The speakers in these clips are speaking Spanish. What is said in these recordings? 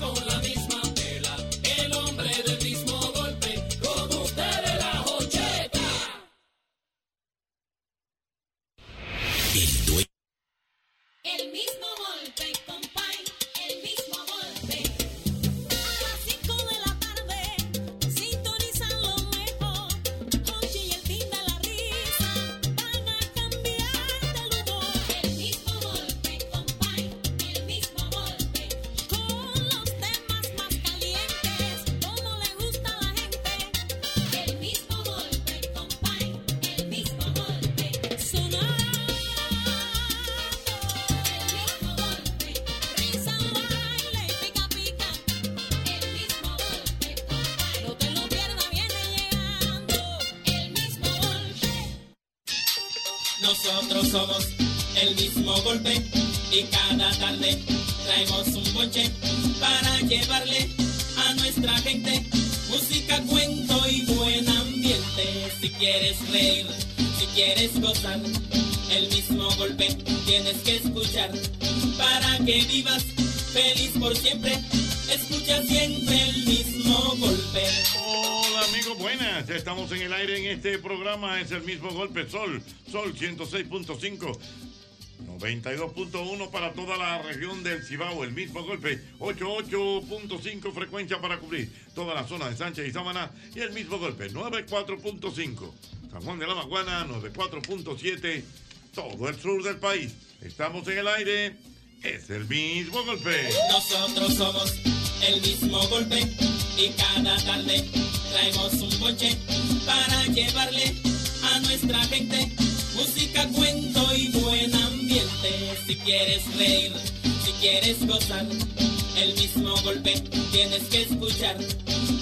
con la llevarle a nuestra gente música, cuento y buen ambiente. Si quieres reír, si quieres gozar, el mismo golpe tienes que escuchar para que vivas feliz por siempre. Escucha siempre el mismo golpe. Hola amigos, buenas. Estamos en el aire en este programa. Es el mismo golpe Sol. Sol 106.5. 92.1 para toda la región del Cibao, el mismo golpe, 88.5 frecuencia para cubrir toda la zona de Sánchez y Samaná y el mismo golpe, 94.5 San Juan de la Maguana, 94.7 todo el sur del país. Estamos en el aire, es el mismo golpe. Nosotros somos el mismo golpe y cada tarde traemos un bonche para llevarle a nuestra gente música, cuento y buen ambiente. Si quieres reír, si quieres gozar, el mismo golpe tienes que escuchar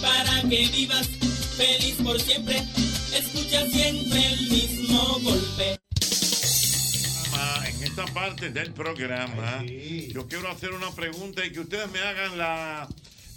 para que vivas feliz por siempre. Escucha siempre el mismo golpe. En esta parte del programa, yo quiero hacer una pregunta y que ustedes me hagan la,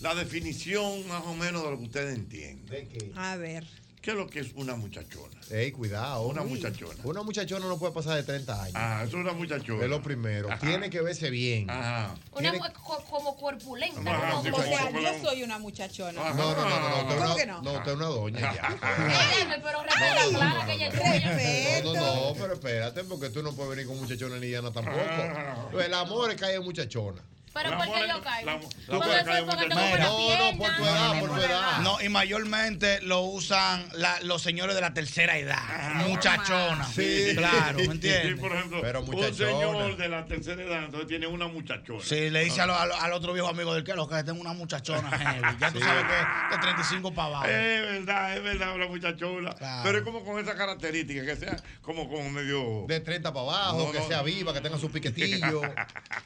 la definición más o menos de lo que ustedes entienden. A ver. ¿Qué es lo que es una muchachona? Ey, cuidado. Una muchachona. Una muchachona no puede pasar de 30 años. Ah, eso es una muchachona. Es lo primero. Ajá. Tiene que verse bien. Ajá. Una Tiene- co- como corpulenta. Ajá, como- sí, O sea, como- yo soy una muchachona. Ajá. No, no, no, no. no, usted es ¿Cómo una- que no? No, usted es una doña ya. Pero respeta clara que ella es tuya. No, no, no, pero espérate, porque tú no puedes venir con muchachona ni llana tampoco. El amor es que hay muchachona. Pero La ¿por qué mujer- yo caigo? la- la Porque porque No, no, por tu edad, por tu edad. No, y mayormente lo usan la- los señores de la tercera edad. Muchachona. Sí. Claro, ¿me Sí, entiendes? por ejemplo, Pero un señor de la tercera edad, entonces tiene una muchachona. Sí, le dice a lo- a lo- al otro viejo amigo del que lo que tengo una muchachona heavy. Ya tú sabes que de 35 para abajo. Es verdad, es verdad, una muchachona. Claro. Pero es como con esa característica, que sea como, como medio. De 30 para abajo, No, que no. sea viva, que tenga su piquetillo,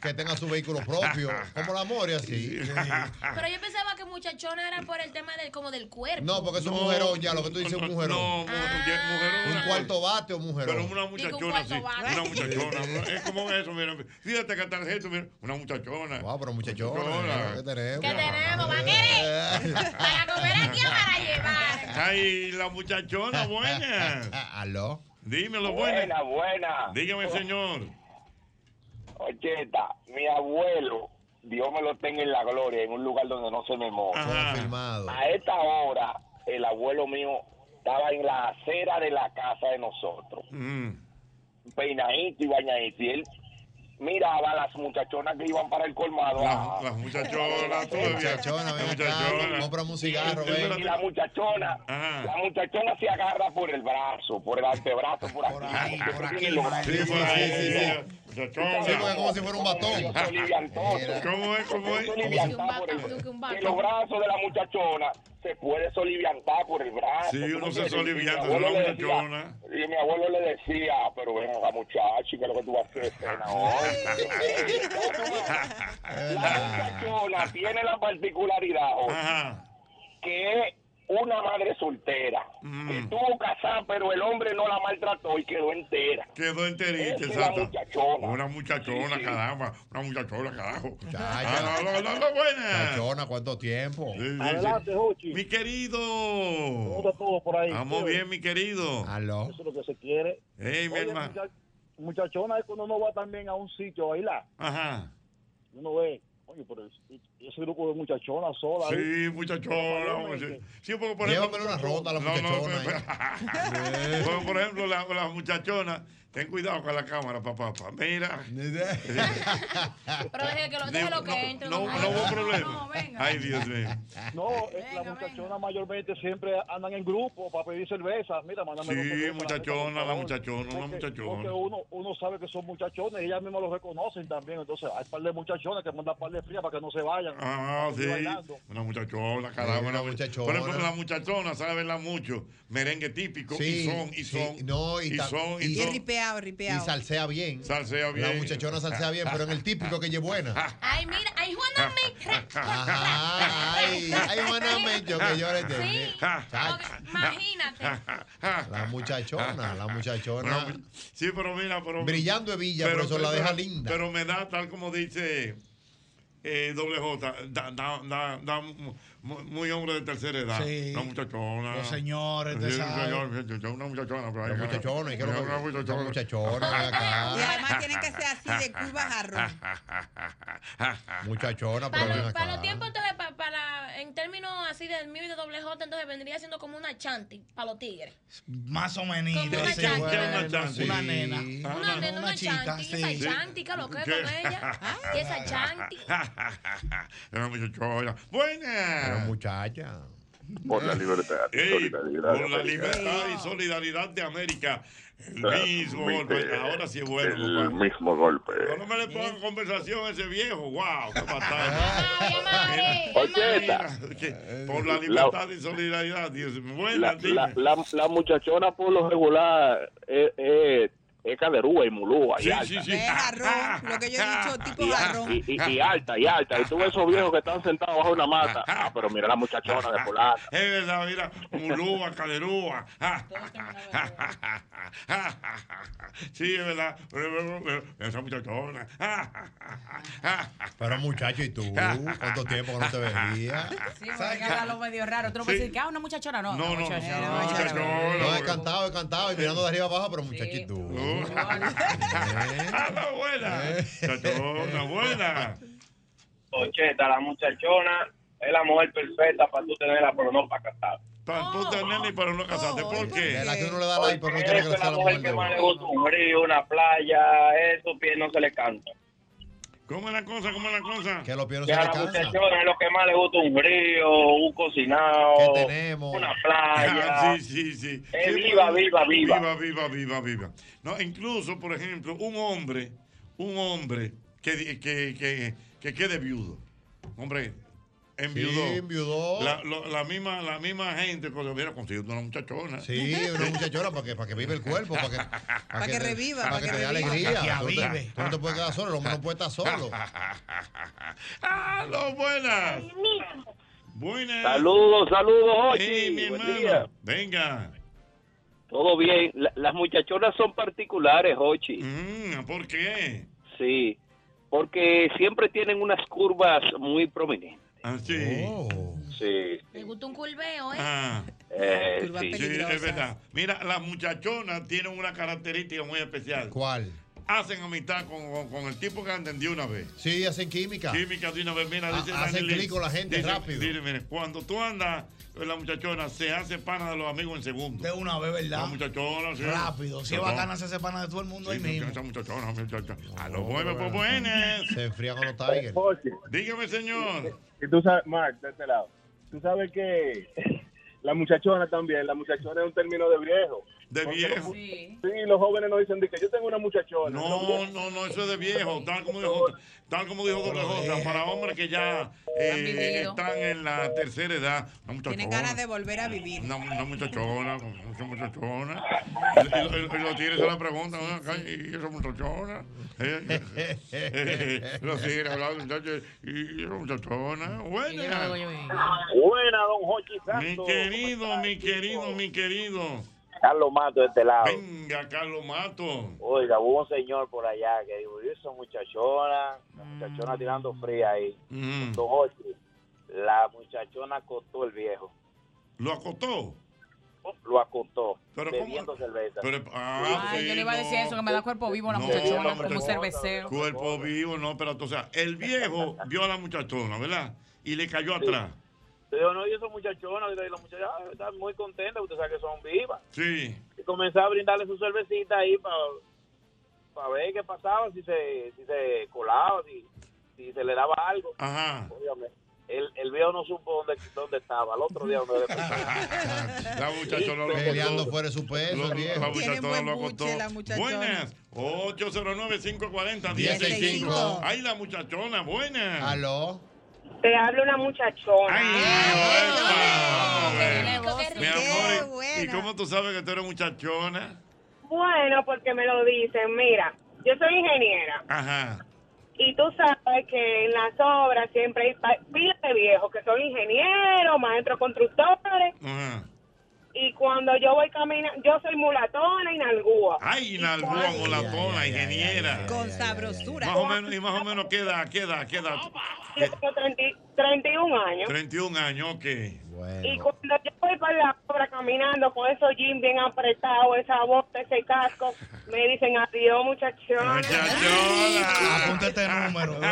que tenga su vehículo propio. Como el amor y así. Pero yo pensaba que muchachona era por el tema del, como del cuerpo. No, porque es un No, mujerón ya, lo que tú dices es un mujerón. No, mu- mujerona. Un cuarto bate o mujerón. Pero una un muchachona, sí. Una muchachona. es como eso, mira. Fíjate que gesto, mira. Una muchachona. Wow, pero muchachona. Muchachona. ¿Qué tenemos? ¿Qué tenemos? ¿Va a querer? Para comer aquí o para llevar. Ay, la muchachona buena. ¿Aló? Dímelo, buena. Buena, buena. Dígame, señor. Ocheta, mi abuelo, Dios me lo tenga en la gloria, en un lugar donde no se me moja. A esta hora, el abuelo mío estaba en la acera de la casa de nosotros, Mm. peinadito y bañadito, y él miraba a las muchachonas que iban para el colmado. Las, las muchachonas, bebías. Muchachona, ven acá, muchachona. cómprame un cigarro, Y ven. la muchachona, Ajá. la muchachona se agarra por el brazo, por el antebrazo, por aquí. por aquí, los por brazos. Sí, por ahí, sí, sí. Sí, Muchachona. es como si fuera un batón. ¿Cómo es? ¿Cómo es? Por que los brazos de la muchachona se puede soliviantar por el brazo. Sí, ¿tú uno se solivianta, Y mi abuelo es una le decía- muchachona. Y mi abuelo le decía, pero ven acá muchacho, ¿qué es lo que tú vas a hacer hoy? La muchachona tiene la particularidad Ajá. que es una madre soltera, Mm. que estuvo casada, pero el hombre no la maltrató y quedó entera. Quedó enterita, exacto. la muchachona. Una muchachona, Sí, sí. caramba. Una muchachona, carajo. Muchacha. Ah, no, no, no, no, buena. Muchachona, ¿cuánto tiempo? Sí, sí, sí. Adelante, Jochi. Mi querido. ¿Cómo está todo por ahí? Vamos bien, mi querido. Aló. Eso es lo que se quiere. Hey, mi Oye, hermano. mucha- muchachona es cuando uno va también a un sitio a bailar. Ajá. Uno ve, oye, pero es- ese grupo de muchachonas solas. Sí, muchachona. vamos a decir. Sí, porque por ejemplo. Llévamele una ronda a la No, no, muchachona. pero- ahí. Porque, por ejemplo, la- las muchachonas. Ten cuidado con la cámara, papá. papá. Mira. Pero deje que lo, déjelo que entre. No, don no Mario. hubo No, problema. venga. Ay, Dios mío. No, es que las muchachonas mayormente siempre andan en grupo para pedir cerveza. Mira, mándame Sí, muchachona, la muchachona, una Porque- muchachona. Porque uno, uno sabe que son muchachones y ellas mismas lo reconocen también. Entonces, hay par de muchachonas que mandan par de frías para que no se vayan. Ah, sí. Una muchachona, caramba. Una muchachona. Por ejemplo, la muchachona sabe verla mucho. Merengue típico. Sí, y son, y sí, son. no, y y son, y y- Y son. Ripeado, Y salsea bien. Salsea bien. La muchachona salsea bien, pero en el típico que ella es buena. Ay, mira, ay, Juana me. Ajá, ay, ay, Juana que yo le entendí. Sí, Chacho. porque imagínate. La muchachona, la muchachona. Pero, sí, pero mira, pero. Brillando de villa, pero eso la deja linda. Pero me da, tal como dice eh, doble J, da, da, da, da mu- mu- muy hombre de tercera edad. Sí. Una muchachona. Los señores, Sí, señor, una muchachona. Pero ahí, Una muchachona, ¿y qué es lo que- Una muchachona. una muchachona, acá. Y además tiene que ser así de curva jarrón. Muchachona, pero Para, para los tiempos, entonces, pa- para, en términos así del mío y de doble J, entonces vendría siendo como una chanti para los tigres. Más o menos. Como una sí. chanti. ¿Qué es una chanti? Una nena. Ah, Una nena, una una chica, chanti, sí. esa chanti, ¿qué lo que con ella? Y esa chanti. Una muchachona. Pero Buena. muchacha. Por la libertad Ey, solidaridad. por la libertad y solidaridad de América. El mismo golpe. Ahora sí es bueno, El compadre. mismo golpe. No me le pongan conversación a ese viejo. ¡Wow! ¡Qué batalla! Por la libertad y solidaridad, Dios mío. Buena, La, la, la, la muchachona por lo regular es, es, es caderúa y mulúa y Sí, alta. sí, sí. Es jarrón, lo que yo he dicho, tipo Y, jarrón. y, y- y alta, y alta. Y tú ves esos viejos que están sentados bajo una mata. Ah, pero mira la muchachona de fulana. Es verdad, mira, mulúa, caderúa. Sí, es verdad. Esa muchachona. Pero muchacho, ¿y tú? ¿Cuánto tiempo que no te veía? Sí, porque hablarlo medio raro. Tú no puedes Sí. decir que ah, una muchachona, no. No, no, no, he cantado, he cantado y mirando de arriba abajo, pero ¿y? Ah, la buena. Muchachona, buena. Ocheta, la muchachona es la mujer perfecta para tú tenerla, pero no para casar. Para tú tener y para no casarte. Oh, ¿Por ¿y qué? Es la que uno le da like, pero no quiere que la mujer mujer que más le gusta un río, una playa, esos pies no se le canta. ¿Cómo es la cosa? ¿Cómo es la cosa? Que los pies no Que se a le la cansan. muchachona es lo que más le gusta un río, un cocinado, ¿Qué tenemos? una Ah, playa. sí, sí, sí. Es Sí, viva, porque- viva, viva. Viva, viva, viva, viva. No, incluso, por ejemplo, un hombre, un hombre que, que, que, que quede viudo. Hombre, enviudó. Sí, enviudó. La, lo- la misma, la misma gente que hubiera conseguido una muchachona. Sí, una muchachona para que, para que vive el cuerpo, para que, para que reviva, para para que que te dé alegría. Para que Tú no te- avive. tú no te puedes quedar solo, el hombre no puede estar solo. ¡Ah, lo buenas! Buenas. Saludos, saludos, Ochi. Sí, mi Buen hermano. día. Venga. Todo bien. La- las muchachonas son particulares, Ochi. Mm, ¿Por qué? Sí, porque siempre tienen unas curvas muy prominentes. Ah, sí. Oh. Sí, Me gusta un curveo, ¿eh? Ah, eh, Curvas sí. sí, es verdad. Mira, las muchachonas tienen una característica muy especial. ¿Cuál? hacen amistad con, con- con el tipo que entendió una vez. Sí, hacen química. Química de una vez, mira, dice hacen clic con la gente dice- rápido. dice, mire, cuando tú andas la muchachona, se hace pana de los amigos en segundo. De una vez, ¿verdad? La muchachona, sí. Rápido. Si es bacana, se sepana de todo el mundo ahí Sí, mismo. muchachona, muchacha. A los buenos, pues buenas. Se enfría con los Tigers. Dígame, señor. Y tú sabes, Mark, de este lado, tú sabes que la muchachona también, la muchachona es un término de viejo. De viejo. los- Sí. los jóvenes nos dicen de que yo tengo una muchachona. No, no, no, eso es de viejo, tal como dijo, tal como dijo Doble J, para hombres que ya eh, están en la tercera edad. Una Tienen ganas de volver a vivir. Una, una muchachona, una muchachona. Y, y- y los tigres se la preguntan, "Ven acá, ¿y esa muchachona? Eh, eh, eh, los tigres hablando, muchachos, ¿y esa muchachona? Buena. Buena, don Jochi Mi querido, mi querido, mi querido. Carlos Mato de este lado. Venga, Carlos Mato. Oiga, hubo un señor por allá que dijo, "Y esa muchachona, la muchachona tirando fría ahí. Mm. Jochi, la muchachona acostó el viejo. ¿Lo acostó? Lo acostó, Pero bebiendo cerveza. Pero, ah, Ay, sí, yo le iba a decir no. eso, que me da cuerpo vivo la No, muchachona, como cervecero. Cuerpo vivo, no, pero o sea, el viejo vio a la muchachona, ¿verdad? Y le cayó atrás. Yo no, y esa muchachona, y la muchacha ah, está muy contenta, usted sabe que son vivas. Sí. Y comencé a brindarle su cervecita ahí para ver qué pasaba, si se, si se colaba, si, si se le daba algo. Ajá. Óigame, el, el viejo no supo dónde, dónde estaba. Al otro día donde La muchachona lo Peleando fuera de su peso, Lo- el viejo. La muchachona buen lo acostó. la muchachona. Buenas. 809-540-1065. 1065. Ay, la muchachona, buenas. Aló. Te habla una muchachona. Mi amor, ¿y- ¿y cómo tú sabes que tú eres muchachona? Bueno, porque me lo dicen. Mira, yo soy ingeniera Ajá. y tú sabes que en las obras siempre hay pilas de viejos que son ingenieros, maestros constructores. Ajá. Y cuando yo voy caminando, yo soy mulatona y nalgúa. Ay, Nalgúa, molatona, ingeniera. Con sabrosura. Más o menos, y más o menos, ¿qué edad? ¿Qué edad? ¿Qué edad? Yo tengo 30 31 años. 31 años, ok. Y cuando yo voy para la obra caminando con esos jeans bien apretados, esa bota, ese casco, me dicen adiós, muchachona. Apunta este número.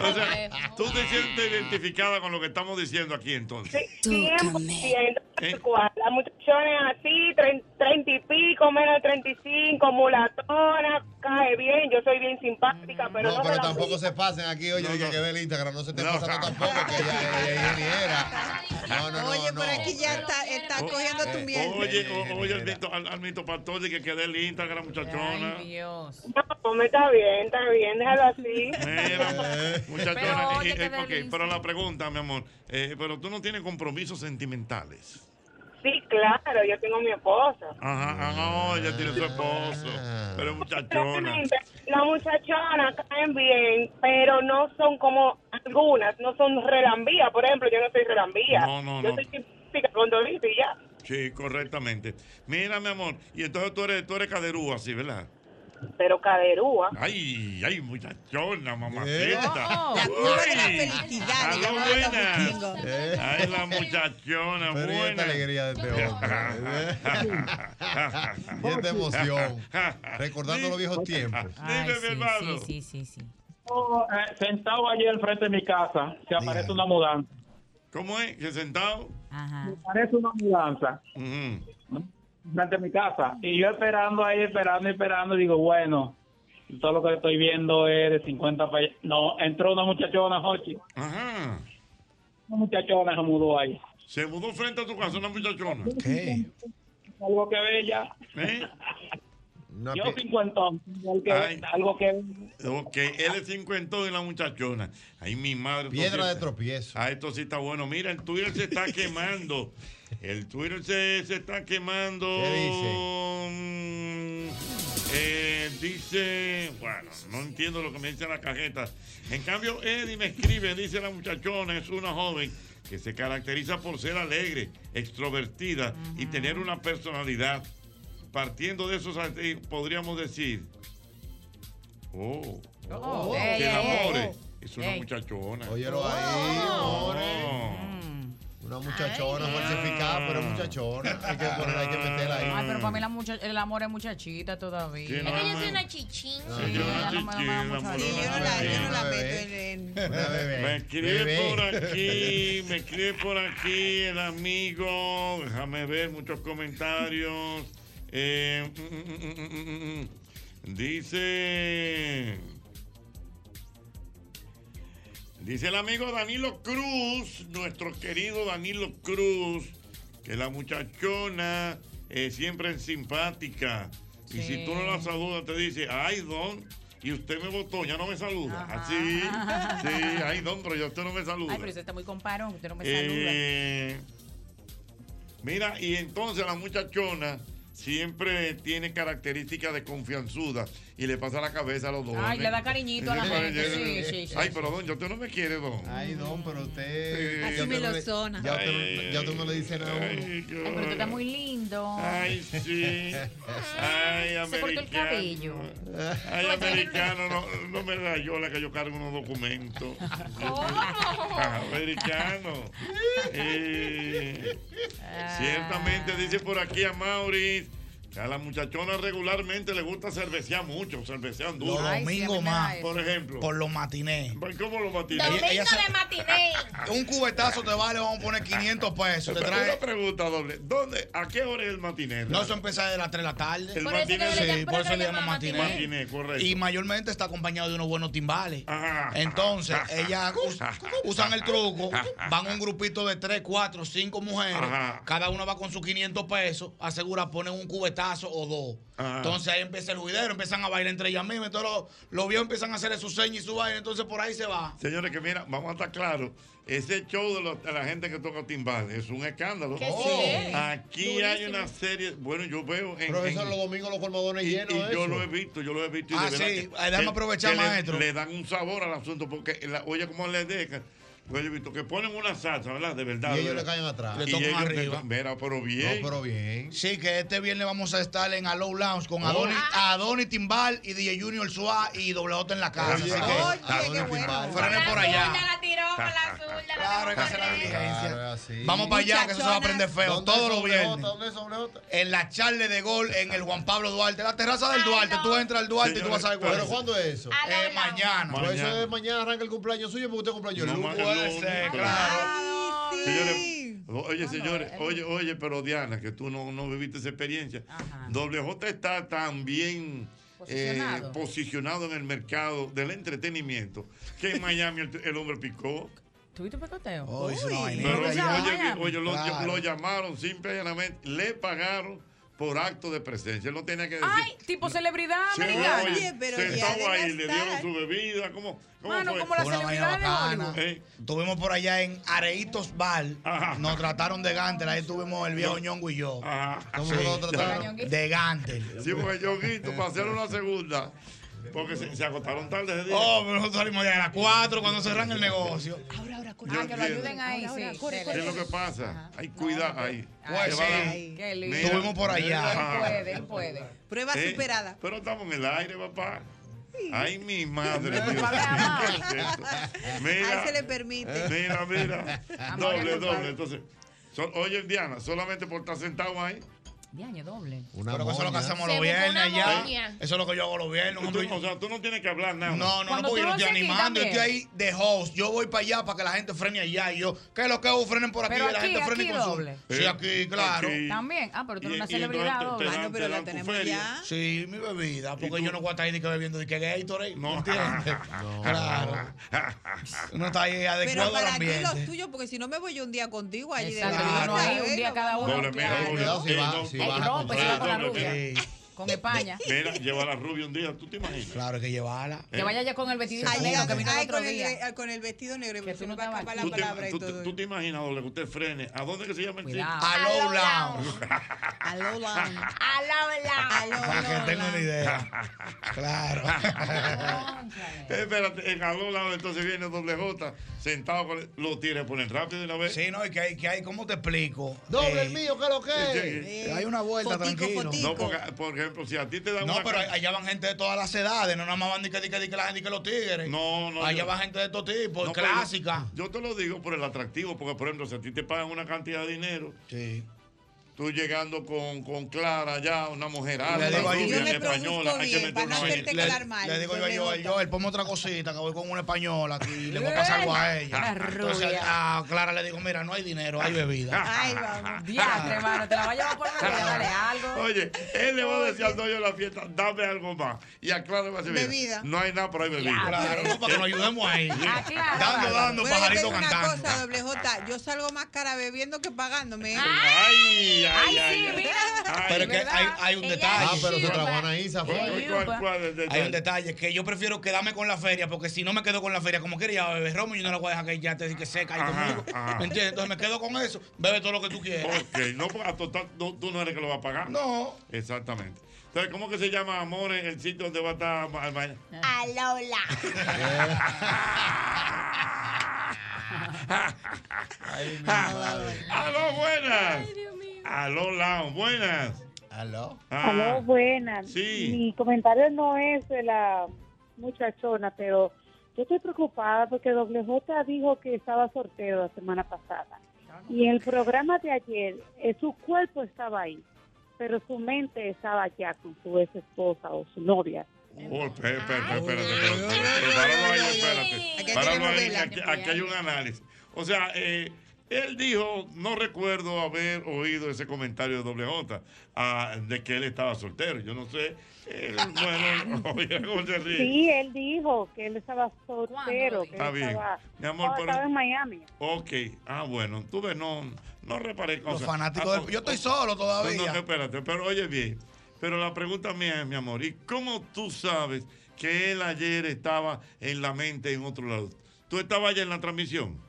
O sea, tú te sientes identificada con lo que estamos diciendo aquí entonces. 100%. ¿Eh? Cual, La muchachona es así, tre- treinta y pico, menos de 35, mulatona, cae bien, yo soy bien simpática, pero no, No, se pero la- tampoco se pasen aquí, oye, que, que ve el Instagram, no se estén pasando tampoco, que ella, ella es ingeniera. No, no, no, Oye, no. pero aquí ya está, está cogiendo tu miel. Oye, o- oye, al, Almito Pastor, que quede el Instagram, muchachona. Ay, Dios. No, me está bien, está bien, déjalo así. Mira, muchachona. Pero, oye, eh, eh, pero la pregunta, mi amor, eh, pero tú no tienes compromisos sentimentales. Sí, claro, yo tengo mi esposa. Ajá, ah, no, ella tiene su esposo, pero muchachona. Las muchachonas caen bien, pero no son como algunas, no son relambías. Por ejemplo, yo no soy relambía. No, no, yo no. soy típica con Dorito y ya. Sí, correctamente. Mira, mi amor, y entonces tú eres, tú eres caderúa, así, ¿verdad? Pero caderúa. Ay, ay, muchachona, mamacita. Oh, la curva de la felicidad, llamaban los buena. Ay, la muchachona, Pero buena. esta alegría de este hombre. y esta emoción. Recordando los viejos tiempos. Ay, Dime, mi hermano. sí, sí, sí, sí. Eh, sentado allí al frente de mi casa, se aparece una mudanza. ¿Cómo es? ¿Que sentado? Ajá. Aparece una mudanza frente a mi casa. Y yo esperando ahí, esperando, esperando, y digo, bueno, todo lo que estoy viendo es de 50 para allá. No, entró una muchachona, Jochi. Ajá. Una muchachona se mudó ahí. Se mudó frente a tu casa una muchachona. ¿Qué? Algo que bella. ¿Eh? Yo cincuentón. Algo que, Ay. algo que Ok, él es cincuentón y la muchachona. Ay, mi madre. Piedra de tropiezo. Ah, esto sí está bueno. Mira, el Twitter se está quemando. El Twitter se, se está quemando. ¿Qué dice? Eh, dice, bueno, no entiendo lo que me dice la cajeta. En cambio, Eddie me escribe, dice la muchachona, es una joven que se caracteriza por ser alegre, extrovertida y tener una personalidad. Partiendo de así, podríamos decir, oh, Oh. que amor ey. es una muchachona. Óyelo ahí, Oh. more. Una muchachona falsificada, pero es muchachona. Hay que ponerla, hay que meterla ahí. Ay, pero para mí la mucha- el amor es muchachita todavía. Sí, Es que yo soy una chichín. Sí, no me yo no la- yo no la meto Me escribe Bebé. por aquí, me escribe por aquí el amigo. Déjame ver muchos comentarios. Eh, mm, mm, mm, mm, mm, mm. dice. Dice el amigo Danilo Cruz, nuestro querido Danilo Cruz, que la muchachona eh, siempre es simpática. Y si tú no la saludas, te dice, ay, don, y usted me votó, ya no me saluda. Así, sí, ay, don, pero ya usted no me saluda. Ay, pero usted está muy comparón, usted no me Eh, Mira, y entonces la muchachona siempre tiene características de confianzuda y le pasa la cabeza a los dos. Ay, le da cariñito a la gente, sí, sí, sí, Ay, pero don, ya usted no me quiere, don. Ay, don, pero usted. Así me lo zona. Ya usted, no, Ay, ya usted no le dice nada a uno. Ay, Ay, pero usted está muy lindo. Ay, sí. Ay, Se cortó el cabello. americano. Ay, americano, no, no me rayó la que yo cargo unos documentos. Americano. Eh, ciertamente dice por aquí a Maurice a la muchachona regularmente le gusta cervecear mucho, cervecean duro. Los domingos más. Por ejemplo. Por los matinés. ¿Cómo los matinés? Ella- ella se- de matiné. Un cubetazo te vale, vamos a poner 500 pesos. Te Pero trae. Una pregunta doble. ¿Dónde, ¿A qué hora es el matiné? No, eso empieza desde las 3 de la tarde. El Por eso matiné- le- Sí, por eso eso le llaman matiné. matiné, correcto. Y mayormente está acompañado de unos buenos timbales. Entonces, ellas us- usan el truco, van un grupito de 3, 4, 5 mujeres, Ajá. cada una va con sus 500 pesos, asegura, ponen un cubetazo o dos. Entonces ahí empieza el juidero, empiezan a bailar entre ellas mismas, todos los, los viejos empiezan a hacer su seña y su baile, entonces por ahí se va. Señores, que mira, vamos a estar claros. Ese show de, los- de la gente que toca timbal es un escándalo. ¿Qué sí? Aquí hay una serie, bueno, yo veo en. Profesor, en- los domingos los colmadones y, llenos y yo eso. lo he visto, yo lo he visto. Y Ah, de verdad sí. que- Ahí déjame aprovechar, que le- maestro. Le, dan un sabor al asunto, porque la, oye, como le dejan. Pues yo he visto que ponen una salsa, ¿verdad? De verdad. Y ellos le verdad. caen atrás. Le Y tocan arriba. Mira, pero bien. No, pero bien. Sí, que este viernes vamos a estar en Allow Lounge con Oh. Adonis, Adonis Timbal y DJ Junior Suá y Doble J en la casa. Oye, así que oye, qué bueno. frenen por allá. la tiró con la zurda. Claro, hay que hacer la Claro, diligencia. así. Vamos para allá, que eso se va a aprender feo. ¿Dónde Todos los viernes. ¿Dónde? En la charla de gol en el Juan Pablo Duarte. La terraza del Duarte. Tú entras al Duarte y tú vas a ver cuál ¿Pero es. cuándo es eso? Eh, mañana. Pues eso es mañana arranca el cumpleaños suyo porque usted cumpleaños el lunes. Claro. Señores, oye, señores, oye, oye, pero Diana, que tú no, no viviste esa experiencia. Doble J está tan bien eh, Posicionado. posicionado en el mercado del entretenimiento que en Miami el, el hombre picó. ¿Tuviste un pecoteo? Oh, vainita. Pero oye, oye, lo, Claro. lo llamaron simple y llanamente, le pagaron por acto de presencia. Él no tenía que decir. Ay, tipo celebridad Sí, americana. oye, pero sentado ahí, le dieron su bebida, ¿cómo, cómo Mano, fue? como la una celebridad de. Eh, Estuvimos por allá en Areitos Bar. Nos trataron de Gantel. Ahí estuvimos el viejo ñongo y yo. ¿Cómo Sí, lo trataron? De Gantel. Sí, porque yo grito para hacer una segunda. Porque se, se agotaron tarde ese día. Oh, pero nosotros salimos de a las 4 cuando cerran el negocio. Ah, que lo ayuden ahí, sí. ¿Qué es lo que pasa? Hay cuidado ahí. Pues sí. Qué lindo. Mira. Estuvimos por allá. Él puede, él puede. Prueba Eh, superada. Pero estamos en el aire, papá. Ay, mi madre. Dios Papá, mío, amor. ¿qué es esto? Ahí Mira, se le permite. mira, mira. Amor, Doble, doble. Entonces, so- oye, Diana, solamente por estar sentado ahí. Diaño doble. Una Pero que eso es lo que hacemos los viernes allá. Eso es lo que yo hago los viernes. Tú- o sea, tú no tienes que hablar nada. No, no, no, porque yo no estoy animando, yo estoy ahí de host. Yo voy para allá para que la gente frene allá. Y yo, ¿qué es lo que hago? Frenen por aquí Pero y la aquí, gente frene con su. doble. Sí, aquí, claro. Aquí. También. Ah, pero tú eres una celebridad te- te doble. Ah, no, pero la tenemos feria. ya. Sí, mi bebida, porque yo no voy a estar ahí ni que bebiendo de que Gatorade. No. ¿Me entiendes? Claro. Uno está ahí Pero adecuado al para ti los tuyos, porque si no me voy yo un día contigo allí de no un día ¿eh? cada uno. Si rompe, se va con la doble, rubia. Con España. Mira, lleva a la rubia un día, ¿tú te imaginas? claro, hay que llevarla. Que vaya ya con el vestido negro que vino el ay, otro con, día. eh, con el vestido negro, Que tú no va a la ¿Tú te, palabra y tú te- todo. tú te imaginas, doble, que usted frene. ¿A dónde que se llama el sitio? Lounge. Aló, Lounge. Aló, aló. Aló, Para que tenga una idea. Claro. Espérate, en al lado entonces viene doble J, sentado con el- los tigres ponen rápido de una vez. Sí, no, y que hay, que hay, ¿cómo te explico? Doble Eh, el mío, ¿qué es lo que es? Eh, hay una vuelta, tranquilo. No, porque, por ejemplo, si a ti te dan No, una pero allá van gente de todas las edades, no nada más van ni que, ni que, ni que la gente que los tigres. No, no. Allá yo- va gente de todo tipo, No, clásica. Yo, yo te lo digo por el atractivo, porque por ejemplo, si a ti te pagan una cantidad de dinero, tú llegando con, con Clara ya, una mujer alta, Le rubia, Yo española, hay que meter una mal. Le digo yo Joel, J. Joel, ponme otra cosita, que voy con una española aquí y le voy a pasar algo a ella. Entonces a Clara le digo, mira, no hay dinero, hay bebida. Ay, vamos. Diatre, hermano, te la va a llevar por dale algo. Oye, él le va a decir al dueño de la fiesta, dame algo más. Y a Clara le va a decir, mira, Bebida. no hay nada, pero hay bebida. Claro, no, para que nos ayudemos ahí. Ah. Dando, dando, yo pajarito digo una cantando. cosa, doble J, yo salgo más cara bebiendo que pagándome. ¿eh? Ay, ay, Ay, ay. sí, ay. mira. Ay, Pero es que hay, hay un detalle. Ah, pero se trabó Anaísa, ¿Cuál, fue. cuál, cuál es el detalle? Hay un detalle que yo prefiero quedarme con la feria porque si no me quedo con la feria, como quería beber romo, yo no la voy a dejar que ya te que seca ahí conmigo. ajá. ¿Me entiendes? Entonces me quedo con eso, bebe todo lo que tú quieras. Ok, no, porque a total, no, tú no eres que lo va a pagar. No. Exactamente. Entonces, ¿cómo que se llama, amor, en el sitio donde va a estar ma- ma- Alola. ¡Aló, buenas! ¡Aló, Lao, buenas! ¿Aló? Ah, Aló, buenas. Sí. Mi comentario no es de la muchachona, pero yo estoy preocupada porque Doble J dijo que estaba sorteo la semana pasada. Y en el programa de ayer, eh, su cuerpo estaba ahí, pero su mente estaba allá con su ex esposa o su novia. Oh, espérate, espérate, espérate, espérate, espérate, páralo ahí, espérate. Aquí hay Páralo ahí, telenovela. aquí, aquí hay un análisis. O sea, eh, él dijo, no recuerdo haber oído ese comentario de doble J, ah, de que él estaba soltero. Yo no sé. eh, bueno, oye, ¿cómo se ríe? Sí, él dijo que él estaba soltero, que Está él bien. estaba, Mi amor, pero- estaba en Miami. Ok, ah, bueno, tú ves, no, no reparé cosas. Los fanáticos Ah, yo estoy solo todavía. No, no, espérate, pero oye bien. Pero la pregunta mía es, mi amor, ¿y cómo tú sabes que él ayer estaba en la mente en otro lado? ¿Tú estabas allá en la transmisión?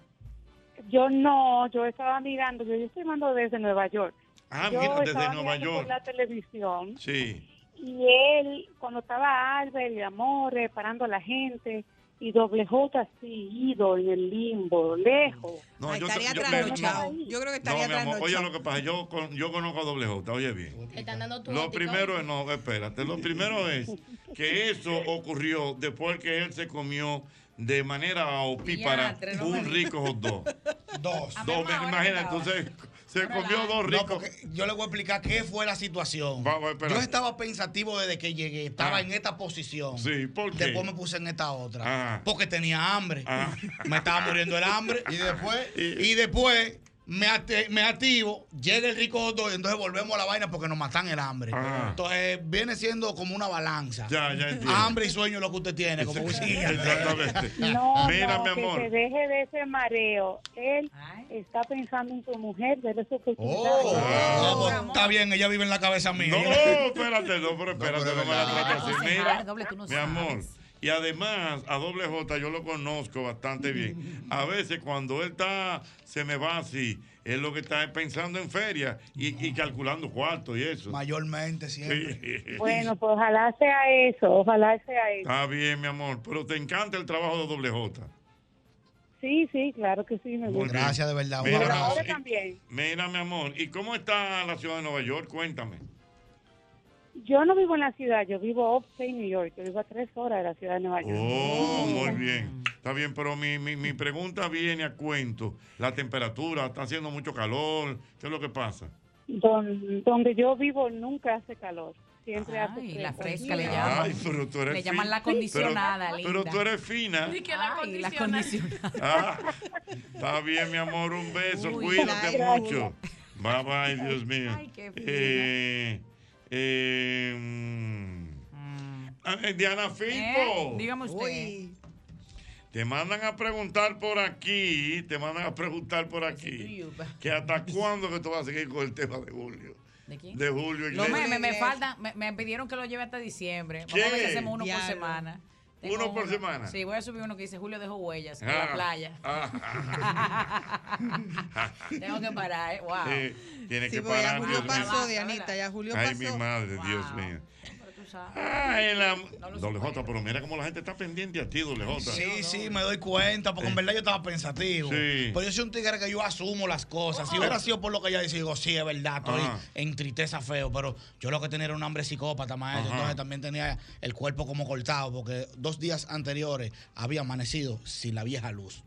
Yo no, yo estaba mirando, yo, yo estoy llamando desde Nueva York. Ah, yo mira, desde estaba Nueva mirando York. por la televisión Sí. y él, cuando estaba Albert y Amores parando a la gente, y Doble J así, ido en el limbo, lejos. No, Ay, yo, estaría yo- trasnochado. Yo creo que No, estaría mi amor, oye lo que pasa, yo, con- yo conozco a Doble J, oye bien. Están dando tu Lo primero es, no, espérate, lo primero es que eso ocurrió después que él se comió de manera opípara no un rico hot dog. Dos. Dos, me- imagina, entonces se comió dos ricos. yo le voy a explicar qué fue la situación. Vamos, espera. Yo estaba pensativo desde que llegué, estaba Ah. en esta posición. Sí, ¿por qué? Después me puse en esta otra. Ah. Porque tenía hambre. Ah. Me estaba muriendo el hambre. Y después, Y después me, activo, llega el rico hot dog, y entonces volvemos a la vaina porque nos matan el hambre. Ah. Entonces viene siendo como una balanza. Ya, ya entiendo. Hambre y sueño es lo que usted tiene, como. Exactamente. No, Mira, no, mi que se deje de ese mareo. Él está pensando en su mujer, debe su oportunidad. Oh. No, está bien, ella vive en la cabeza mía. No, espérate, no, pero espérate, pero no, me la trates así. Mira, doble, tú no mi sabes. amor. Y además, a doble J yo lo conozco bastante bien. A veces cuando él está, se me va así, él lo que está es pensando en feria y, y calculando cuartos y eso. Mayormente siempre. Sí. Bueno, pues ojalá sea eso, ojalá sea eso. Está bien, mi amor, pero te encanta el trabajo de doble J. Sí, sí, claro que sí, me gusta. Gracias de verdad. Un Mira. Mira, mi amor, ¿y cómo está la ciudad de Nueva York? Cuéntame. Yo no vivo en la ciudad, yo vivo upstate New York, yo vivo a tres horas de la ciudad de Nueva York. Oh, muy bien. Está bien, pero mi, mi, mi pregunta viene a cuento. La temperatura, está haciendo mucho calor. ¿Qué es lo que pasa? Don- donde yo vivo nunca hace calor, siempre hace Ay, la fresca le Sí. llaman. Ay, pero tú eres Le llaman fin- la acondicionada, Pero, pero linda. tú eres fina. Di que la Ay, la condicionada. Ah, está bien, mi amor. Un beso. Uy, Cuídate mucho. Bye, bye, Dios mío. Ay, qué fina. Eh, eh, mm. Eh, Diana ¿Eh? Filpo. Dígame usted. Uy, Te mandan a preguntar por aquí, te mandan a preguntar por aquí, que hasta cuándo que tú vas a seguir con el tema de Julio. ¿De quién? De Julio Los Iglesias. memes me faltan, me, me pidieron que lo lleve hasta diciembre. Vamos a ver ¿Qué? si hacemos uno por Diablo. ¿Uno por semana? Sí, voy a subir uno que dice Julio dejó huellas en Ah, la playa. ah. Tengo que parar, ¿eh? Wow. Eh, tiene sí, que porque ya parar, Julio Dios mío. pasó, Dianita, ya Julio Ay, pasó. mi madre, Dios mío. Sabes. Ay, la... Doble J, pero mira cómo la gente está pendiente a ti, doble J. Sí, sí, me doy cuenta, porque en verdad yo estaba pensativo. Sí. Pero yo soy un tigre que yo asumo las cosas. Si hubiera sido por lo que ella dice, digo, sí, es verdad, estoy Ajá. en tristeza feo, pero yo lo que tenía era un hambre psicópata, maestro. Entonces también tenía el cuerpo como cortado, porque dos días anteriores había amanecido sin la vieja luz.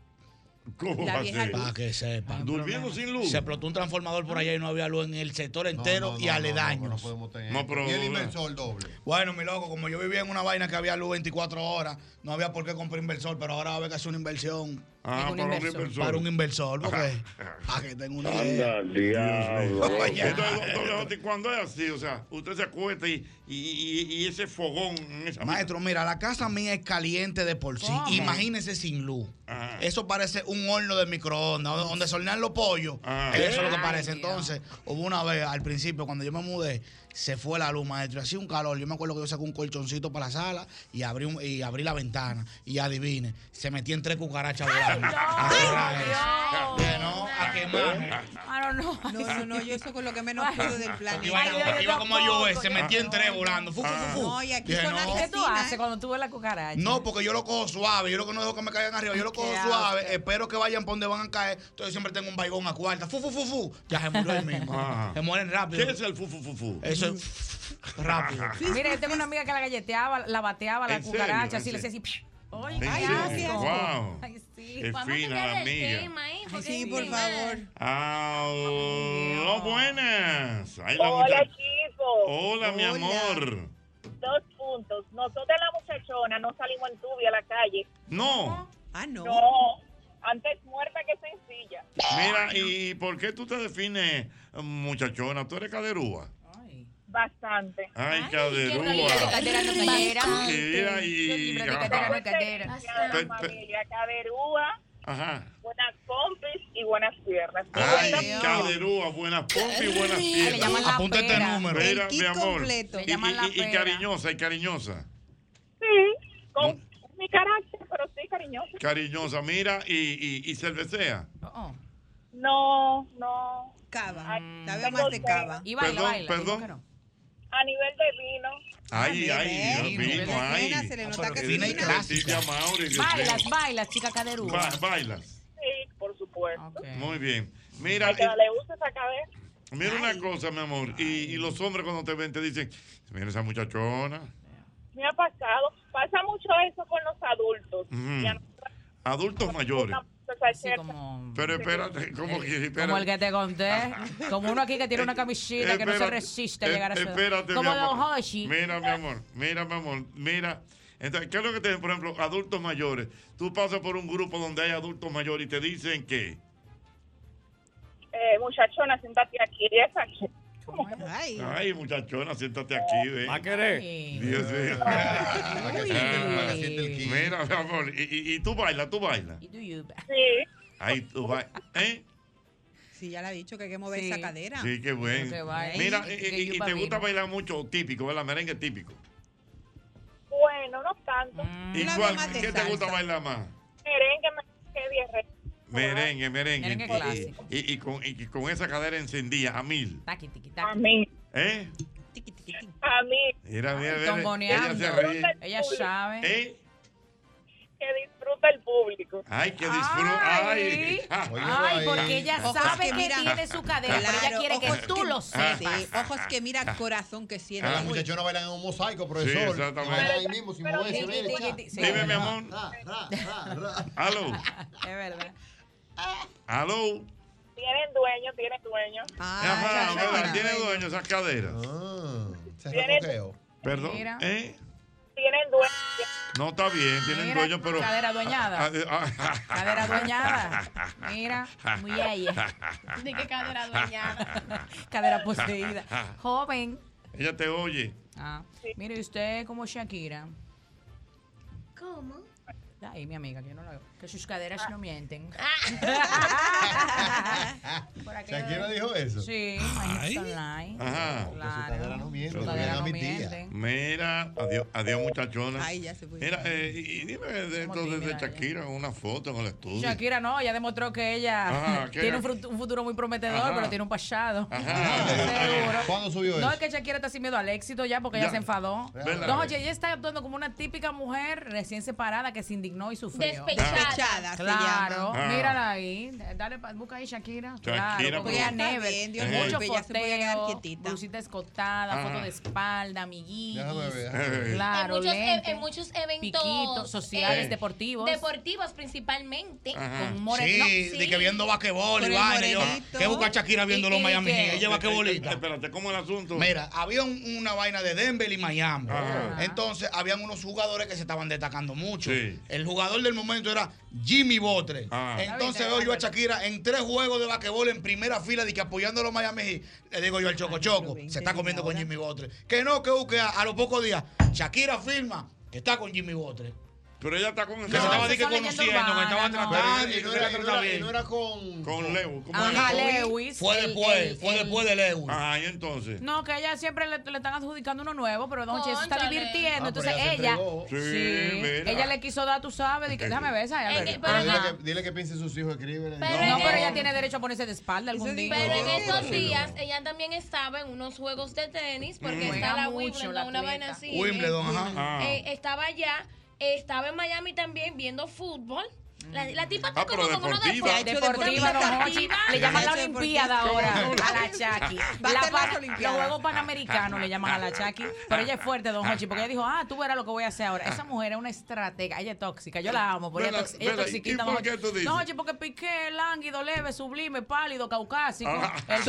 ¿Cómo La va a vieja ser? Para que sepan. Durmiendo sin luz. Se explotó un transformador por allá y no había luz en el sector entero y aledaños. No, pero. Y el inversor doble. Bueno, mi loco, como yo vivía en una vaina que había luz 24 horas, no había por qué comprar inversor, pero ahora va a haber que hacer una inversión. Ah, para un inversor. Para un inversor, porque. para que tenga una idea. Anda, diablo. Oye. Entonces, cuando es así, o sea, usted se acuesta y, y, y- y ese fogón en esa Maestro, mira, la casa mía es caliente de por sí. ¿Cómo? Imagínese sin luz. Ajá. Eso parece un horno de microondas, donde- se hornean los pollos. Eso es lo que Ay, parece. Entonces, hubo una vez, al principio, cuando yo me mudé, se fue la luz, maestro. y Hacía un calor. Yo me acuerdo que yo saqué un colchoncito para la sala y abrí, un- y abrí la ventana. Y adivine, se metí en tres cucarachas volando. A cerrar eso. Que no, a quemar. Ah, no, no. No, no, no, yo eso con lo que menos puedo del planeta. Iba, iba como yo, se metí en tres volando. Fu, fu, fu, fu. No, y aquí Dije, son no. las ¿Qué tú haces cuando tú ves la cucaracha? No, porque yo lo cojo suave. Yo lo que no dejo que me caigan arriba. Yo lo cojo suave. Espero que vayan por donde van a caer. Entonces siempre tengo un baigón a cuarta. Fu, fu, fu, fu. Ya se murió el mismo. Ajá. Se mueren rápido. ¿Qué es el fu, fu, fu, fu? Eso rápido. Mira, yo tengo una amiga que la galleteaba, la bateaba la cucaracha, ¿En así le hacía así. Oye, asco. Wow. Ay, sí. Es fina la el amiga. tema Sí, por favor. Aló, buenas. Ahí la Hola, chicos. Hola, mi amor. Dos puntos. Nosotros la muchachona no salimos en tubi a la calle. No. Ah, no. No. Antes muerta que sencilla. Mira, ¿y por qué tú te defines muchachona? ¿Tú eres caderúa? Bastante. Ay, caderúa. libra de cadera no cadera no cadera. Familia, caderúa, Ajá. buenas compis y buenas piernas. Ay, caderúa, buenas pompas y buenas piernas. Apunta este número. Mira, mi amor. Y, y- y cariñosa, y cariñosa. Sí, con mi carácter, pero sí cariñosa. Cariñosa, mira, y, y, y cervecea. No, no. Cava. Ay, más de cava. Y baila, Perdón, baila. perdón. A nivel de vino. Ay, Ah, ay, vino, ay. Se le nota que fina y clásica. Bailas, bailas, chica caderúa. Ba- bailas. Sí, por supuesto. Muy bien. Mira, eh, darle uso a esa cabeza. mira una cosa, mi amor. Y, y los hombres cuando te ven te dicen, mira esa muchachona. Me ha pasado. Pasa mucho eso con los adultos. Ujú. Y mayores. Pero espérate, ¿cómo que? Espérate. Como el que te conté. Como uno aquí que tiene una camisita que no se resiste a eh, llegar a su Espérate, Como mi amor. Don Hoshi. Mira, mi amor, mira, mi amor, mira. Entonces, ¿qué es lo que te dicen, por ejemplo, adultos mayores? Tú pasas por un grupo donde hay adultos mayores y te dicen que. Eh, muchachona, siéntate aquí. Y esa ¿Cómo que? Ay, muchachona, siéntate aquí, ven. ¿Va a querer? Dios mío. Para que siente- para que siente el ki. Mira, mi amor, y, y, y tú bailas, tú bailas. Sí. Ahí tú bailas. ¿Eh? Sí, ya le ha dicho que hay que mover Sí. esa cadera. Sí, qué bueno. Baile. Mira, y, y- y te gusta bailar mucho típico, ¿verdad? Merengue típico. Bueno, no tanto. ¿Y cuál, qué te gusta bailar más? Merengue, merengue. Merengue, merengue. Merengue Y- clásico. Y, y con, y con esa cadera encendida, a mil. Taqui, tiqui, taqui. A mí. ¿Eh? A mí. Mira, mira, mira. Tongoneando. Ella se ríe. Ella sabe. ¿Eh? Que disfruta el público. Ay, que disfruta. Ay. Ay, porque ella Ojos sabe que que miran. tiene su cadera, pero ella Claro, quiere que ojos tú lo sepas. Sí, ojos que mira, corazón que siente. A las muchachonas bailan en un mosaico, Sí, profesor. exactamente. Y bailan ahí mismo sin moverse. Sí. Dime, mi amor. Aló. Es verdad. Aló. Tienen dueño, tienen dueño. Ajá, ¿verdad? Tiene dueño esas caderas. Se Tiene-. Perdón. ¿Eh? Tienen dueño. No está bien, tienen Mira, dueño, pero. cadera dueñada. Ah, ah, Cadera dueñada. Mira, muy ella. ¿De qué cadera dueñada? Cadera poseída. Joven. Ella te oye. Ah, mire usted como Shakira. ¿Cómo? Ahí, mi amiga, que yo no lo veo. Que sus caderas no mienten. Aquello ¿Shakira de- dijo eso? Sí, Ay. online. Ajá. Claro. no miente, Sus no caderas no mienten. Mira, adiós, adiós muchachona. Ay, ya se fue. Mira, eh, y, dime de esto de, tímida Shakira, una foto en el estudio. Shakira no, ella demostró que ella Ajá, que tiene un, futuro muy prometedor, Ajá. pero tiene un pasado. Ajá. ¿Cuándo subió No, eso? es que Shakira está sin miedo al éxito ya porque Ya. ella se enfadó. No, oye, ella está actuando como una típica mujer recién separada que se indignó y sufrió. Despechada Claro, llama. Ah. mírala ahí. Dale, busca ahí Shakira. Shakira, claro, porque Está never. Dios Mucho puede quedar foteo, blusita escotada, Ajá. foto de espalda, amiguitos. Claro, en, muchos, e- lentes, en muchos eventos piquitos sociales, eh, deportivos. deportivos principalmente. Con Sí, moreno. de que viendo basquetbol y el vaina. ¿Qué busca Shakira viendo los ¿Y- y Miami? Heat? Ella basquetbolista. Espérate, ¿cómo es el asunto? Mira, había un- una vaina de Denver y Miami. Ajá. Entonces, habían unos jugadores que se estaban destacando mucho. Sí. El jugador del momento era Jimmy Butler. Ah. Entonces veo yo a Shakira en tres juegos de basquetbol en primera fila de que apoyando a los Miami Heat. Le digo yo al Choco Choco, se está comiendo con Jimmy Butler. Que no, que busque a, a los pocos días. Shakira firma que está con Jimmy Butler. Pero ella está con se estaba que conociendo, que estaba no. tratando y no era, no no con. Con. ¿cómo Ajá? Lewis. Fue el- después, el- fue el- después de Lewis. Ajá, y entonces. No, que ella siempre le, le están adjudicando uno nuevo, pero Don Che se está divirtiendo. Ah, Entonces pero ella. Sí, sí, mira. ella le quiso dar, tú sabes, de que, déjame ver esa. En- ella- pero Ah, en- dile, que, dile que piense sus hijos, escríbele. Pero no, en pero el- ella tiene derecho a ponerse de espalda algún día. Pero en No, esos pero días no. ella también estaba en unos juegos de tenis porque Mm. está la Wimbledon, una vaina así. Wimbledon, Eh, ajá. Ah. eh, estaba allá, estaba en Miami también viendo fútbol. La, la tipa está Ah, como con unos deportiva. Deportiva. Le llaman la. Olimpiada ahora a la Chaki. Va a La ser las pa- los. Juegos Panamericanos le llaman a la Chaki. Pero ella es fuerte, don Hochi, porque ella dijo, ah, tú verás lo que voy a hacer ahora. Esa mujer es una estratega. Ella es tóxica. Yo la amo, porque ella, es tox- ella es vela, ¿y toxiquita. por qué tú dices? Don Hochi, porque piqué, lánguido, leve, sublime, pálido, caucásico. Ey,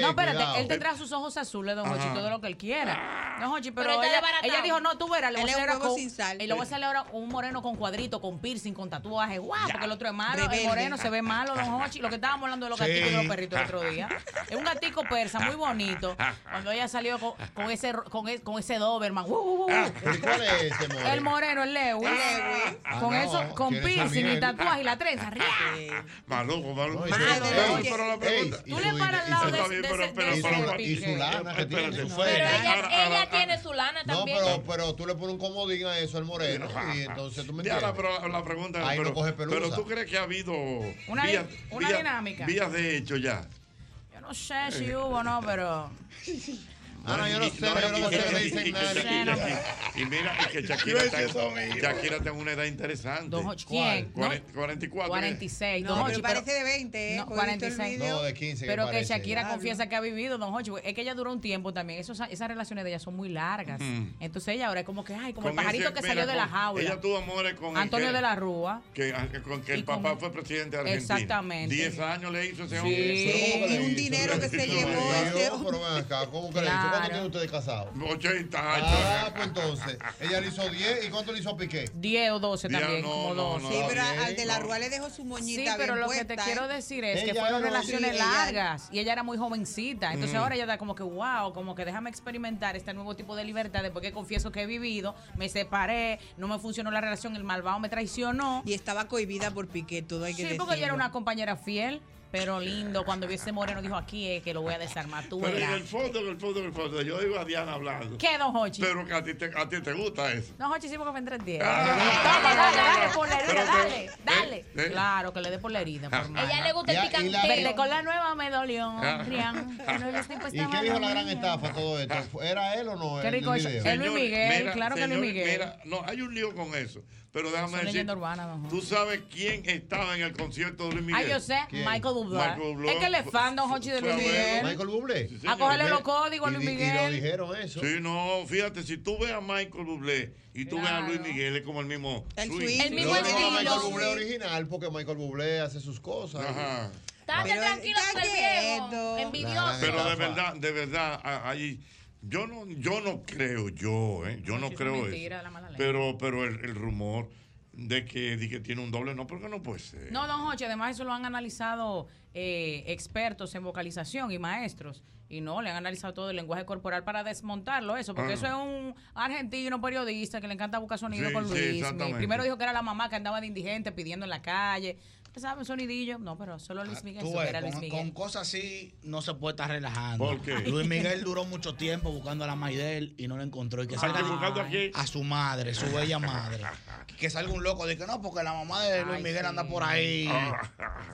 No, espérate, él tendrá sus ojos azules, don Hochi, todo lo que él quiera. Don Hochi, pero ella, dijo, no, tú verás, le voy a hacer ahora un moreno con cuadrito, con piercing, con tatuaje, guau, porque el otro es malo, Rebelde. el moreno se ve malo, don Hochi. Lo que estábamos hablando de los Sí. gatitos y de los perritos el otro día. Es un gatico persa muy bonito. Cuando ella salió con, con ese con, e- con ese Doberman. uh, uh, uh. ¿Y cuál es ese, more? El moreno, el Lewis. Ah, con no, eso, con piercing y tatuaje y la trenza. ¡ria! Maluco, maluco. No, ey, pero la pregunta. Tú le paras al lado de, de y su- lana que tiene. Pero ella, Ah, ah, ella ah, tiene su lana No, también. pero, pero tú le pones un comodín a eso al moreno y entonces tú me entiendes. pero la, la pregunta Ahí no pero, coge pelusa. pero tú crees que ha habido Una vías, una vías- dinámica. vías de hecho ya. Yo no sé si hubo o no, pero. Ah, no, yo no sé, yo no sé qué le dicen nada. Y mira, y que Shakira está, Shakira está en una edad interesante. Don Hochi, ¿quién? No, Cuaren- 44. 46. No, Don pero Hochi, parece de 20, ¿eh? No, Porque he visto el 46. video. No, de 15 que Pero que parece. Shakira confiesa que ha vivido, don Hochi, es que ella duró un tiempo también. Esas relaciones de ella son muy largas. Mm. Entonces ella ahora es como que, ay, como Con el pajarito ese- que mira, salió de la jaula. Ella tuvo amores con el Antonio que- de la Rúa. Que, con que el papá fue presidente de Argentina. Exactamente. 10 años le hizo ese Sí. hombre. Y un dinero que se llevó Yo, pero ven acá, ¿cómo que le hizo? ¿Cuánto Claro. tiene ustedes casados? 80 años. Ah, pues entonces, ella le hizo 10 y ¿cuánto le hizo a Piqué? 10 o 12 Diez, también, no, como no, 12. no. Sí, pero al de la no. Rúa le dejó su Sí, moñita pero bien lo que te puesta, quiero ¿eh? decir es que fueron relaciones largas y ella era muy jovencita. Entonces Mm. ahora ella da como que, wow, como que déjame experimentar este nuevo tipo de libertad después que confieso que he vivido, me separé, no me funcionó la relación, el malvado me traicionó. Y estaba cohibida por Piqué, todo hay que Sí, decirlo. porque ella era una compañera fiel, pero lindo. Cuando vio ese moreno dijo, aquí es que lo voy a desarmar. Tú Pero en el fondo, en el fondo, en el fondo, yo digo a Diana hablando. ¿Qué, don Hochi? Pero que a ti te, a ti te gusta eso. No, Hochi, sí, porque me entretiene. Ah. Toma, dale, dale, por la herida, dale, dale. eh, eh. Claro, que le dé por la herida, por mala. Ella le gusta el picanteo. Verte con la nueva me dolió, Ah. Rian. no tipo ¿Y qué dijo la gran estafa todo esto? ¿Era él o no? Qué el rico? El Luis Miguel, claro que Luis Miguel. Mira, no, hay un lío con eso. Pero déjame Son decir. leyenda urbana. ¿Tú sabes quién estaba en el concierto de Luis Miguel? Ah, yo sé, ¿Quién? Michael Bublé. Es que le es fan, don Hochi, de Luis. Miguel. Michael Bublé. Sí, A cogerle los códigos a Luis di- Y lo Miguel. dijeron eso. Sí, no, fíjate, si tú ves a Michael Bublé y tú ves a Luis. Miguel, es como el mismo. El swing. mismo no, no, estilo. Michael Bublé original porque Michael Bublé hace sus cosas. Ajá. Estate Pero tranquilo el viejo. Envidioso. Pero de verdad, de verdad, ahí. Yo no, yo no creo, yo, ¿eh? Yo no creo mentira, eso. la mala lengua. Pero, pero el, el rumor de que, de que tiene un doble, no, porque no puede ser. No, don Joche, además eso lo han analizado eh, expertos en vocalización y maestros. Y no, le han analizado todo el lenguaje corporal para desmontarlo, eso, porque Ah. eso es un argentino periodista que le encanta buscar sonido Sí, con sí, Luis. exactamente. Primero dijo que era la mamá que andaba de indigente pidiendo en la calle. ¿Usted sabe un sonidillo? No, pero solo Luis Miguel Tú ves, era Luis con, Miguel. con cosas así no se puede estar relajando. ¿Por qué? Luis Miguel duró mucho tiempo buscando a la Maidel y no la encontró. Y que Ah, salga ¿que buscando a quién? a su madre, su bella madre. que salga un loco de que no, porque la mamá de Luis Ay, Miguel sí. anda por ahí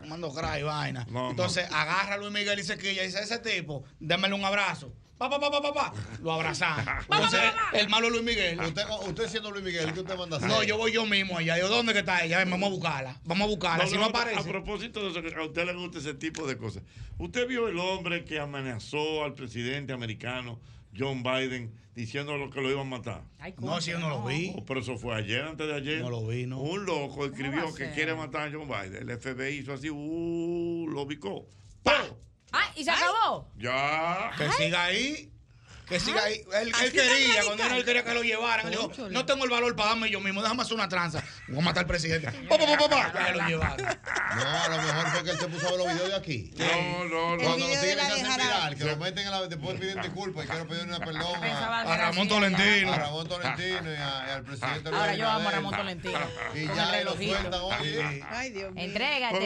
fumando crack y vaina. No, Entonces agarra a Luis Miguel y se quilla y dice, ese tipo, démele un abrazo. Pa, pa, pa, pa, pa, pa. Lo abrazamos. Entonces, el malo Luis Miguel. Usted, usted siendo Luis Miguel, ¿qué usted manda a hacer? No, yo voy yo mismo allá. Yo, ¿dónde que está ella? Vamos a buscarla. Vamos a buscarla. No, si no, no aparece. A propósito de eso, que a usted le gusta ese tipo de cosas. Usted vio el hombre que amenazó al presidente americano, John Biden, diciendo lo que lo iban a matar. No, si yo no lo vi. Oh, pero eso fue ayer, antes de ayer. No lo vi, ¿no? Un loco escribió que quiere matar a John Biden. El FBI hizo así, uh, lo ubicó. ¡Ah! ¿Y se acabó? Ya. Que siga ahí. Que siga ahí. Él, él quería, cuando él quería que lo llevaran, él dijo, no tengo el valor para darme yo mismo, déjame hacer una tranza. Voy a matar al presidente. Ya lo llevaron. No, a lo mejor fue que él se puso a ver los videos de aquí. No, no, no. Cuando los tigres hacen viral, que lo meten en la, después piden disculpas y quiero pedir una perdón a, que A Ramón Tolentino. a Ramón Tolentino y, a- y al presidente Ahora yo amo a. Ramón Tolentino. Y ya lo sueltan, oye. Ay, Dios mío. Entrégate. A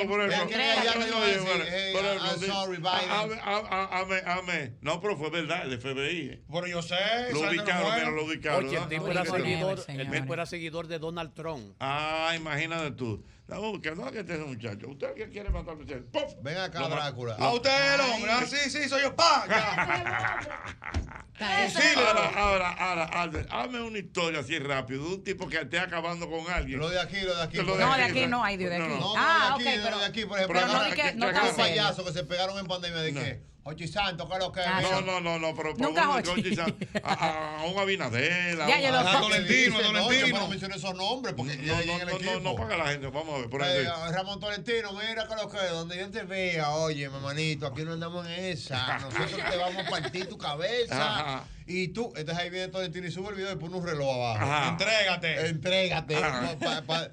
I'm sorry, a- Biden. a- a- ame- ame. No, pero fue verdad, el FBI. Eh. Pero yo sé. Lo de ubicaron, mira, lo ubicaron. Oye, el tipo, era seguidor, el tipo era seguidor de Donald Trump. Ah, imagínate tú. La busca, no que este es un muchacho. Usted que quiere matar al presidente. ¡Puf! Ven acá, Lo Drácula. A usted es el hombre. Ah, sí, sí, soy yo. ¡Pa! Ya. Ahora, ahora, ahora, Albert, hazme una historia así rápido de un tipo que esté acabando con alguien. Lo de aquí, lo de aquí. Lo No, de aquí no, ay, Dios, de No, aquí. no, No, no, ah, de aquí, ok, de, pero. de aquí, por ejemplo. pero no di que- no que- payasos se pegaron en pandemia de No. Ochi Santo, ¿qué es lo que es? No, no, no, no, pero Nunca. Jochi San- a, a- a un Abinadel. a Ya, un- yo lo- a- Tolentino, a No, Tolentino. no mencioné esos nombres porque No, ya no, el no, no, no paga la gente, vamos a ver. Por Eh, ejemplo, Ramón Tolentino, mira que lo que es, donde yo te vea, oye, mamanito, aquí no andamos en esa, nosotros te vamos a partir tu cabeza. Y tú, entonces ahí viene Tolentino y sube el video y pone un reloj abajo. Ajá. Entrégate. Entrégate. Ajá. Pa- pa-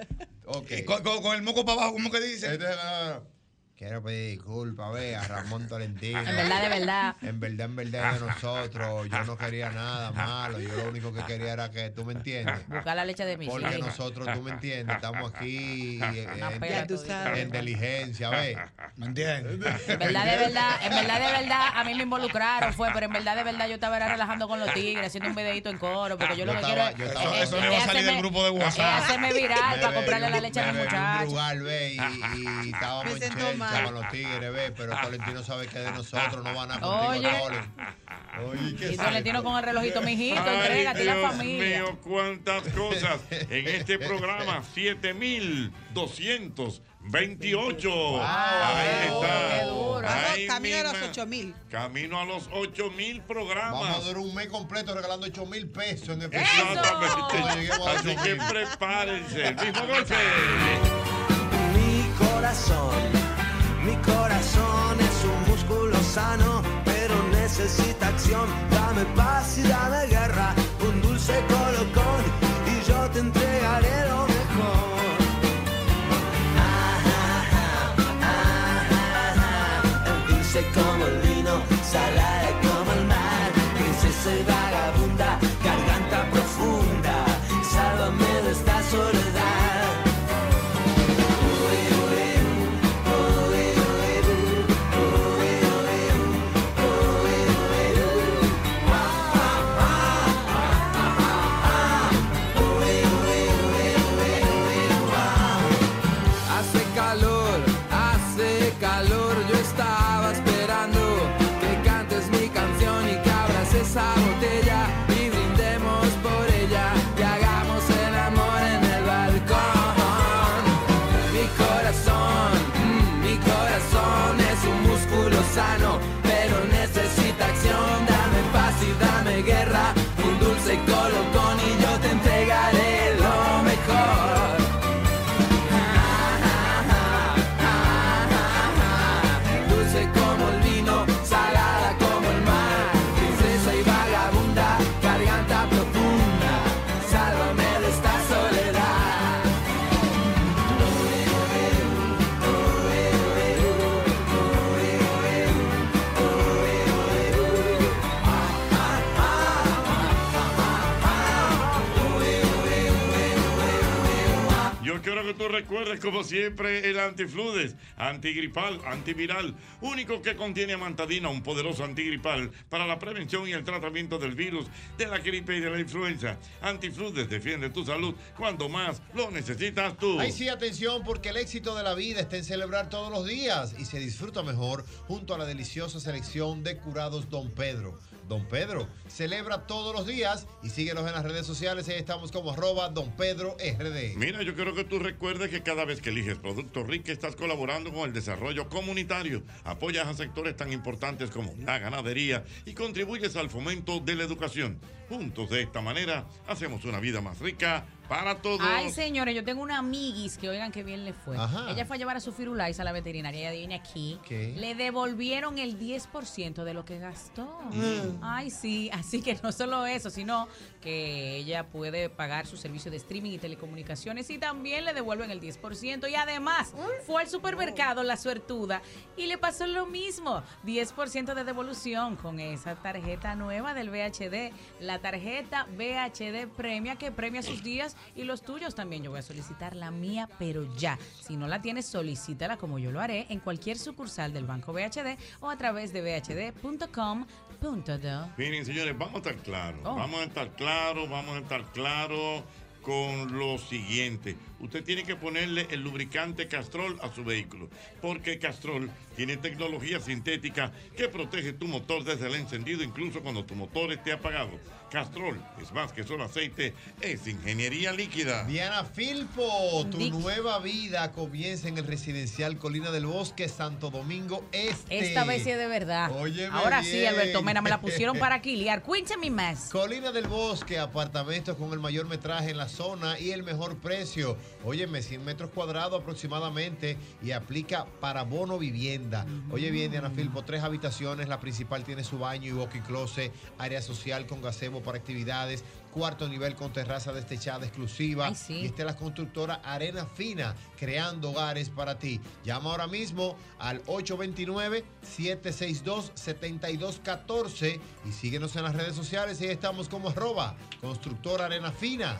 ok. Y con, con- con el moco para abajo, ¿cómo que dice? Entonces, no, no. Quiero pedir disculpas, ve, a Ramón Tolentino. En verdad, de verdad. En verdad, en verdad, de nosotros. Yo no quería nada malo. Yo lo único que quería era que tú me entiendes. Buscar la leche de mi Porque hija. nosotros, tú me entiendes, estamos aquí eh, en, diligencia, ¿ves? ¿Me entiendes? En verdad, de verdad, en verdad, de verdad, a mí me involucraron, fue, pero en verdad, de verdad, yo estaba era relajando con los tigres, haciendo un videito en coro, porque yo lo Yo que estaba- quiero yo es- estaba- es- Eso no iba a es salir del grupo de WhatsApp. hacerme viral para comprarle la leche a mi mi muchacho. Brugal, ve, y, y estábamos Con los tigres, ve, pero Tolentino sabe que de nosotros no van a contigo, Oye. Oye, ¿qué Y Tolentino con el relojito, mijito, entrégate a la Dios familia. mío, cuántas cosas en este programa. 7228. Ahí está. qué duro. Ahí Camino a los misma. 8000. Camino a los 8000 programas. Vamos a durar un mes completo regalando 8 mil pesos en efectivo. Exactamente. Así 8.000. que prepárense. El mismo golpe. Mi corazón, mi corazón es un músculo sano, pero necesita acción. Dame paz y dame guerra, un dulce colocón y yo te entregaré lo mejor. Ah. Dulce como el vino, salada como el mar, princesa Tú recuerdes, como siempre, el antifludes, antigripal, antiviral, único que contiene amantadina, un poderoso antigripal para la prevención y el tratamiento del virus, de la gripe y de la influenza. Antifludes defiende tu salud cuando más lo necesitas tú. Ay, sí, atención, porque el éxito de la vida está en celebrar todos los días y se disfruta mejor junto a la deliciosa selección de curados Don Pedro. Don Pedro celebra todos los días y síguenos en las redes sociales. Ahí estamos como arroba Don. Mira, yo quiero que tú recuerdes que cada vez que eliges Productos RIC estás colaborando con el desarrollo comunitario, apoyas a sectores tan importantes como la ganadería y contribuyes al fomento de la educación. Juntos de esta manera hacemos una vida más rica para todos. Ay, señores, yo tengo una amiguis que oigan qué bien le fue. Ajá. Ella fue a llevar a su Firulais a la veterinaria y adivine aquí. ¿Qué? Le devolvieron el 10% de lo que gastó. Mm. Ay, sí. Así que no solo eso, sino que ella puede pagar su servicio de streaming y telecomunicaciones y también le devuelven el 10%. Y además, fue al supermercado La Suertuda y le pasó lo mismo. 10% de devolución con esa tarjeta nueva del VHD. La tarjeta VHD Premia que premia sus días y los tuyos también. Yo voy a solicitar la mía, pero ya. Si no la tienes, solicítala como yo lo haré en cualquier sucursal del Banco VHD o a través de Miren, señores, vamos a estar claros. Oh. Vamos a estar claros, vamos a estar claros con lo siguiente. Usted tiene que ponerle el lubricante Castrol a su vehículo, porque Castrol tiene tecnología sintética que protege tu motor desde el encendido, incluso cuando tu motor esté apagado. Castrol es más que solo aceite, es ingeniería líquida. Diana Filpo, tu nueva vida comienza en el residencial Colina del Bosque, Santo Domingo Este. Esta vez sí es de verdad. Óyeme Ahora sí. Alberto Mena, me la pusieron para quiliar. Cuéntame más. Colina del Bosque, apartamentos con el mayor metraje en la zona y el mejor precio. Óyeme, 100 metros cuadrados aproximadamente y aplica para bono vivienda. Oye bien, Diana Filpo, tres habitaciones, la principal tiene su baño y walk-in closet, área social con gazebo para actividades, cuarto nivel con terraza destechada exclusiva. Ay, sí. Y esta es la constructora Arena Fina, creando hogares para ti. Llama ahora mismo al 829-762-7214 y síguenos en las redes sociales. Y ahí estamos como arroba constructora Arena Fina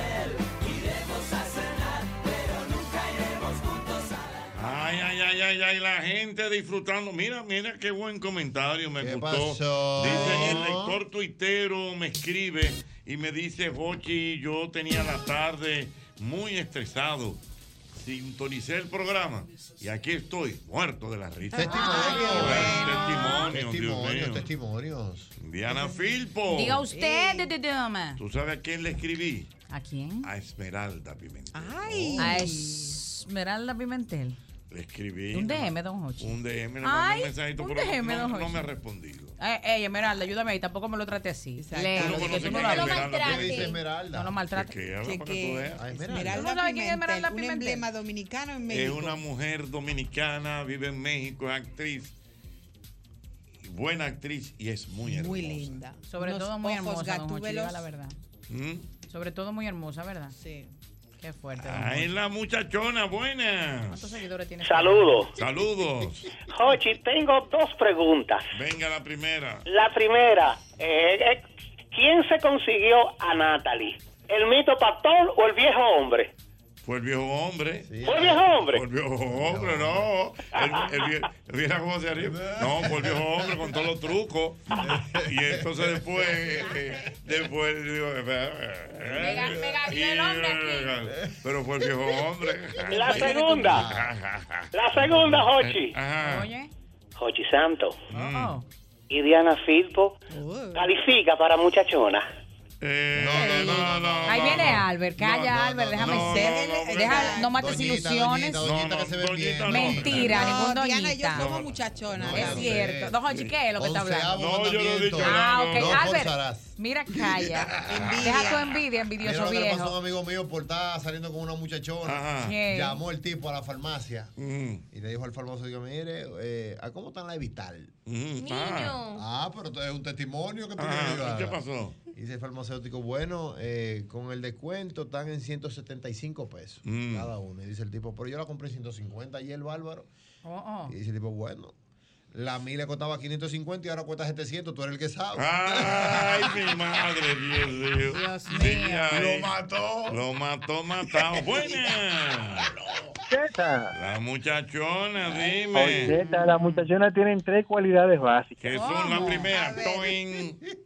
Ay, ay, ay, ay, ay, la gente disfrutando. Mira, mira qué buen comentario, me ¿Qué gustó. pasó? Dice, el lector tuitero me escribe y me dice, Jochi, yo tenía la tarde muy estresado. Sintonicé el programa y aquí estoy, muerto de la risa. Testimonios. Testimonios, Testimonios. Diana Filpo. Diga usted, de- de- de- ¿Tú sabes a quién le escribí? ¿A quién? A Esmeralda Pimentel. Ay. A Esmeralda Pimentel. Le escribí. Un DM, don Jochi. Un DM, le mandé Ay, un mensajito, un pero no- DM, no, don no me ha respondido. Eh, ey, Esmeralda, ayúdame ahí. Tampoco me lo trate así. Tú no que tú no quién lo es hables. Esmeralda. ¿Qué dice Esmeralda? No lo maltrate. Que habla Que- para que que- tú veas. ¿Tú Esmeralda no sabes quién es Esmeralda Pimentel, un emblema dominicano en Es México. una mujer dominicana, vive en México, es actriz. Buena actriz y es muy hermosa. Muy linda. Sobre Unos todo muy ojos hermosa, don Jochi, diga gatúbelos. la verdad. ¿Mm? Sobre todo muy hermosa, ¿verdad? Sí. Qué fuerte. Ahí la muchachona, buena. ¿Cuántos seguidores tiene? Saludos. Saludos. Jochi, tengo dos preguntas. Venga la primera. La primera, eh, eh, ¿quién se consiguió a Natalie? ¿El mito pastor o el viejo hombre? Fue el viejo hombre. Sí. ¿Fue el viejo hombre? Fue el viejo hombre, no. El, el, el viejo, cómo se arriba. No, fue el viejo hombre con todos los trucos. Y entonces después, después eh, eh, eh, el hombre aquí. Pero fue el viejo hombre. La segunda. La segunda, Hochi. Oye. Hochi Santo. Mm. Oh. Y Diana Filpo califica para muchachona. No, no, no, no, no, Ahí viene Albert, calla Albert, déjame ser. No mates ilusiones. Mentira, ningún doñita. yo somos muchachonas. Es cierto. Don Jochi, ¿qué es lo que está hablando? No, yo lo he dicho. Ah, ok, Albert. Mira, calla. Deja tu envidia, envidioso viejo. Pasó un amigo mío por estar saliendo con una muchachona. Llamó el tipo a la farmacia y le dijo al farmacéutico, mire, cómo está la Vital? Niño. Ah, pero es un testimonio que tú le ¿Qué pasó? Dice el farmacéutico, bueno, eh, con el descuento están en 175 pesos mm. cada uno. Y dice el tipo, pero yo la compré en 150 ayer, el bárbaro. Oh, oh. Y dice el tipo, bueno, la mil le costaba 550 y ahora cuesta 700. Tú eres el que sabe. Ay, mi madre, Dios, mío. lo mató. Lo mató, matado. Buena. La muchachona, dime. Ocheta, las muchachonas tienen tres cualidades básicas. Que son la primera.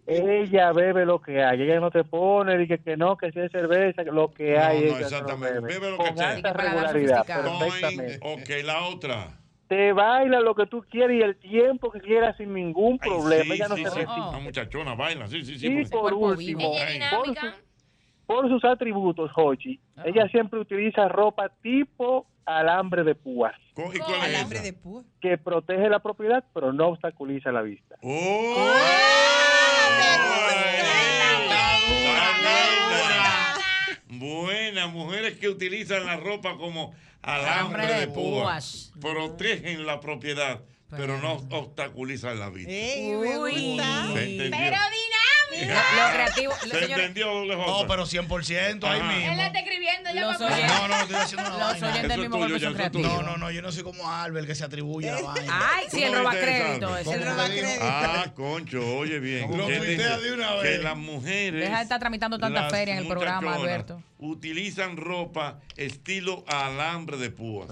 Ella bebe lo que hay. Ella no te pone, dice que no, que si es cerveza, lo que hay. No, exactamente. Bebe. lo que sea. Con regularidad, perfectamente. Ok, la otra te baila lo que tú quieras y el tiempo que quieras sin ningún problema. Sí, Ella no sí, se sí. La muchachona baila, sí, sí, sí. Y por último, por, sus atributos, Hochi, ah. ella siempre utiliza ropa tipo alambre de púas. ¿Y cuál alambre de púas. Que protege la propiedad, pero no obstaculiza la vista. ¡Oh! ¡Oh! ¡Oh! Buenas mujeres que utilizan la ropa como alambre de púas. Protegen la propiedad pero no obstaculizan la vida. Ey, me gusta. Pero dinámica. Lo creativo. Lo Se señor... entendió, No, pero 100% ahí mismo. Él la está escribiendo. Ya los oyentes. No, no, no estoy haciendo una Los oyentes mismos creativos. No, no, no, yo no soy como Albert que se atribuye la vaina. Ay, sí, el roba crédito. El. Ah, concho, oye bien. Que las mujeres. Deja de estar tramitando tantas ferias en el programa, Alberto. Utilizan ropa estilo alambre de púas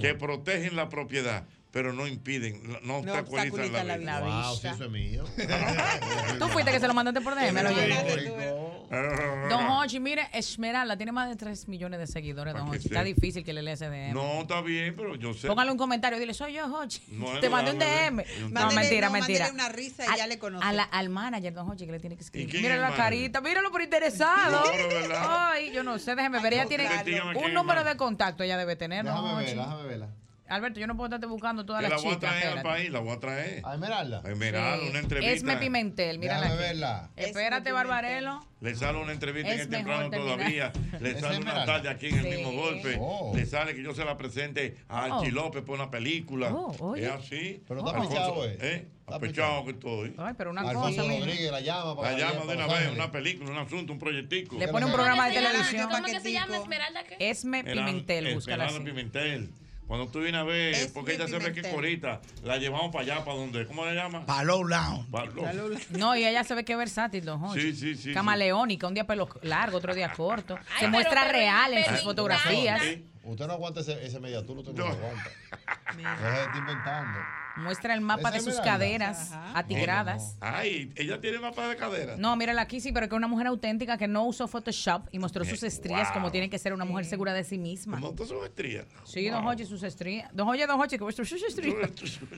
que protegen la propiedad pero no impiden, no, no obstaculizan, la, la. Wow, eso es mío. Tú fuiste que se lo mandaste por DM, lo llevo. Don Hochi, mire, Esmeralda tiene más de 3 millones de seguidores, Don Hochi. Está difícil que le lees DM. No, está bien, pero yo sé. Póngale un comentario, dile, soy yo, Hochi. No, Te mandé un DM. No, mentira, no, mentira. una risa y al, ya le conoce. A la, al manager, Don Hochi, que le tiene que escribir. Míralo la carita, míralo por interesado. Ay, yo no sé, déjeme ver. Ella tiene un número de contacto, ella debe tener, Déjame verla, déjame verla. Alberto, yo no puedo estarte buscando todas las chicas. La voy a traer espérate. al país, la voy a traer. A Esmeralda. Esmeralda, una entrevista. Esme Pimentel, mira la. Espérate, Barbarelo. Le sale una entrevista en el temprano todavía. Le sale una tarde aquí en el mismo golpe. Oh. Le sale que yo se la presente a Archie oh. López por una película. Oh, es así. Pero está pechado, ¿eh? ¿eh? Apechado que estoy. Ay, pero una Alfonso cosa. Rodríguez, la llama. Para que la llama de una vez, una película, un asunto, un proyectico. Le pone un programa de televisión. ¿Cómo que se llama Esmeralda? Esme Pimentel, busca Esmeralda Pimentel. Cuando tú vienes a ver, porque ella se ve que corita, la llevamos para allá, para donde, ¿cómo le llama? Para Low Down. Pa low. No, y ella se ve que es versátil, don Jorge. Sí, sí, sí. Camaleónica, sí. un día pelo largo, otro día corto. Ay, se muestra pero, real en sus fotografías. Usted no aguanta ese, ese media tú usted no lo aguanta. Deja de estar inventando. Muestra el mapa de sus caderas atigradas. Ay, ella tiene mapa de caderas. No, mírala aquí, sí, pero que una mujer auténtica que no usó Photoshop y mostró sus eh, estrías como tiene que ser una mujer segura de sí misma. ¿Mostró sus estrías? Sí, wow. don Hochi, sus estrías. Don Hochi, don Hochi, que mostró sus estrías.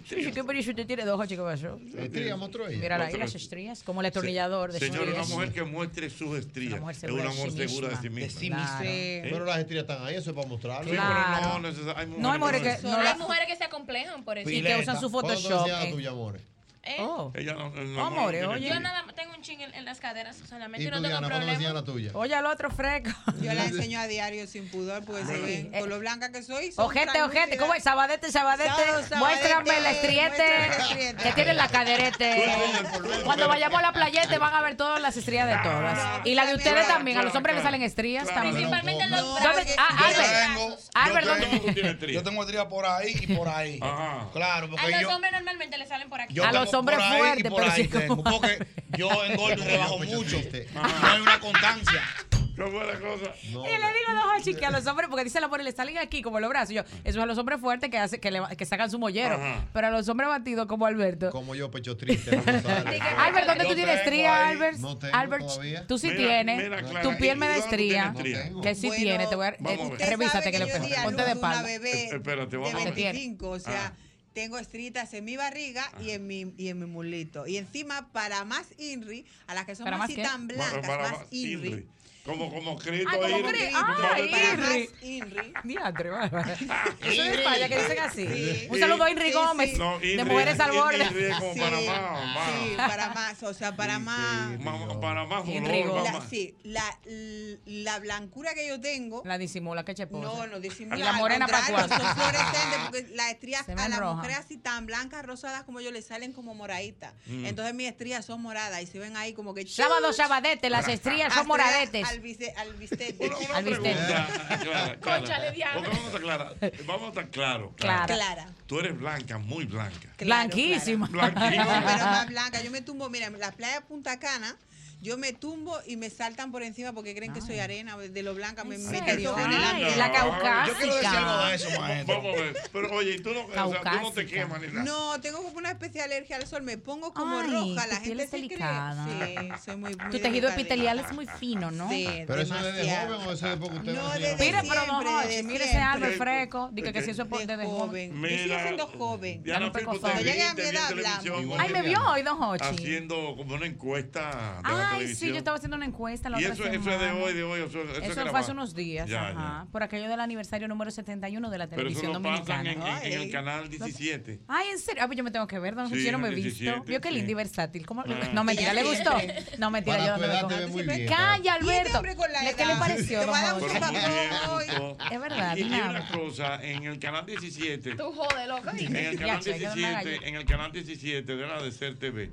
¿Qué periódico usted tiene, don Hochi, que pasó? Estrías mostró ahí. Mírala ahí, las estrías, como el atornillador de Señor, una mujer que muestre sus estrías. Es una mujer segura de sí misma. Pero las estrías están ahí, eso es para mostrarlo. no, hay mujeres que se acomplejan por eso. Y que usan sus Photoshop. ¿Cuándo te enseñaron a tu amores? ¿Eh? Oh. Oye. Yo nada más tengo un ching en, las caderas solamente. Yo no tengo problema. Oye, al otro fresco. Yo la enseño a diario sin pudor, porque se ven con lo blanca que soy. Ojete, ojete, ¿cómo es? Sabadete, sabadete. Muéstrame el estriete que tiene la caderete. Cuando vayamos a la playete van a ver todas las estrías de todas. Y la de ustedes también. A los hombres les salen estrías también. Principalmente los brazos. Ah, ah, Albert, ah, ¿dónde? Yo tengo estrías por ahí y por ahí. Claro, A los hombres normalmente les salen por aquí los hombres fuertes. Pero ahí sí como... porque yo engordo y rebajo mucho. No hay una constancia. Cosa? Y le digo a los que a los hombres, porque dice la mujer, le salen aquí como los brazos. Yo, eso es a los hombres fuertes que hace, que, que sacan su mollero. Pero a los hombres batidos como Alberto. Como yo, pecho triste. No Albert, ¿dónde yo tú tienes estría, Albert? No tengo Albert, todavía. tú sí tienes. Tu piel me da estría. Que sí bueno, tiene. Te voy a, eh, revísate que, que le ponte de palo. Una bebé Espérate, vamos de 25, o sea tengo estritas en mi barriga y en mi, y en mi mulito. Y encima, para más INRI, a las que son ¿Para más tan blancas, Para- para más más INRI. Inri. Como, como Cristo Ah, como ¿Dónde ah? Inri. INRI. Diatre. Eso es de España que dicen así. Sí. Un saludo a Inri Sí, sí. Gómez, No, de Inri- Mujeres al Borde. Inri es como Sí, más. sí, para más, o sea, para más... Para más Inri olor, Gómez. para La, más. sí, la, la blancura que yo tengo. La disimula, que cheposa. No, no disimula. ¿Y la morena para cuándo? Son fluorescentes porque las estrías a las mujeres así tan blancas, rosadas como yo le salen como moraditas. Mm. Entonces mis estrías son moradas y se ven ahí como que. Sábado, sabadete, las estrías son moradetes. Al, biste- al bistec. Al bistec. Clara, Clara, Cónchale, Diana. porque vamos a estar clara, vamos a estar claro. Clara. Clara. Tú eres blanca, muy blanca. Blanquísima. Blanquísima. No, pero más blanca. Yo me tumbo, mira, en la playa de Punta Cana. Yo me tumbo y me saltan por encima porque creen que soy arena de lo blanca. Me meten todo en el Ay, la caucásica. Yo quiero decir algo de eso, maestro. Vamos a ver. Pero oye, y tú no, o sea, tú no te quemas ni nada. No, tengo como una especie de alergia al sol. Me pongo como Ay, roja. La gente es se delicada. cree. Sí, soy muy, muy Tu tejido epitelial es muy fino, ¿no? Sí, Pero eso es desde demasiado. joven o eso es después que usted No, desde Mire, pero no, mire ese árbol fresco. Dice que si eso es por De desde joven. Yo sigo siendo joven. Te solo. vi, Llegué a mi edad, hablamos. Ay, me vio hoy, don Hochi. Haciendo como una encuesta de la Ay, televisión. sí, yo estaba haciendo una encuesta la Y otra eso, eso es de semana. hoy, de hoy. Eso, eso, es Eso fue grabado. hace unos días, Ya, ajá, por aquello del aniversario número 71 de la Pero eso televisión dominicana. en, en- en el canal 17. Ay, en serio, ah, pues yo me tengo que ver, don Sí, Hochi, yo no me he visto. 17, Vio qué sí. lindo y versátil. ¿Cómo? Ah. No, mentira, ¿le gustó? No, mentira, yo no me cojo. Calla, este Alberto. hombre con la ¿Le- ¿Qué le pareció. Es verdad, Y, una cosa, en el canal 17. Tú jode, loco. En el canal che, hay que dar una 17, galleta. en el canal 17 de la de Ser TV.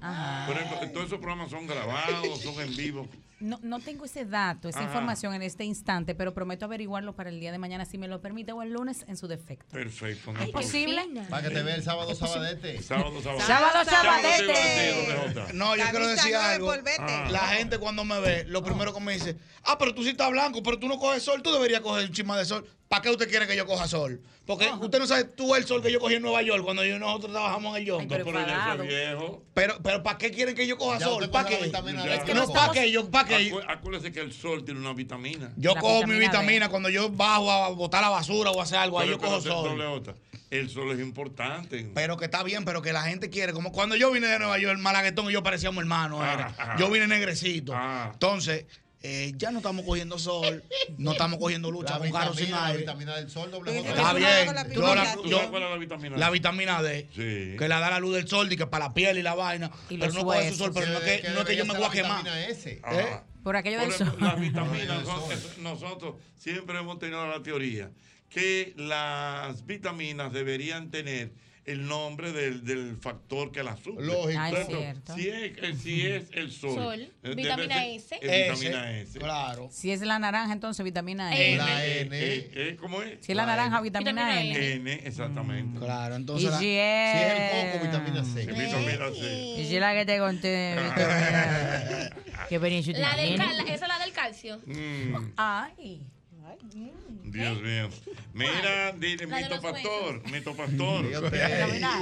Por ejemplo, todos esos programas son grabados, son en vivo. No, no tengo ese dato, esa Ajá. información en este instante, pero prometo averiguarlo para el día de mañana, si me lo permite, o el lunes en su defecto. Perfecto. no ¿Es posible? Para que te vea el sábado sabadete. Sábado, sábado. Sábado, sabadete. sabadete. No, yo quiero decir algo. Ah. La gente cuando me ve, lo primero que me dice, ah, pero tú sí estás blanco, pero tú no coges sol, tú deberías coger un chisma de sol. ¿Para qué usted quiere que yo coja sol? Porque usted no sabe tú el sol que yo cogí en Nueva York cuando yo, nosotros trabajamos en el Ay, Yonto. pero pero ¿para qué quieren que yo coja Ya sol? ¿Para qué? Es que no, no ¿para qué? Yo, ¿para Acu- Acuérdese que el sol tiene una vitamina. Yo La cojo mi vitamina cuando yo bajo a botar la basura o hacer algo, ahí yo Pero- cojo pero, sol. El sol es importante. Pero que está bien, pero que la gente quiere. Como cuando yo vine de Nueva York, el malaguetón y yo parecíamos hermanos. era. Ah. Yo vine negrecito. Ah. Entonces, eh, ya no estamos cogiendo sol, no estamos cogiendo lucha La con carros sin vitamina, la aire. vitamina del sol, doble Está bien. la Yo la, ¿Tú yo- sabes cuál es la vitamina? la vitamina D, Sí. que la da la luz del sol, y que para la piel y la vaina. Y pero no coge su sol, pero no es que, no es que yo me voy a quemar. ¿Eh? Por aquello del sol. Las vitaminas, nosotros siempre hemos tenido la teoría que las vitaminas deberían tener el nombre del, del factor que las suple. Lógico. Ah, es cierto. Si es, eh, si es el sol. Sol, eh, vitamina ser- S. eh, vitamina S. Claro. Si es la naranja, entonces vitamina Eh, E. La Eh, N. eh, eh, ¿Cómo es? Si es la la naranja, N. vitamina Vitamina N. N, exactamente. Claro, Y entonces. la- si Si es el coco, vitamina Sí, C. vitamina C. Y si la que te conté, ¿Qué La del cal- esa es la del calcio. Mm, Ay. Dios mío. Mira, dile, Mito los Pastor, Mito Pastor.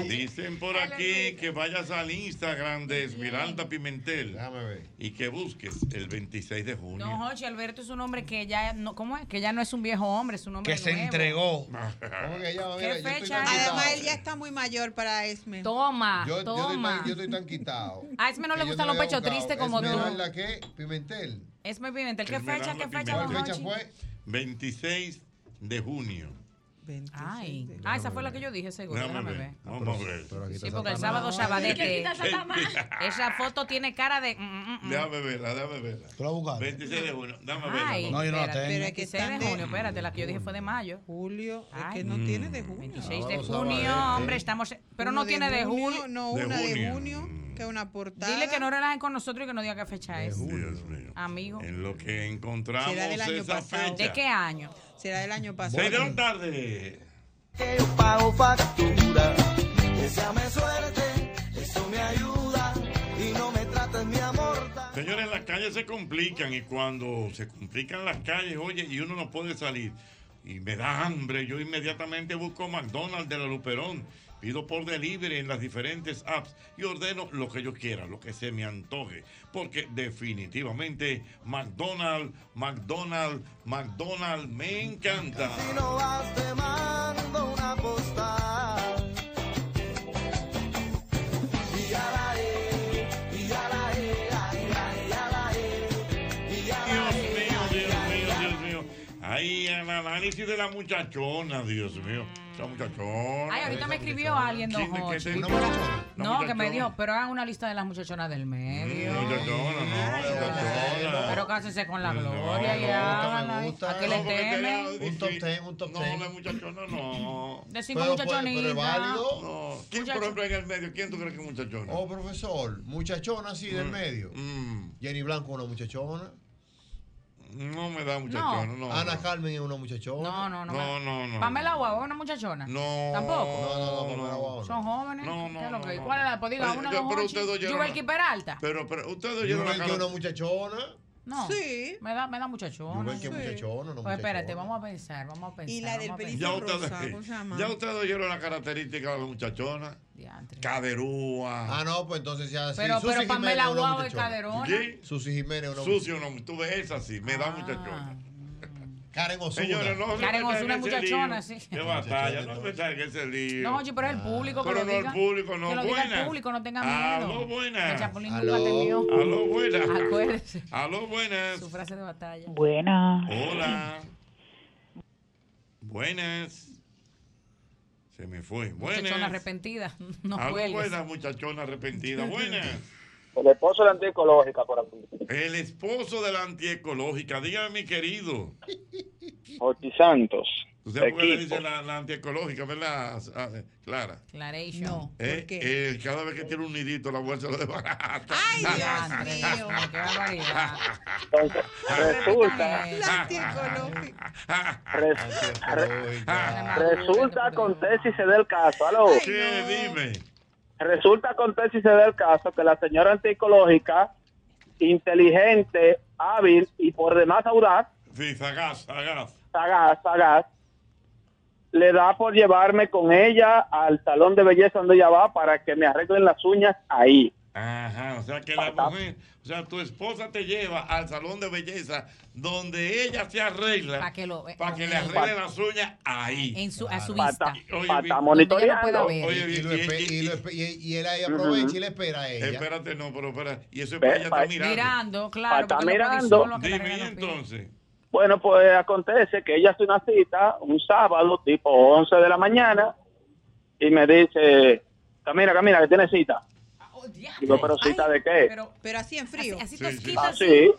Dicen por aquí que vayas al Instagram de Esmeralda Pimentel Déjame ver. y que busques el 26 de junio. No, Jochi, Alberto es un hombre que ya no, ¿cómo es? Que ya no es un viejo hombre, es un hombre que se entregó. ¿Cómo que llama? ¿Qué Mira, yo fecha. Además, él ya está muy mayor para Esme. Toma, Yo, yo, estoy toma. tan, yo estoy tan quitado. A Esme no le yo gustan los había pechos tristes como tú. ¿Esmeralda qué? Pimentel. Esme Pimentel, ¿qué Esmeralda fecha? ¿Qué fecha, ¿Cuál fecha fue? 26 de junio. Ay, ah, esa fue la que yo dije, seguro. Déjame Déjame ver. ver. Vamos a ver. Pero aquí Sí, porque el sábado ¿Qué sabadete. Esa foto tiene cara de. mm, mm, mm. Déjame verla, déjame verla. ¿Tú la buscaste? 26 de junio. Dame Ay, verla. No, yo no la tengo. Pero es que 26 de junio, espérate, la que yo dije fue de mayo. Julio, es Ay. que no tiene de junio. 26 de junio, hombre, estamos. Pero no tiene de julio. No, De una de junio. junio, que es una portada. Dile que no relajen con nosotros y que no diga qué fecha es. Dios mío. Amigo. En lo que encontramos esa fecha. ¿De qué año? Será del año 6 pasado. de la tarde. que yo pago factura. Deseame suerte, eso me ayuda. Y no me trates mi amor. tan- Señores, las calles se complican y cuando se complican las calles, oye, y uno no puede salir y me da hambre, yo inmediatamente busco McDonald's de la Luperón, Pido por delivery en las diferentes apps y ordeno lo que yo quiera, lo que se me antoje. Porque definitivamente McDonald's, McDonald's, McDonald's me encanta. Si no vas, te mando una postal. Dios mío, Dios mío, Dios mío. ahí Ay, el análisis de la muchachona, Dios mío. Muchachona. Ay, ahorita me escribió alguien, don ¿Quién- Jochi. quién- No, que me dijo, pero hagan una lista de las muchachonas del medio. Muchachona, no, muchachona. Pero cásense con la gloria y háganla. ¿A qué le temen? Un top ten, un top ten. No, la muchachona no. De cinco pues, muchachonitas. pero es válido. ¿Quién, por ejemplo, en el medio? ¿Quién tú crees que es muchachona? Oh, profesor, muchachona así del Mm, medio. Jenny Blanco, una muchachona. No me da muchachona, no. Ana Carmen es una muchachona. No, no, no. No, no, no. Pamela Guau es una muchachona. No. Tampoco. No, no, no, Pamela Guau. Son jóvenes. No, no, ¿Qué es lo no, no. ¿Cuál es la? Pues diga una, yo- don pero ustedes oyeron Peralta. Pero, pero ustedes oyeron cara. una muchachona. No. Sí. Me da, me da muchachona. Yubelki es muchachona, no Pues espérate, vamos a pensar, vamos a pensar. Y la del pelito ustedes, ya ustedes oyeron la característica de la muchachona. Caderúa. Ah, no, pues entonces ya sí. Pero- Susi pero Pamela Guau es caderona. ¿Sí? Susi Jiménez una Sucio, no, tú ves esa sí, me da muchachona. Karen Osuna. Señores, no Karen en ese muchachona, sí. De batalla, no me en ese lío. No, pero es el público que Pero lo no diga. el público, no. Que lo diga el público, no tenga miedo. Aló, buenas. El Chapulín Aló. nunca temió. Aló, buenas. Acuérdese. Aló, buenas. Su frase de batalla. Buenas. Hola. Buenas. Se me fue. Muchachona Buenas. arrepentida. No Aló, buenas, muchachona arrepentida. Buenas. El esposo de la antiecológica por aquí. El esposo de la antiecológica. Dígame, mi querido. Ortiz Santos. ¿Usted por qué le dice la, la antiecológica, verdad, ah, eh, Clara? Claration. No. Eh, eh, cada vez que tiene un nidito, la bolsa lo desbarata. Ay, Dios mío. Qué barbaridad. Entonces, resulta, La antiecológica. Re- resulta, acontece y se da el caso. ¿Aló? ¿Qué? Dime. Resulta, acontece y se da el caso que la señora antiecológica, inteligente, hábil y por demás audaz, Sí, sagaz, sagaz. sagaz, sagaz, le da por llevarme con ella al salón de belleza donde ella va para que me arreglen las uñas ahí. Ajá, o sea que la mujer, o sea, tu esposa te lleva al salón de belleza donde ella se arregla Para que, lo, para que le arregle las uñas ahí. En su, a su vista. ta- Oye, pa' bien. ta monitoreando. Oye, Y, él ahí aprovecha y le espera a ella. Espérate, no, pero espera. Y eso es para ella está mirando. Mirando, claro. Está mirando. Dime, ¿y arreglen los pies. entonces? Bueno, pues acontece que ella hace una cita un sábado, tipo 11 de la mañana, y me dice, camina, camina, que tiene cita. Digo, pero cita de qué? Pero, pero así en frío. Así, Sí, tosquita, Ah, así. sí.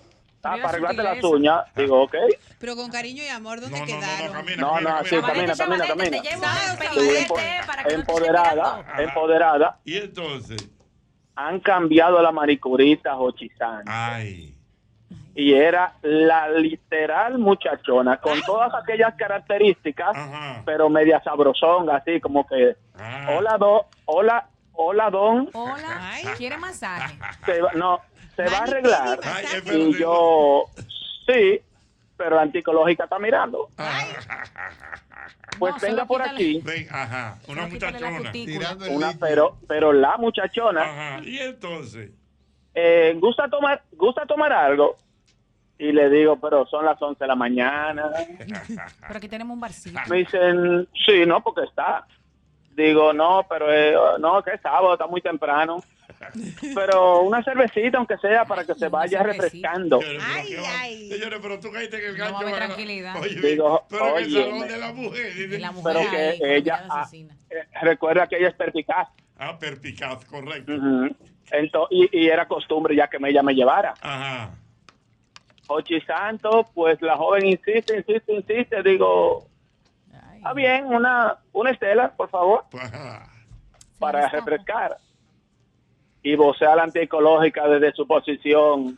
Ah, Pero para arreglarte las uñas. Digo, ok. Pero con cariño y amor, ¿dónde No, no, no, camina, No, camina, no, camina. sí, camina, camina, empoderada, empoderada. Y entonces, Han cambiado la maricurita Jochizán. ay. Y era la literal muchachona, con todas aquellas características, Ajá. pero media sabrosonga, así como que, Ah. hola, do, hola, hola, don. Hola, ¿quiere masaje? se va- no, se va a arreglar. Ay. Y yo, sí, pero la anticológica está mirando. Pues No, venga por quítale. aquí, Ven, ajá, una muchachona. una, pero, pero la muchachona, Ajá. Y entonces, eh, ¿gusta tomar, gusta tomar algo? Y le digo, pero son las 11 de la mañana. Pero aquí tenemos un barcito. Me dicen, sí, no, porque está. Digo, no, pero eh, no, que es sábado, está muy temprano. Pero una cervecita, aunque sea, para que se vaya refrescando. Ay, ay. señores, pero tú caíste en el No gancho. haber ¿verdad? tranquilidad. Oye, Digo, pero en el salón me- de la mujer. la mujer Pero que ahí, ella- ah, asesina. Eh, recuerda que ella es perpicaz. Ah, perpicaz, correcto. Ujú. Ento- y, y era costumbre ya que ella me llevara. Ajá. Ochi Santo, pues la joven insiste, insiste, insiste. Digo. Está bien, una, una estela, por favor, para refrescar. Y vocea la antiecológica desde su posición.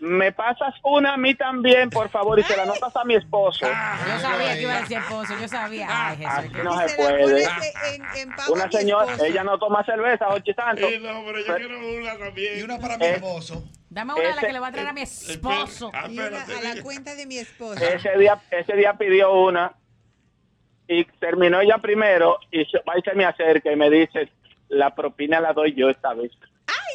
Me pasas una a mí también, por favor, y se la notas a mi esposo. Yo sabía que iba a decir esposo, yo sabía. Ay, Jesús. Así qué- no se puede. en, en Una señora, esposo. ella no toma cerveza, Ochi Santo. Eh, no, pero yo quiero una también. Y una para mi Eh, esposo. Dame una de la que le va a traer a mi esposo. Ah, Y una espérate, a la cuenta de mi esposo. ese día ese día pidió una y terminó ella primero y se- va y se me acerca y me dice la propina la doy yo esta vez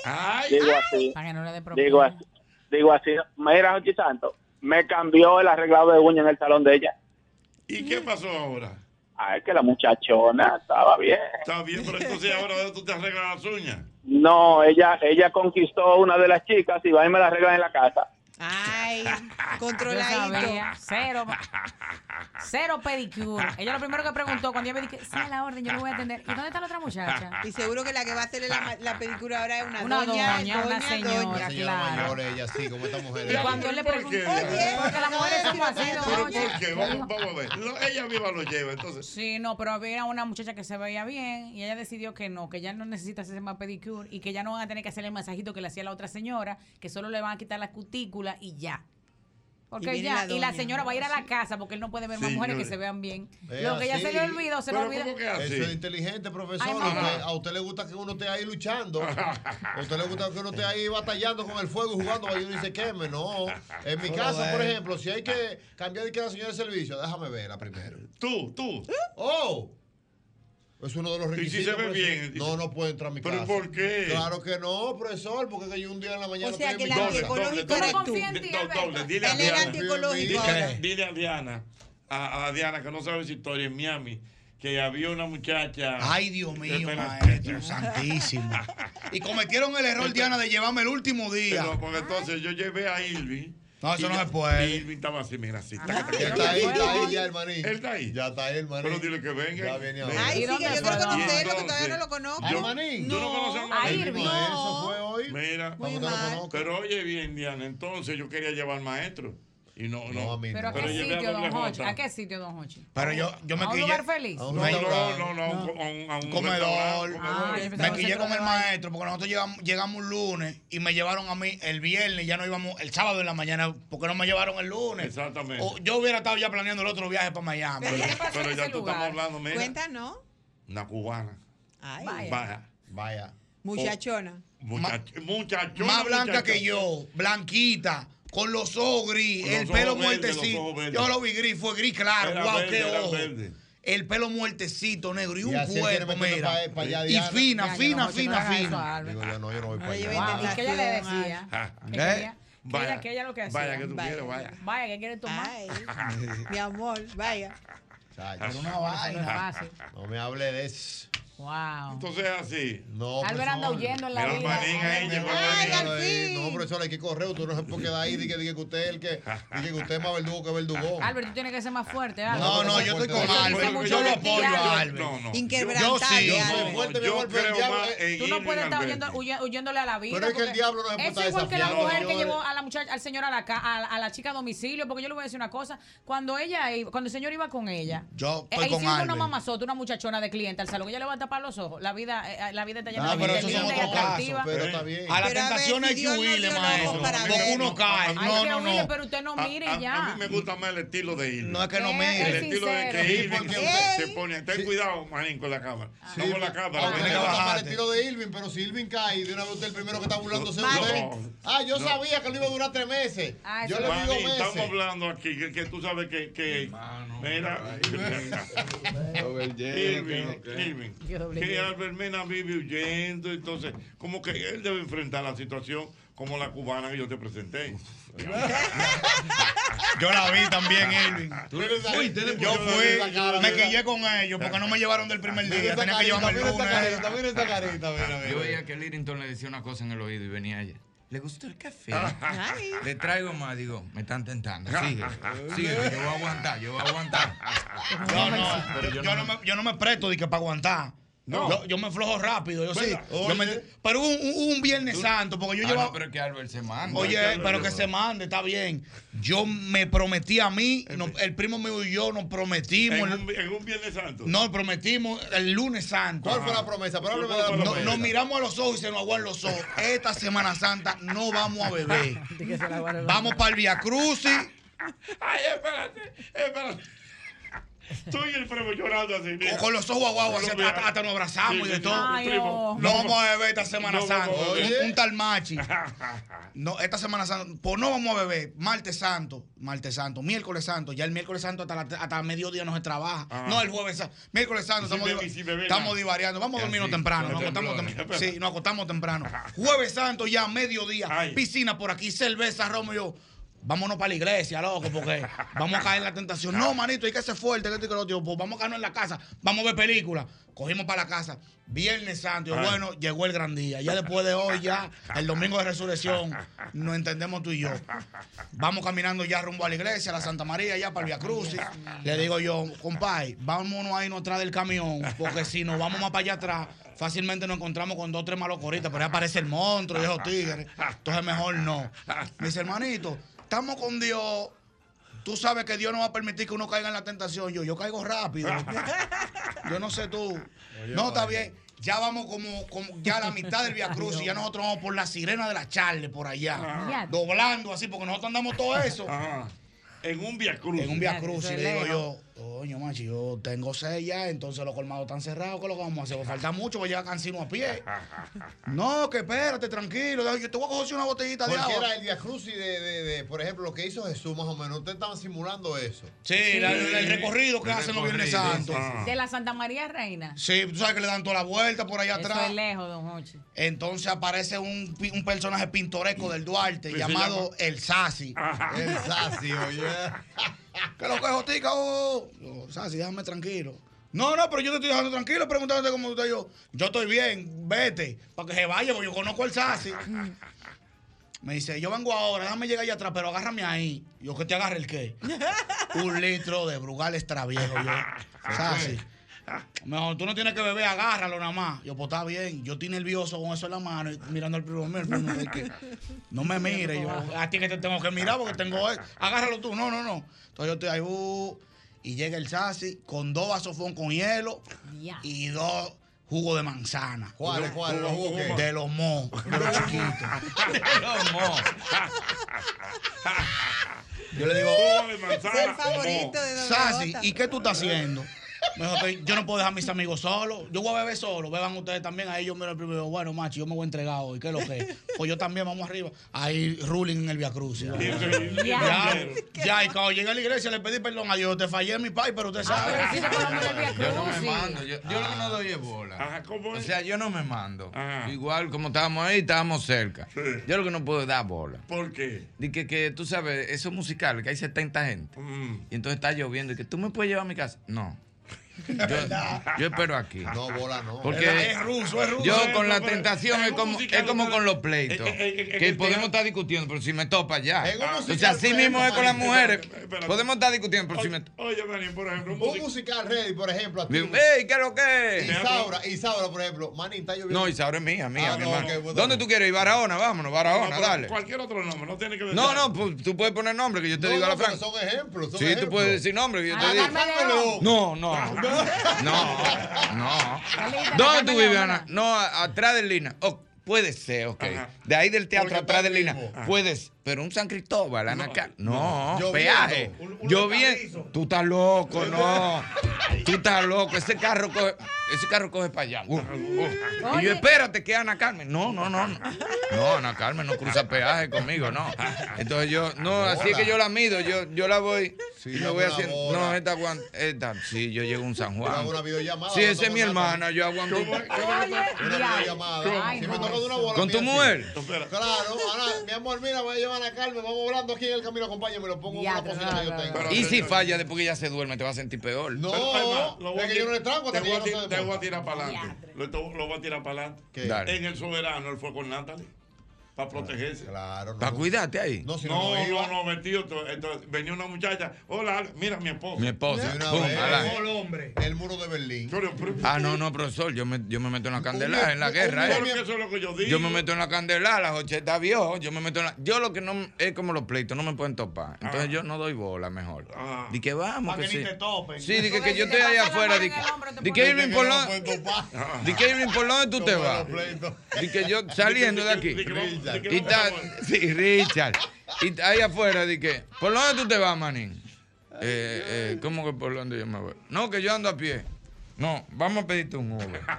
Ay, digo así Para que no le dé propina. digo así digo así mira Jochi Santo me cambió el arreglado de uña en el salón de ella ¿y qué pasó ahora? ay que la muchachona estaba bien Está bien, pero entonces ahora tú te arreglas las uñas. no ella ella conquistó una de las chicas y va y me la arregla en la casa Ay, controladito. cero, cero pedicure. Ella lo primero que preguntó cuando yo me dije, sí, a la orden, yo lo voy a atender. ¿Y dónde está la otra muchacha? Y seguro que la que va a hacerle la, la pedicura ahora es una, Una doña, doña, una señora, doña. Señora claro. mayor, ella sí, como esta mujer. Y cuando él le ¿Por preguntó, qué? oye, porque las mujeres somos así, ¿Pero don por qué? Vamos, vamos a ver. Lo- ella misma lo lleva, entonces. Sí, no, pero había una muchacha que se veía bien y ella decidió que no, que ya no necesita hacerse más pedicure y que ya no van a tener que hacerle el masajito que le hacía la otra señora, que solo le van a quitar la y ya. Porque Y ya, la y la señora va a ir a la casa porque él no puede ver más mujeres que se vean bien. Es Lo que ya así. se le olvidó, se le Pero olvida. ¿cómo que así? Eso es inteligente, profesor. Ay, A usted- a usted le gusta que uno esté ahí luchando. A usted le gusta que uno esté ahí batallando con el fuego y jugando para que uno se queme. No. En mi casa, por ejemplo, si hay que cambiar de que la señora de servicio, déjame verla primero. Tú, tú. ¡Oh! Es uno de los Y si requisitos. se ve profesor. bien, No, no puede entrar a mi ¿Pero casa. por qué? Claro que no, profesor, porque que yo un día en la mañana O sea, que el antiecológico eres tú. Do- doble, dile a Diana. antiecológico Dile- a Diana, a, a Diana que no sabe esa historia en Miami, que había una muchacha. Ay, Dios mío, maestro, santísimo. Y cometieron el error, Diana, de llevarme el último día. Pero, porque entonces yo llevé a Irving. No, eso y no se puede. Irving estaba así, mira, así. Ya está ahí, está ahí ya, hermanito. Él está ahí. Ya está ahí, hermanito. Pero dile que venga. Ya viene ahora. Ay, sí, que yo quiero conocerlo, que todavía no lo conozco. yo- Manín? ¿Tú no conoces a A Manín? Irving. No. Eso fue hoy. Mira, Muy mal. pero oye bien, Diana, entonces yo quería llevar maestro. Y no, no. ¿Pero a qué sitio, don Hochi? ¿A qué sitio, don Hochi? Pero yo, yo me ¿A un lugar feliz? No, no, no, no, a un- a un- a un comedor. Ah, me quillé con el maestro porque nosotros llegamos, llegamos un lunes y me llevaron a mí el viernes, ya no íbamos el sábado en la mañana, porque no me llevaron el lunes. Exactamente. O yo hubiera estado ya planeando el otro viaje para Miami. Pero, pero ya tú estamos hablando, mira. Cuéntanos. Una cubana. Ay. Vaya. Vaya. Muchachona. Muchach- muchachona, Más blanca que yo, blanquita, con los ojos gris, Con el pelo ojos verdes, muertecito. Yo lo vi gris, fue gris claro, Era guau, verde, qué ojo. El pelo muertecito, negro, y Y un cuerpo, mira. pa- pa allá, y fina, Ya, fina, fina, fina. Digo yo, no, yo no voy para allá. Wow, ¿y qué ella le decía? ¿Qué Vaya. qué ella lo que hacía? Vaya, que tú quieres, vaya. Vaya, ¿qué quieres tomar? Mi amor, vaya. Chacho. Era una vaina. No me hable de eso. Wow. Entonces es así. No, Albert anda huyendo en la vida. Manín ahí, llegó Ay. No, profesor, hay que correr. Usted no se puede quedar ahí. Dice que, que usted es el que, dice que usted es más verdugo que verdugón. Albert, tú tienes que ser más fuerte, Albert. No, no, yo estoy con Albert. Yo lo apoyo a Albert. Albert. No, no. Inquebrantable, Yo sí. Yo soy Albert. fuerte, mi Yo amor, pero el creo diablo- más en Tú no puedes estar huyéndole a la vida. Pero es que el diablo no se puede Es estar igual que la mujer que llevó a la muchacha, al señor a la, a, la chica a domicilio, porque yo le voy a decir una cosa. Cuando ella iba, cuando el señor iba con ella, Yo eh, estoy con hicieron una Albert. mamazota, una muchachona de cliente al salón, ella le va a tapar los ojos. La vida, eh, la vida está llena Ah, de gente linda y atractiva. pero está bien. A la Pero a ver, tentación si hay que no huirle, maestro. Porque uno cae. Hay No, que no, huirle, no. pero usted no mire a, ya. a mí me gusta más el estilo de Irving. No es que no Eh, mire. El es estilo de que. Irving porque se, usted- se pone. Ten cuidado, Manín, con la cámara. Sí, no con la cámara. aunque tiene le que gusta más el estilo de Irving, pero si Irving cae, de una vez usted es el primero que está burlándose de No, usted. no. Ah, yo No. sabía que lo iba a durar tres meses. Ah, yo le digo Manín, estamos meses. hablando aquí que, que tú sabes que. Que mira, Irving, Irving, que Y. Albert Mena vive huyendo, entonces, como que él debe enfrentar la situación como la cubana que yo te presenté. Yo la vi también, Irving. Yo fui, me quillé con ellos porque no me llevaron del primer día. Tenía que llevarme el Mira esta lunes. carita, mira esta carita, mira, Yo veía que Lirington le decía una cosa en el oído y venía ella. ¿Le gustó el café? Ay. Le traigo más, digo, me están tentando. Sigue, sigue, yo voy a aguantar, yo voy a aguantar. No, no, yo no me, yo no me presto de que para aguantar. No. Yo, yo me flojo rápido, yo sí. Yo me- pero hubo un, un Viernes Santo, porque yo Ah, llevaba. no, pero es que Albert se manda. Oye, Albert pero que se mande, está bien. Yo me prometí a mí, no- el primo mío y yo nos prometimos. En un, en un Viernes Santo. Nos prometimos el lunes santo. ¿Cuál fue la promesa? Pero háblame de la ¿Cuál fue la No- nos miramos a los ojos y se nos aguan los ojos. Esta Semana Santa no vamos a beber. Vamos para el Via Crucis. Ay, espérate, espérate. Estoy el primo llorando así. mira. O con los ojos aguados, así, Mira. hasta, hasta nos abrazamos Sí, y de todo. sí, Ay, primo. oh. No vamos a beber esta Semana No Santa. Un, un tal machi. No, esta Semana Santa. Pues no vamos a beber. Martes Santo. Martes Santo. Miércoles Santo. Ya el miércoles Santo hasta, la- hasta mediodía no se trabaja. Ajá. No, el jueves Santo. Miércoles Santo. Si Estamos, si bebe estamos divariando. Vamos a dormirnos sí, temprano. Nos acostamos tembló. tem- sí, nos acostamos temprano. Jueves Santo ya mediodía. Ay. Piscina por aquí. Cerveza, Romo y yo. Vámonos para la iglesia, loco, porque vamos a caer en la tentación. No, manito, hay que ser fuerte, que esto y que lo otro. Pues vamos a quedarnos en la casa, vamos a ver películas. Cogimos para la casa. Viernes Santo, y bueno, llegó el gran día. Ya después de hoy, ya, el domingo de resurrección, nos entendemos tú y yo. Vamos caminando ya rumbo a la iglesia, a la Santa María, ya para el Via Crucis. Le digo yo, compadre, vámonos a irnos atrás del camión, porque si nos vamos más para allá atrás, fácilmente nos encontramos con dos, tres malocoritas, pero ahí aparece el monstruo y esos tigres. Entonces mejor no. Me dice, hermanito, estamos con Dios. Tú sabes que Dios no va a permitir que uno caiga en la tentación. Yo, yo caigo rápido. Yo no sé tú. No, está bien. Ya vamos como, como ya a la mitad del Via Cruz y ya nosotros vamos por la sirena de la Charle por allá. Ah. Doblando así, porque nosotros andamos todo eso. Ajá. En un Via Cruz. En un Via Cruz, y le digo yo, coño, macho, yo tengo seis ya, entonces los colmados están cerrados, ¿qué es lo que vamos a hacer? Pues falta mucho, voy a llegar cansino a pie. No, que espérate, tranquilo, yo te voy a coger una botellita de Porque agua. era el Crucis de, de, de, por ejemplo, lo que hizo Jesús, más o menos. Ustedes estaban simulando eso. Sí, la- el recorrido que El hacen los Viernes Santos. De la Santa María Reina. Sí, tú sabes que le dan toda la vuelta por allá Eso atrás. es lejos, don Hochi. Entonces aparece un, un personaje pintoresco del Duarte llamado llama- El Sasi. El Sasi, oye. ¿Qué lo que Jotica? Oh, Yo, Sasi, déjame tranquilo. No, no, pero yo te estoy dejando tranquilo preguntándote cómo tú estás yo. Yo estoy bien, vete, para que se vaya, porque yo conozco el Sasi. Me dice, yo vengo ahora, déjame llegar allá atrás, pero agárrame ahí. Yo, que te agarre el qué? Un litro de Brugal extra viejo. Yo, Sasi. Mejor tú no tienes que beber, agárralo nada más. Yo, pues está bien. Yo estoy nervioso con eso en la mano, y mirando al primo mío. el primo mío, que no me mire. Yo, a ti que te tengo que mirar porque tengo. e- Agárralo tú. No, no, no. Entonces yo estoy ahí. uh, y llega el Sasi con dos vasofón con hielo y dos jugos de manzana. ¿Cuáles, cuáles? ¿Los jugos qué? De los mo, de los chiquitos. De los mo. Yo le digo, Jugo de manzana, Es el favorito de J. ¿y qué tú estás haciendo? Me dijo que yo no puedo dejar a mis amigos solos. Yo voy a beber solo. Beban ustedes también. Ahí yo miro el primero. Bueno, macho, yo me voy a entregar hoy. ¿Qué es lo que es? Pues yo también, vamos arriba. Ahí, ruling en el Via Cruz. Ya, ya, ya, y cuando llegué a la iglesia le pedí perdón a Dios. Te fallé en mi pai, pero usted sabe. Yo no me mando. Yo, yo lo que no doy es bola. O sea, yo no me mando. Igual como estábamos ahí, estábamos cerca. Yo lo que no puedo es dar bola. ¿Por qué? De que, que tú sabes, eso es musical, que hay 70 gente. Mm. Y entonces está lloviendo y que tú me puedes llevar a mi casa. No. Yo, yo espero aquí. No, bola no. Porque Es ruso, es ruso. yo con la tentación en es como, es como con los pleitos. Eh, eh, eh, que eh, podemos eh, estar discutiendo, pero si me topa ya. Entonces musical así podemos, mismo es con las mujeres. Podemos estar discutiendo, pero si me Oye, Manín, por ejemplo, un Un musical. ready, por ejemplo. a ti. ¡Ey, qué es lo que es! Isaura, Isaura, por ejemplo. Manín, está lloviendo. No, Isaura es mía, mía, Ah, mi hermano. ¿Dónde tú quieres ir? Barahona, vámonos, Barahona, dale. Cualquier otro nombre, no tiene que ver. No, no, pues, tú puedes poner nombre, que yo te No, digo a la pero Fran. son ejemplos. Sí, tú puedes decir nombre, que yo te digo. No, no, no, no. ¿Dónde tú vives, Ana? No, atrás del Lina. Oh, puede ser, ok. De ahí del teatro Porque atrás del Lina. mismo. Puedes, pero un San Cristóbal, Ana Car- No, Lloviendo. peaje. Un- un Yo bien. Tú estás loco, no. Tú estás loco. Ese carro coge, ese carro coge para allá. Uh, uh. Y yo, espérate, que Ana Carmen. No, no, no. No, No, Ana Carmen no cruza peaje conmigo, no. Entonces yo, no, así es que yo la mido. Yo, yo la voy. y me voy haciendo. No, esta aguanta. Esta, sí, yo llego a un San Yo Juan. hago una videollamada. Sí, no esa es mi hermana, yo aguanto. Una videollamada. Si no. me toca de una bola. ¿Con tu mujer? sí. Claro, ahora, mi amor, mira, voy a llevar a Carmen, vamos hablando aquí en el camino, acompáñame, lo pongo en una cosita que yo tengo. Y si falla después que ella se duerme, te va a sentir peor. No, Pero, además, lo voy a es que yo no le tranco te hasta que no se Te voy a tirar para adelante. Lo, voy a tirar para adelante. En el soberano él fue con Natalie. Para protegerse. Claro, Para cuidarte ahí. No, si No, no, no, no, vestido. to- Entonces, venía una muchacha. Hola, mira mi esposa. Mi esposa. Una Pum, vez. ala. hombre. El muro de Berlín. Pero, pero- Ah, no, no, profesor, yo me, yo me meto en la candela, en la guerra, eh. Eso es lo que yo digo. Yo me meto en la candela, las 80 viejo, yo me meto en la... Yo lo que no es como los pleitos, no me pueden topar. Entonces yo no doy bola mejor. Ah. Di que vamos, Pa' que que ni sí. te topen. Sí, di que, que yo estoy la afuera, di el que... hombro, te Di pones- que Irving, ¿por no dónde? Di que Irving, ¿por dónde tú te vas? Di que yo saliendo de aquí. Que Y está, sí, Richard. Y ahí afuera, di que, ¿por dónde tú te vas, manín? Eh, eh, ¿Cómo que por dónde yo me voy? No, que yo ando a pie. No, vamos a pedirte un Uber.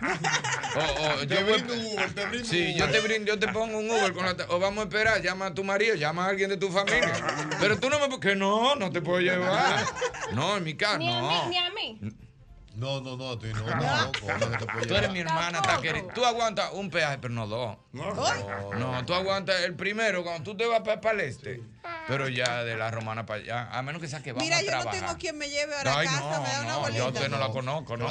O, o, Te yo voy- brindo un Uber, te brindo Sí, un yo te brindo, yo te pongo un Uber con la ta- o vamos a esperar, llama a tu marido, llama a alguien de tu familia. Pero tú no me que no, no te puedo llevar. No, en mi casa, Ni a mí, no. ni a mí. No, no, no, tú no, no, no, ¿cómo no te puedo Tú eres mi hermana, taqueri. Tú aguantas un peaje, pero no dos. No, No, tú aguantas el primero cuando tú te vas para, el este. Pero ya de la romana para allá, a menos que sea que vamos Mira, a yo no trabajar. tengo quien me lleve ahora a casa, no, me da una no, bolita. yo a usted no la conozco, no.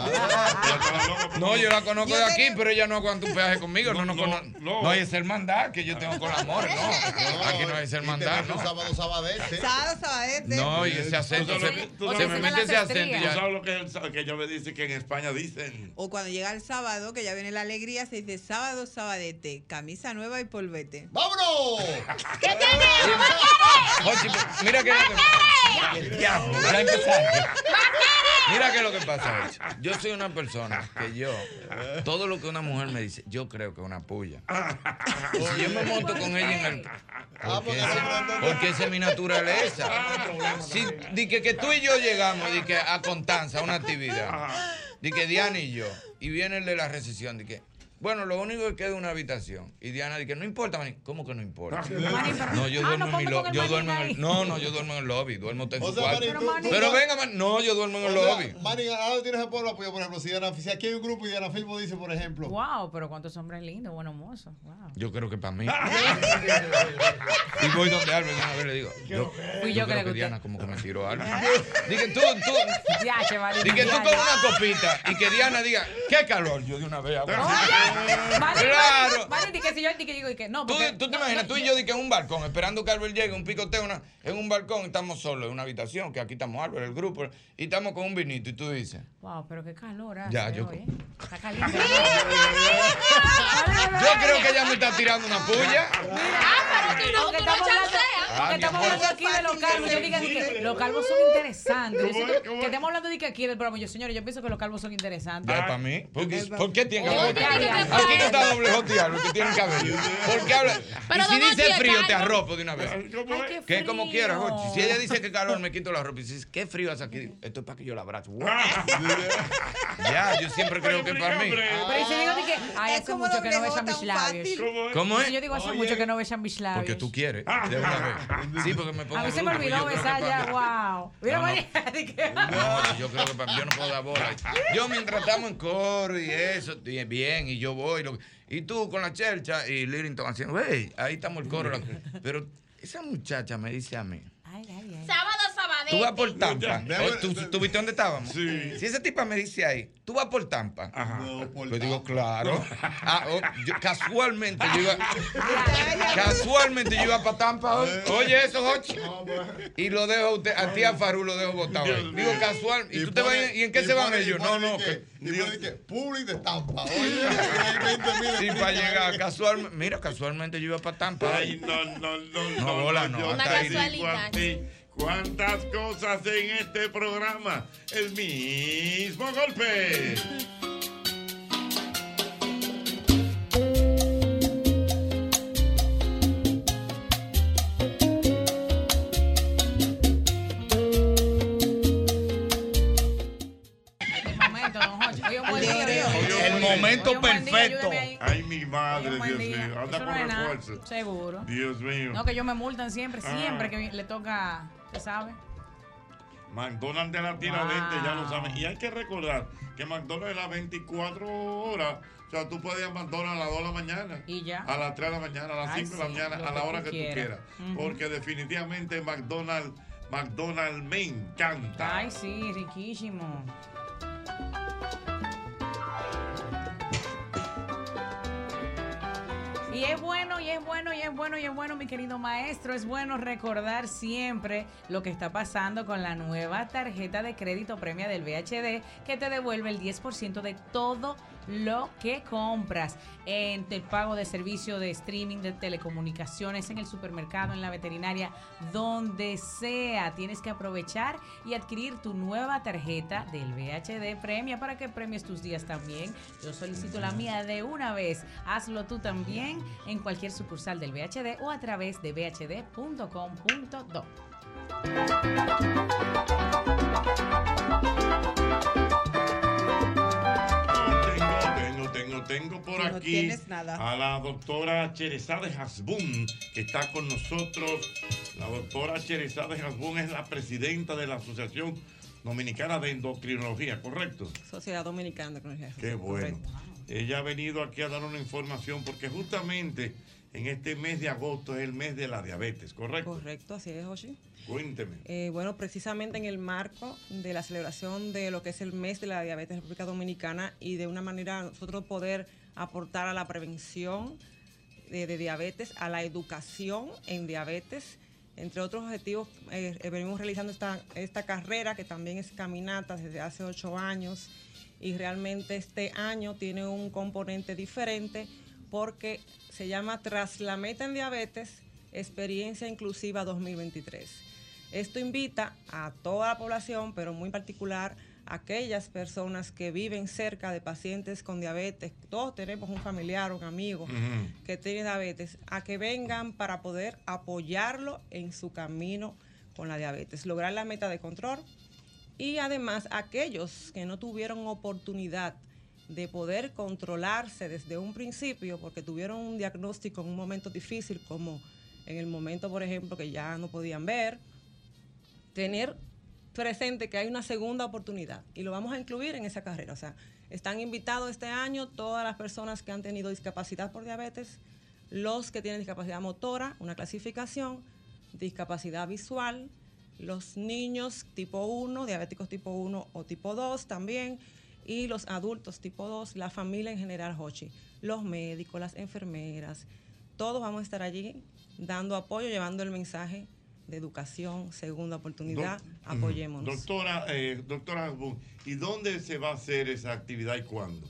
No, yo la conozco Yo de aquí, pero ella no aguanta un peaje conmigo. No, no, no, no, hay ese hermandad que yo tengo con la amor, no. Aquí no hay ese hermandad, no. sábado sabadete. Sábado, sabadete. No, y ese acento, se, me mete ese acento y Tú ya. sabes lo que, es el- que ella me dice que en España dicen. O cuando llega el sábado, que ya viene la alegría, se dice sábado, sabadete, camisa nueva y polvete. ¡Vámonos! ¿Qué Jochi, mira que lo que El diablo. Mira que lo que pasa, Jochi. Yo soy una persona que yo, todo lo que una mujer me dice, yo creo que es una puya. Y si yo me monto con ella en el. Porque, ese- porque esa es mi naturaleza. Si, di que, que tú y yo llegamos di que a Constanza, a una actividad, di que Diana y yo, y viene el de la recesión, di que. Bueno, lo único que queda es una habitación. Y Diana dice, no importa, Mani. ¿Cómo que no importa? No, yo Ah, duermo no, en mi lobby. Yo duermo en el, no, no, yo duermo en el lobby. Duermo en O su sea, cuarto. Pero tú- venga, man, no, yo duermo en el O sea, lobby. Manny, ahora tienes el pueblo apoyo, por ejemplo, si, Diana, si aquí hay un grupo y Diana Filmo dice, por ejemplo, Wow, pero cuántos hombres lindos, buenos mozos. Wow. Yo creo que para mí. y voy donde Albert y una vez le digo. Yo, Fui yo yo que creo le que. Diana como que me tiró algo. Dije, tú, tú. Ya, Dije, tú con una copita y que Diana diga, qué calor. Yo de una vez hago Marín, Claro. Di que si yo di que digo y que no, Tú, porque tú te imaginas, tú y yo di que en un balcón, esperando que Albert llegue, un picoteo una- en un balcón, y estamos solos en una habitación, que aquí estamos Albert, el grupo, y estamos con un vinito, y tú dices, Wow, pero qué calor hace Ya, yo- hoy, ¿eh? Está caliente. yo creo que ella me está tirando una puya. Porque estamos hablando, Ah, porque mi estamos hablando aquí de los calvos. Yo digo que los calvos son interesantes. Yo ¿Cómo siento es? ¿Cómo que es? estamos hablando de que aquí del programa. Yo, señores, yo pienso que los calvos son interesantes. Ya, para mí. ¿Por qué, ¿por qué tiene Oye, cabello? Aquí no está doble jotear, los que tienen cabello. ¿Por qué habla? Y si dice frío, te arropo de una vez. Que como quieras, Jochi. Si ella dice que calor, me quito la ropa. Y dices, qué frío hace aquí. Esto es para que yo la abrazo. ya, yo siempre creo que es para mí. Pero y si digo de que, ay, hace mucho que no besan mis labios. ¿Cómo es? Yo digo, hace mucho que no besan mis labios. Porque tú quieres. De una vez. Sí, porque me pongo A mí se me olvidó besar ya, wow. Mira, No, no. Yo creo que para yo no puedo dar bola. Yo mientras estamos en coro y eso, bien, y yo voy. lo- y tú con la chelcha y Lirington haciendo, hey, ahí estamos el coro. la- pero esa muchacha me dice a mí, Sábado, sabadete. Tú vas por Tampa. ¿Tú, tú viste dónde estábamos? Sí. Si esa tipa me dice ahí, tú vas por Tampa. pues digo, claro. Ah, oh, yo- casualmente yo iba. casualmente yo iba para Tampa hoy. Oye, eso, Jochi. Y lo dejo a usted, a ti a Farú lo dejo botado ahí. Digo, casual. ¿Y, tú te vas, ¿y en qué y se van ellos? No, no. que- que- Public de Tampa. Oye, hay 20 mil Sí, para llegar casualmente. Mira, casualmente yo iba para Tampa. Ay, no, no, no, No, no. no, yo hasta ¿Cuántas cosas en este programa? El mismo golpe. momento, día. El momento perfecto. Ay, mi madre, Dios día. mío. Anda con no refuerzo. Seguro. Dios mío. No, que ellos me multan siempre, Ah. siempre que le toca, ¿se sabe? McDonald's de la Tiradentes, ya lo saben. Y hay que recordar que McDonald's es las 24 horas. O sea, tú puedes ir a McDonald's a las 2 de la mañana. Y ya. A las 3 de la mañana, a las Ay, 5 de la mañana, a la hora que tú quieras. quieras. Ujú. Porque definitivamente McDonald's, McDonald's me encanta. Ay, sí, riquísimo. Y es bueno, y es bueno, y es bueno, y es bueno, mi querido maestro. Es bueno recordar siempre lo que está pasando con la nueva tarjeta de crédito premia del VHD que te devuelve el 10% de todo lo que compras en el pago de servicio de streaming, de telecomunicaciones, en el supermercado, en la veterinaria, donde sea. Tienes que aprovechar y adquirir tu nueva tarjeta del VHD Premia para que premies tus días también. Yo solicito la mía de una vez. Hazlo tú también en cualquier sucursal del VHD o a través de vhd.com.do. tengo, tengo, por aquí nada. a la doctora Cherezade Hasbun, que está con nosotros. La doctora Cherezade Hasbun es la presidenta de la Asociación Dominicana de Endocrinología, ¿correcto? Sociedad Dominicana de Tecnología. Qué bueno. Ella ha venido aquí a dar una información porque justamente en este mes de agosto es el mes de la diabetes, ¿correcto? Correcto, así es, Joshi. Cuénteme. Eh, bueno, precisamente en el marco de la celebración de lo que es el mes de la diabetes en República Dominicana y de una manera nosotros poder aportar a la prevención de, diabetes, a la educación en diabetes, entre otros objetivos, eh, venimos realizando esta, esta carrera que también es caminata desde hace ocho años y realmente este año tiene un componente diferente porque se llama Tras la meta en diabetes, experiencia inclusiva 2023. Esto invita a toda la población, pero muy en particular a aquellas personas que viven cerca de pacientes con diabetes. Todos tenemos un familiar, un amigo que tiene diabetes, a que vengan para poder apoyarlo en su camino con la diabetes, lograr la meta de control y además aquellos que no tuvieron oportunidad de poder controlarse desde un principio porque tuvieron un diagnóstico en un momento difícil como en el momento, por ejemplo, que ya no podían ver, tener presente que hay una segunda oportunidad y lo vamos a incluir en esa carrera. O sea, están invitados este año todas las personas que han tenido discapacidad por diabetes, los que tienen discapacidad motora, una clasificación, discapacidad visual, los niños tipo 1, diabéticos tipo 1 o tipo 2 también, y los adultos tipo 2, la familia en general, Hochi, los médicos, las enfermeras, todos vamos a estar allí dando apoyo, llevando el mensaje de educación, segunda oportunidad, Doc- apoyémonos. Doctora, eh, doctora Hasbun, ¿y dónde se va a hacer esa actividad y cuándo?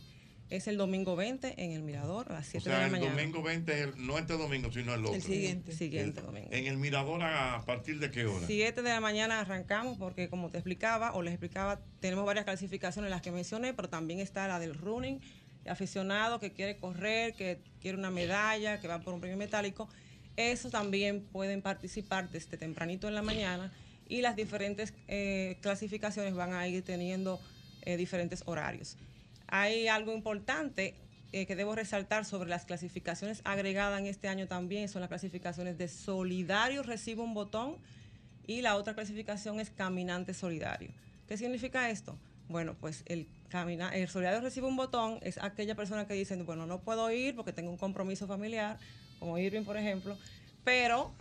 Es el domingo 20 en el Mirador a las O 7 sea, de la el mañana. domingo 20 es el- no este domingo, sino el otro. siguiente. Siguiente El- domingo. En el Mirador, ¿a partir de qué hora? 7 de la mañana arrancamos porque como te explicaba o les explicaba, tenemos varias clasificaciones las que mencioné, pero también está la del running, el aficionado que quiere correr, que quiere una medalla, que va por un premio metálico. Esos también pueden participar desde tempranito en la mañana y las diferentes eh, clasificaciones van a ir teniendo eh, diferentes horarios. Hay algo importante eh, que debo resaltar sobre las clasificaciones agregadas en este año también, son las clasificaciones de solidario recibe un botón y la otra clasificación es caminante solidario. ¿Qué significa esto? Bueno, pues el, camina, el solidario recibe un botón es aquella persona que dice, bueno, no puedo ir porque tengo un compromiso familiar, como Irving, por ejemplo, pero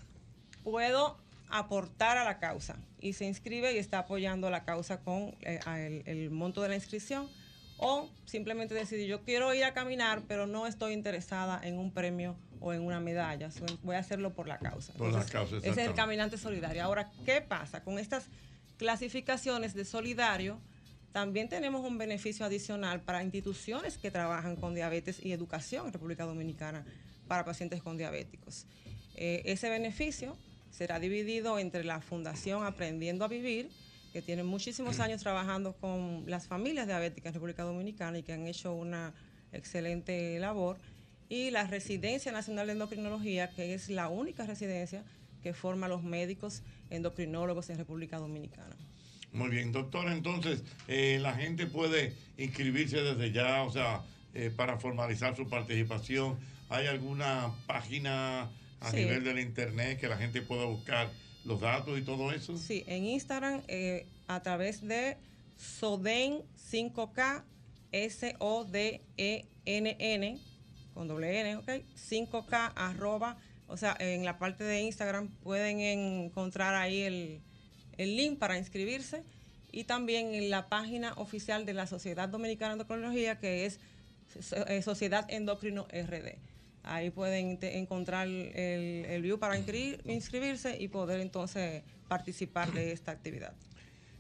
puedo aportar a la causa y se inscribe y está apoyando la causa con eh, a el, el monto de la inscripción o simplemente decidir yo quiero ir a caminar pero no estoy interesada en un premio o en una medalla, voy a hacerlo por la causa. Por la causa, ese es el caminante solidario. Ahora, ¿qué pasa? Con estas clasificaciones de solidario, también tenemos un beneficio adicional para instituciones que trabajan con diabetes y educación en República Dominicana para pacientes con diabéticos. Eh, ese beneficio será dividido entre la Fundación Aprendiendo a Vivir, que tiene muchísimos años trabajando con las familias diabéticas en República Dominicana y que han hecho una excelente labor, y la Residencia Nacional de Endocrinología, que es la única residencia que forma a los médicos endocrinólogos en República Dominicana. Muy bien, doctora, entonces eh, la gente puede inscribirse desde ya, o sea, eh, para formalizar su participación. ¿Hay alguna página a Sí. nivel del internet que la gente pueda buscar los datos y todo eso? Sí, en Instagram eh, a través de Soden 5K, S-O-D-E-N-N, con doble N, ¿ok? 5K, arroba, o sea, en la parte de Instagram pueden encontrar ahí el, el link para inscribirse y también en la página oficial de la Sociedad Dominicana de Endocrinología, que es eh, Sociedad Endocrino RD. Ahí pueden encontrar el, el view para inscribir- inscribirse y poder entonces participar de esta actividad.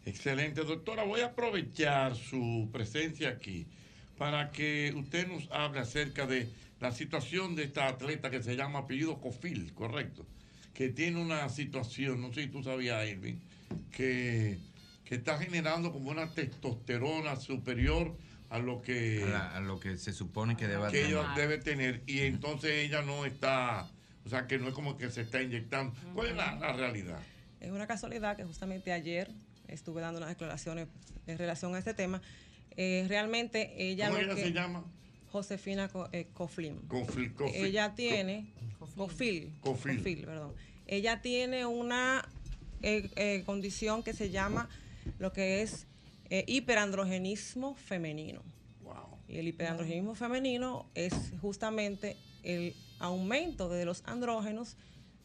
Excelente, doctora. Voy a aprovechar su presencia aquí para que usted nos hable acerca de la situación de esta atleta que se llama apellido Cofil, correcto, que tiene una situación, no sé si tú sabías, Irving, que, que está generando como una testosterona superior a lo que, A, la- a lo que se supone que deba que tener. ella debe tener y entonces ella no está, o sea, que no es como que se está inyectando. ¿Cuál es la, la realidad? Es una casualidad que justamente ayer estuve dando unas declaraciones en relación a este tema. Eh, realmente ella ¿Cómo lo ella que- se llama? Josefina Co- eh, Coflim. Cofil, Cofil. Ella tiene Cofil. Cofil. perdón. Ella tiene una eh, eh, condición que se llama lo que es eh, hiperandrogenismo femenino. Y el hiperandrogenismo femenino es justamente el aumento de los andrógenos,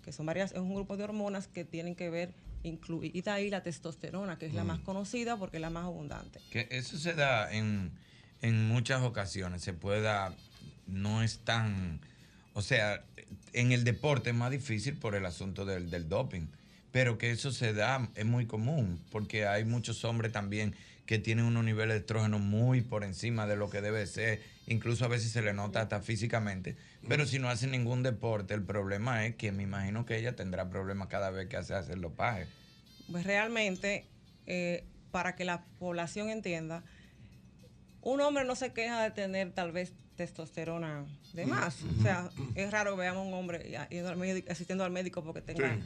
que son varias, es un grupo de hormonas que tienen que ver, incluida ahí la testosterona, que es la Mm. más conocida porque es la más abundante. Que eso se da en, en muchas ocasiones. Se puede dar, no es tan. O sea, en el deporte es más difícil por el asunto del, del doping. Pero que eso se da, es muy común, porque hay muchos hombres también que tienen unos niveles de estrógeno muy por encima de lo que debe ser. Incluso a veces se le nota hasta físicamente. Pero si no hacen ningún deporte, el problema es que me imagino que ella tendrá problemas cada vez que hace hacer los pajes. Pues realmente, eh, para que la población entienda, un hombre no se queja de tener tal vez testosterona de más. O sea, es raro que veamos un hombre ya- yendo al médico- asistiendo al médico porque tenga Sí.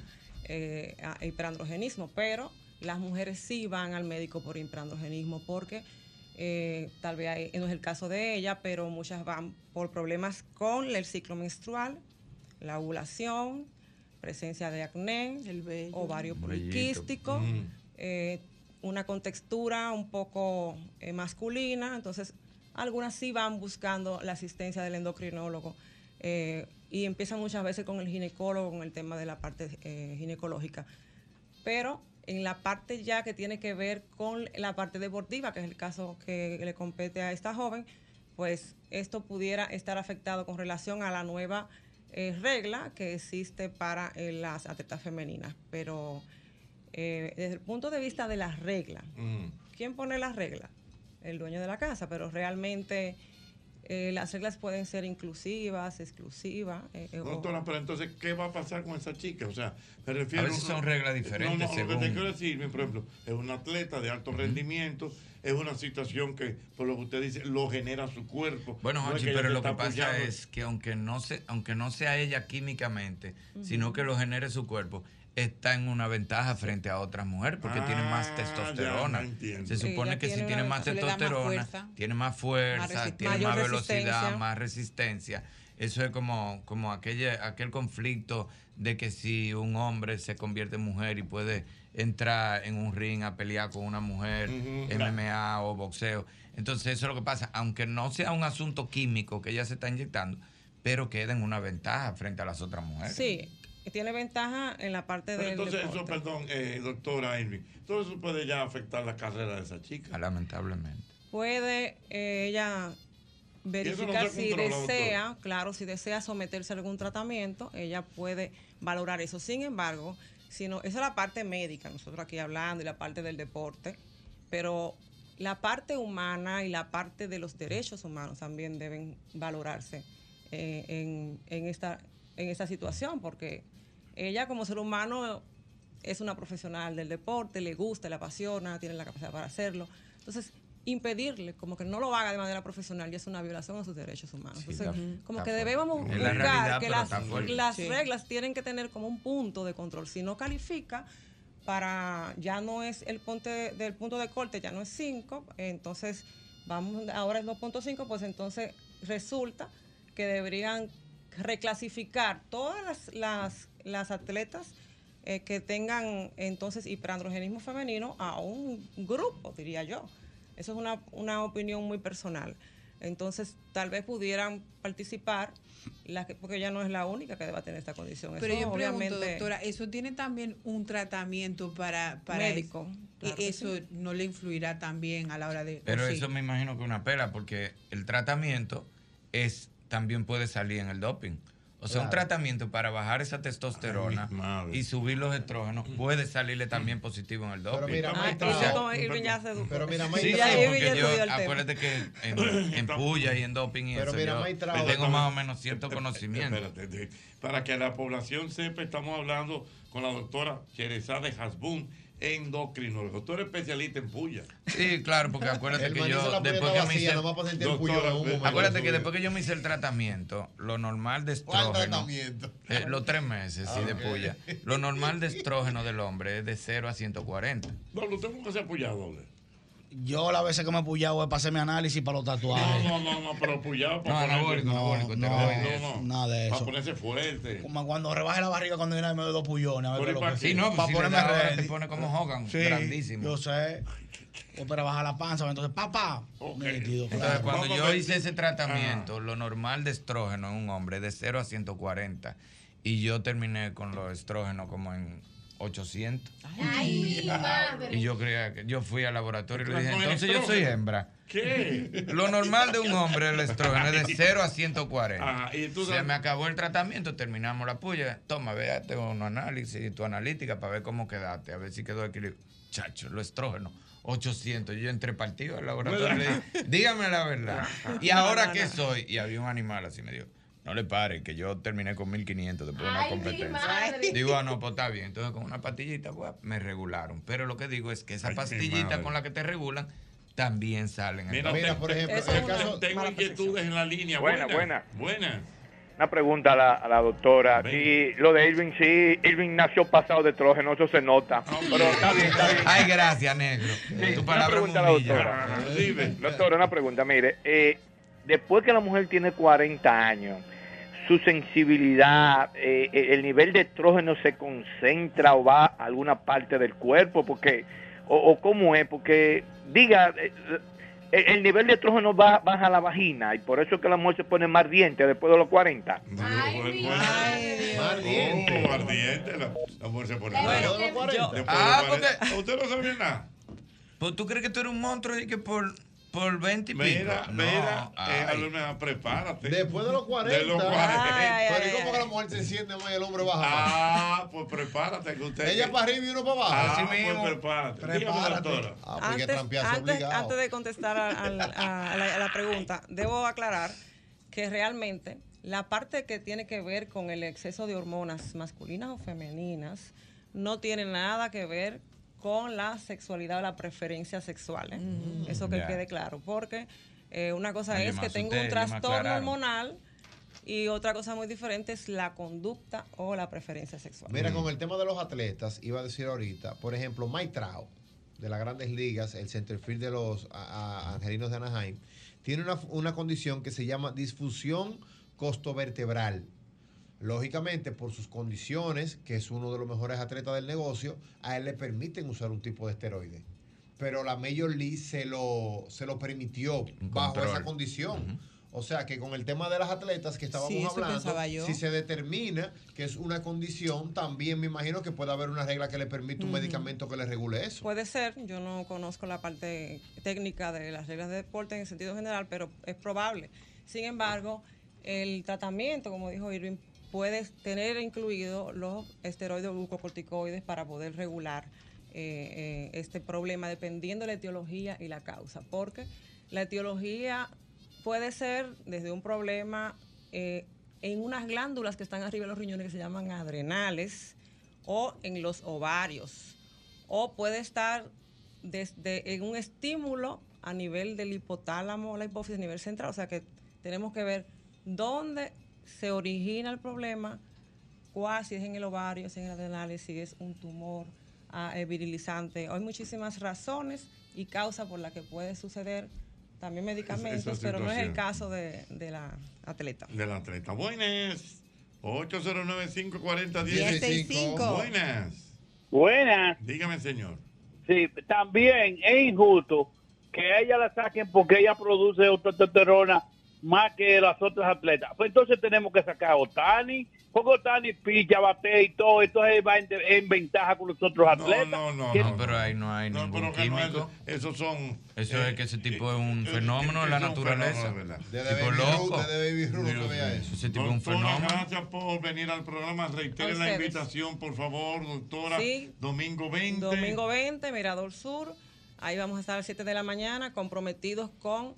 eh, hiperandrogenismo, pero las mujeres sí van al médico por hiperandrogenismo porque eh, tal vez hay- no es el caso de ella, pero muchas van por problemas con el ciclo menstrual, la ovulación, presencia de acné, ovario Vellito. poliquístico, Mm. eh, una contextura un poco eh, masculina, entonces algunas sí van buscando la asistencia del endocrinólogo eh, y empiezan muchas veces con el ginecólogo, con el tema de la parte eh, ginecológica. Pero en la parte ya que tiene que ver con la parte deportiva, que es el caso que le compete a esta joven, pues esto pudiera estar afectado con relación a la nueva eh, regla que existe para eh, las atletas femeninas. Pero eh, desde el punto de vista de las reglas, Mm. ¿quién pone las reglas? El dueño de la casa, pero realmente eh, las reglas pueden ser inclusivas, exclusivas. eh, eh, o- Doctora, pero entonces, ¿qué va a pasar con esa chica? O sea, me refiero... A veces son reglas diferentes No, no, lo que te según- quiero decir, por ejemplo, es un atleta de alto rendimiento, es una situación que, por lo que usted dice, lo genera su cuerpo. Bueno, No Jochi, ella pero lo que está pasa apoyando. es que aunque no, se, aunque no sea ella químicamente, sino que lo genere su cuerpo, está en una ventaja frente a otras mujeres porque tiene más Ah, testosterona. ya. Se supone que si tiene más testosterona, fuerza. tiene más fuerza, tiene más velocidad, más resistencia. Eso es como, como aquella, aquel conflicto de que si un hombre se convierte en mujer y puede entrar en un ring a pelear con una mujer. MMA o boxeo. Entonces eso es lo que pasa, aunque no sea un asunto químico que ella se está inyectando, pero queda en una ventaja frente a las otras mujeres. Sí, tiene ventaja en la parte del entonces, eso, perdón, eh, doctora Irving, todo eso puede ya afectar la carrera de esa chica. Lamentablemente. Puede eh, ella verificar si controla, desea, claro, si desea someterse a algún tratamiento, ella puede valorar eso. Sin embargo, si no, esa es la parte médica, nosotros aquí hablando, y la parte del deporte, pero la parte humana y la parte de los derechos humanos también deben valorarse eh, en, en esta, en esta situación, porque ella como ser humano es una profesional del deporte, le gusta, le apasiona, tiene la capacidad para hacerlo. Entonces, impedirle, como que no lo haga de manera profesional, ya es una violación a sus derechos humanos. Sí, Entonces, está- como está que debemos la buscar realidad, que las, Sí. reglas tienen que tener como un punto de control. Si no califica, para ya no es el punto de- del punto de corte, ya no es 5, entonces vamos, ahora es 2.5, pues entonces resulta que deberían reclasificar todas las, las, las atletas eh, que tengan entonces hiperandrogenismo femenino a un grupo, diría yo. Eso es una, una opinión muy personal. Entonces, tal vez pudieran participar, las que- porque ella no es la única que deba tener esta condición. Pero Eso yo pregunto, obviamente- doctora, ¿eso tiene también un tratamiento para, para Médico, eso? claro eso sí. no le influirá también a la hora de... Pero sí? eso me imagino que una pela, porque el tratamiento es también puede salir en el doping. O sea, un Claro. tratamiento para bajar esa testosterona y subir los estrógenos puede salirle también positivo en el doping. Pero mira, Ah, maestra, y ya como Irving ya se educó. Pero mira, Sí, sí, porque yo, acuérdate que en, en puya y en doping y Pero eso, mira, yo tengo más o menos cierto conocimiento. Espérate, para que la población sepa, estamos hablando con la doctora Cherezade Hasbun, endocrinóloga. Doctora especialista en puya. Sí, claro, porque acuérdate que yo puya después que me hice acuérdate de que después que yo me hice el tratamiento, lo normal de ¿Cuál estrógeno, tratamiento? eh, los tres meses sí, de Ah, ok. puya, lo normal de estrógeno del hombre es de 0 a 140. No, usted nunca se ha apoyado, doble. Yo las veces que me he pullado es para hacer mi análisis para los tatuajes. No, no, no, no, pero puyado para No, ponerse- anabólico, anabólico, no, no, no, Nada de Para eso. ponerse fuerte. Como cuando rebaje la barriga cuando viene me doy dos pullones. A ver Pero qué ¿y para? Sí, no, pues para si le ponerme ready. te pone como Hogan, Sí, grandísimo. Yo sé. O para bajar la panza. Entonces, papá. Entonces, claro. cuando Vamos a yo hice ese tratamiento, lo normal de estrógeno en un hombre es de 0 a 140 y yo terminé con los estrógenos como en 800. Ay, madre. Y yo creía que yo fui al laboratorio y le dije, entonces yo soy hembra. ¿Qué? Lo normal de un hombre, el estrógeno, es de 0 a 140. Ajá, y tú Se sabes- me acabó el tratamiento, terminamos la puya. Toma, vea, tengo un análisis, tu analítica para ver cómo quedaste, a ver si quedó equilibrio. Chacho, lo estrógeno, 800. Yo entré partido al laboratorio y le dije, dígame la verdad. ¿Y ahora qué soy? Y había un animal así, me dijo, no le pare, que yo terminé con 1500 después de una Ay, competencia. Digo, ah, no, pues está bien. Entonces, con una pastillita, pues, me regularon. Pero lo que digo es que esa Ay, pastillita con la que te regulan también salen. Mira, entonces. te- te- tengo, tengo inquietudes en la línea. Buena, Buenas. Buenas. Una pregunta a la, a la doctora. Sí, lo de Irving, sí, Irving nació pasado de estrógeno, eso se nota. Pero está bien, está bien. Ay, gracias, negro. Sí, tu una palabra pregunta a me la doctora. Doctora, una pregunta, mire, eh, después que la mujer tiene 40 años, su sensibilidad, eh, eh, el nivel de estrógeno se concentra o va a alguna parte del cuerpo, porque, o, o cómo es, porque, diga, eh, el nivel de estrógeno va, baja a la vagina y por eso es que la mujer se pone más ardiente después de los 40. Oh, ardiente. La, la mujer se pone yo- los ah, 40. ¿Usted no sabía nada? Pues tú crees que tú eres un monstruo y que por, por 20 y pico. Mira, No, mira, eh. Alumna, prepárate. Después de los 40. De los 40. Pero ¿y cómo que la mujer se enciende más y el hombre baja? Ah, pues prepárate que usted. Ella para arriba y uno para abajo. Ah, Así pues mismo. prepárate. Dígame, Prepárate. doctora. Ah, pues que Antes, de contestar a, a- a- a la, a la pregunta, debo aclarar que realmente la parte que tiene que ver con el exceso de hormonas masculinas o femeninas no tiene nada que ver con la sexualidad o la preferencia sexual. ¿eh? Eso que quede claro, porque eh, una cosa Ay, es que tengo un trastorno hormonal y otra cosa muy diferente es la conducta o la preferencia sexual. Mira, con el tema de los atletas, iba a decir ahorita, por ejemplo, Mike Trout, de las grandes ligas, el centerfield de los a- a- angelinos de Anaheim, tiene una, una condición que se llama disfusión costovertebral. Lógicamente, por sus condiciones, que es uno de los mejores atletas del negocio, a él le permiten usar un tipo de esteroide. Pero la Major League se lo, se lo permitió bajo esa condición. O sea que con el tema de las atletas que estábamos Sí, hablando, si se determina que es una condición, también me imagino que puede haber una regla que le permita un medicamento que le regule eso. Puede ser, yo no conozco la parte técnica de las reglas de deporte en sentido general, pero es probable. Sin embargo, el tratamiento, como dijo Irving, puede tener incluido los esteroides o glucocorticoides para poder regular eh, eh, este problema dependiendo de la etiología y la causa, porque la etiología puede ser desde un problema eh, en unas glándulas que están arriba de los riñones que se llaman adrenales o en los ovarios o puede estar desde en un estímulo a nivel del hipotálamo, la hipófisis a nivel central, o sea que tenemos que ver dónde se origina el problema, cuál, si es en el ovario, si es en el adrenal, si es un tumor ah, eh, virilizante. Hay muchísimas razones y causas por las que puede suceder también medicamentos, pero no es el caso de, de la atleta. Del atleta. Buenas. 809-540-1065. 1065. Buenas. Buenas. Dígame, señor. Sí, también es injusto que ella la saquen porque ella produce testosterona más que las otras atletas. Pues entonces tenemos que sacar a Otani, porque Otani picha, bate y todo, entonces va en, en ventaja con los otros atletas. No, no, Que- No, pero ahí no hay ningún pero que no es- químico. esos son. Eso eh, es que ese tipo es un eh, fenómeno eh, en la naturaleza. tipo loco. desde Baby no eso. Ese tipo es un fenómeno. gracias por venir al programa. Reitere la invitación, por favor, doctora. Sí. Domingo 20. Domingo 20, Mirador Sur. Ahí vamos a estar a las 7 de la mañana comprometidos con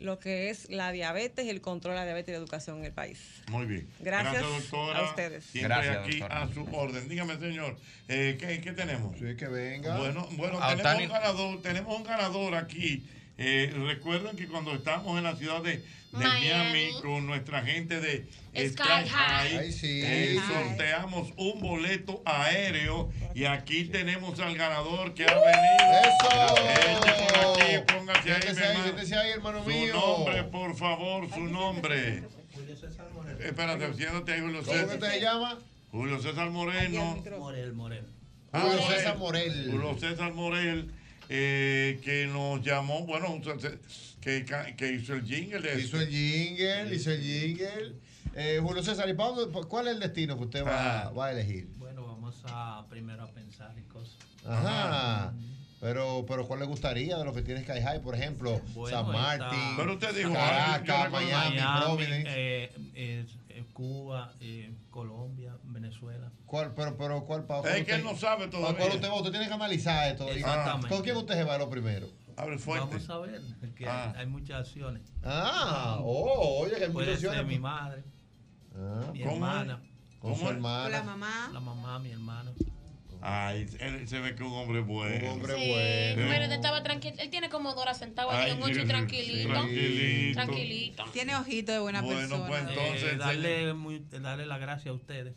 lo que es la diabetes y el control de la diabetes y la educación en el país. Muy bien. Gracias doctora. a ustedes. Siempre Gracias, aquí doctora. a su orden. Dígame, señor, eh, ¿qué, qué tenemos? Sí, que venga. Bueno, bueno tenemos, un ganador, tenemos un ganador aquí Eh, recuerden que cuando estamos en la ciudad de, de Miami. Miami con nuestra gente de Sky Sky High. High, Ay, sí. eh, sorteamos un boleto aéreo y aquí tenemos al ganador que ha venido. ¡Eso! Eche por aquí, póngase ahí, ahí, ahí, hermano Su mío. nombre, por favor, su nombre. Espérate, siéntate ahí, Julio ¿Cómo César. que te llama? Julio César Moreno. Morel, Morel. Ah, Julio Morel. César Morel. Julio César Morel, eh, que nos llamó, bueno, que, que hizo el jingle. Hizo el jingle, hizo el jingle. Eh, Julio César, ¿y cuál es el destino que usted va, Ah. va a elegir? Bueno, vamos a primero a pensar y cosas. Ajá. Pero, pero ¿cuál le gustaría de lo que tiene Sky High? Por ejemplo, Bueno, San Martín, Pero usted dijo, Caracas, Miami, Miami, Providence. eh, eh, eh, Cuba, eh, Colombia, Venezuela. ¿Cuál, pero, pero, ¿cuál pa- Es que él usted- no sabe todavía. cuál usted va? Usted tiene que analizar esto. Exactamente. ¿Con quién usted se va lo primero? Abre fuerte. Vamos a ver, que Ah. hay, hay muchas acciones. Ah, oh, oye, que hay Puede muchas ser opciones. mi madre, Ah, mi ¿Cómo hermana, con su ¿Cómo es? hermana. Con la mamá. la mamá, mi hermano. Ay, él se ve que es un hombre bueno. Un hombre Sí, bueno. pero él estaba tranquilo. Él tiene como dos horas sentado aquí en ocho tranquilito. Tranquilito. Tranquilito. Tiene ojito de buena Bueno, persona. pues, Entonces, Eh, darle, muy- darle las gracias a ustedes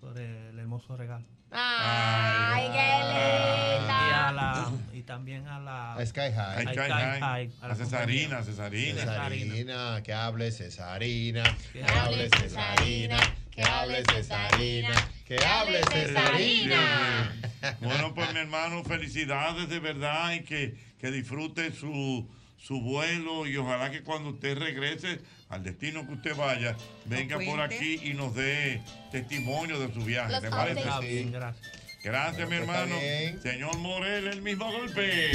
por el hermoso regalo. Ay, qué Y, linda. a la, y también a la... A Sky High. Ay, Sky High. High, a la A Cesarina. Cesarina. Cesarina, que hable Cesarina, que Que hable Cesarina, que hable Cesarina, que hable Cesarina. Bueno, pues mi hermano, felicidades de verdad y que, que disfrute su, su vuelo y ojalá que cuando usted regrese al destino que usted vaya, venga por aquí y nos dé testimonio de su viaje. Los ¿Te parece? Está bien, gracias. Gracias, mi Bueno, pues, hermano. Señor Morel, el mismo golpe.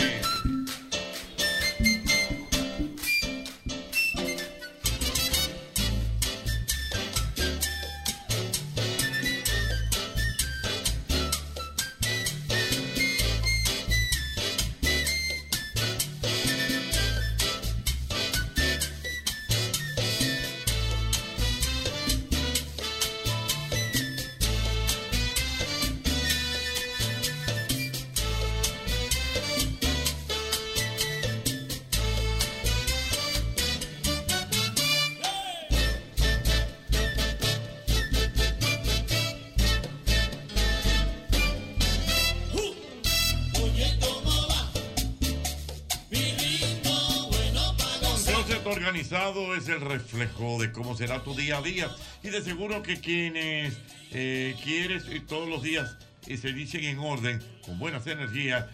Es el reflejo de cómo será tu día a día y de seguro que quienes eh, quieres eh, todos los días eh, se dicen en orden, con buenas energías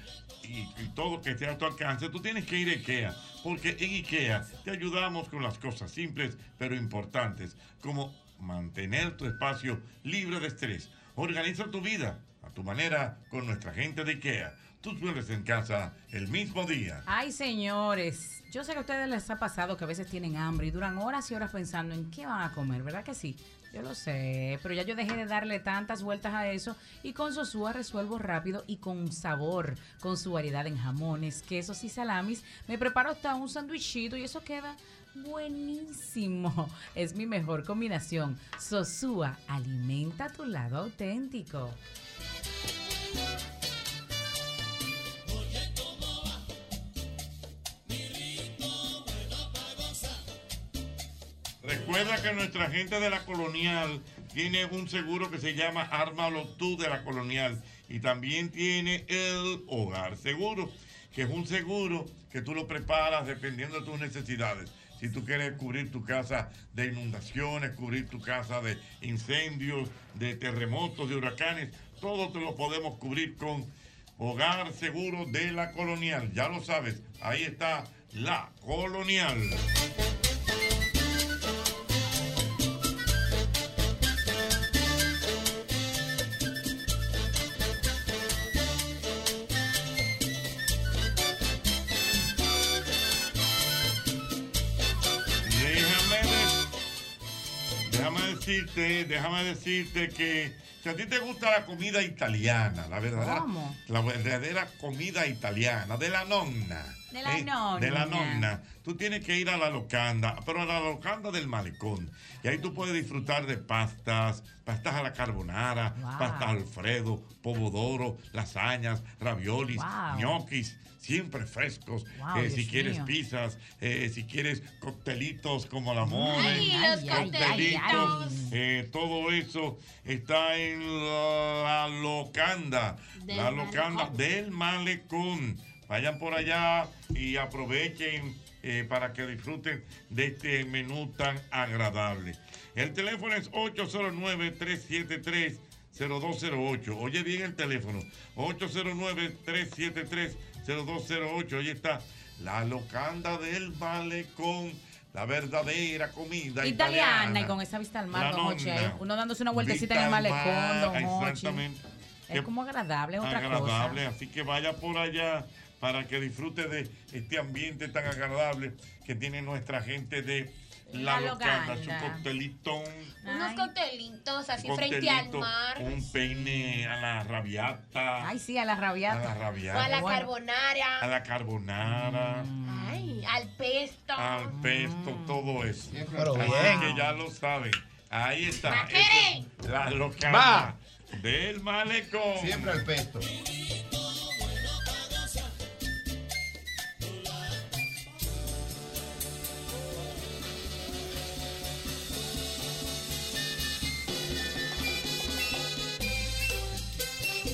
y, y todo que esté a tu alcance, tú tienes que ir a IKEA, porque en IKEA te ayudamos con las cosas simples pero importantes, como mantener tu espacio libre de estrés. Organiza tu vida a tu manera con nuestra gente de IKEA. Tus muebles en casa el mismo día. Ay, señores, yo sé que a ustedes les ha pasado que a veces tienen hambre y duran horas y horas pensando en qué van a comer, ¿verdad que sí? Yo lo sé, pero ya yo dejé de darle tantas vueltas a eso y con Sosúa resuelvo rápido y con sabor, con su variedad en jamones, quesos y salamis. Me preparo hasta un sandwichito y eso queda buenísimo. Es mi mejor combinación. Sosúa, alimenta tu lado auténtico. Recuerda que nuestra gente de la colonial tiene un seguro que se llama Ármalo tú de la colonial y también tiene el hogar seguro, que es un seguro que tú lo preparas dependiendo de tus necesidades. Si tú quieres cubrir tu casa de inundaciones, cubrir tu casa de incendios, de terremotos, de huracanes, todo te lo podemos cubrir con Hogar Seguro de la Colonial. Ya lo sabes, ahí está la Colonial. Decirte, déjame decirte que si a ti te gusta la comida italiana, la verdadera, ¿Cómo? la verdadera comida italiana, de la nonna, De la eh, nonna. De la nonna. Tú tienes que ir a la locanda, pero a la locanda del malecón. Y ahí tú puedes disfrutar de pastas, pastas a la carbonara, Wow. pastas Alfredo, pomodoro, lasañas, raviolis, Wow. ñoquis. Siempre frescos. Wow, Eh, si quieres mío. pizzas, eh, si quieres coctelitos como la mole, coctelitos. eh, todo eso está en la locanda. Del la locanda malecón. del malecón. Vayan por allá y aprovechen eh, para que disfruten de este menú tan agradable. El teléfono es 809-373-0208. Oye bien el teléfono. 809-373-0208. Ahí está la locanda del malecón. La verdadera comida italiana. Italiana y con esa vista al mar, don nonna. Uno dándose una vueltecita Vista en el al malecón, don. Exactamente. Es como agradable, es otra agradable, cosa. así que vaya por allá para que disfrute de este ambiente tan agradable que tiene nuestra gente de La, La Locanda, su coctelito, Unos coctelitos así frente al mar. un peine a la rabiata, Ay, sí, a la rabiata. a la O a rabiata, la Bueno. carbonara. a la carbonara, Ay, al pesto. al pesto, todo eso. Pero Así bien. que ya lo saben. Ahí está. Es La Locanda del malecón. Siempre al pesto.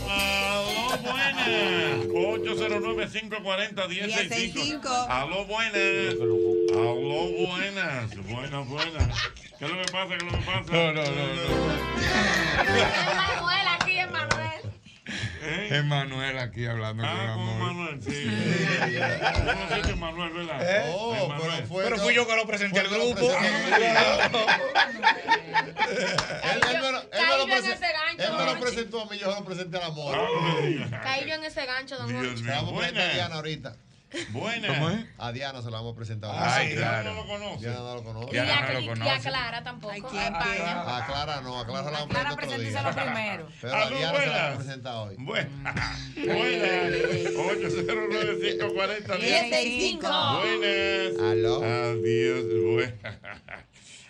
Aló, buenas. 809-540-1065. Aló, buenas. Aló, buenas. Buenas, buenas. ¿Qué es lo que pasa? ¿Qué es lo que pasa? No, no, no. Es Es Manuel aquí hablando con Ah, con amor. Manuel, sí. Conociste a Manuel, ¿verdad? ¿Eh? Oh, Manuel. Pero fui yo que lo presenté al grupo. Él, me lo, presentó a mí, yo se lo presenté al amor. Caí yo en ese gancho, don la vamos a ahorita. Buena. ¿Cómo es? A Diana se la vamos a presentar. Ay, ahorita. claro. no lo conoce. Diana no lo conoce. Y a, Diana no lo y a conoce. Clara tampoco. ¿quién, España. A Clara no, a Clara se la vamos a Clara, presentar primero. Pero a Diana se la buenas. vamos a presentar hoy. Buenas. Buenas. 809-540-1065. 1065. Buenas. Aló. Adiós. Buenas.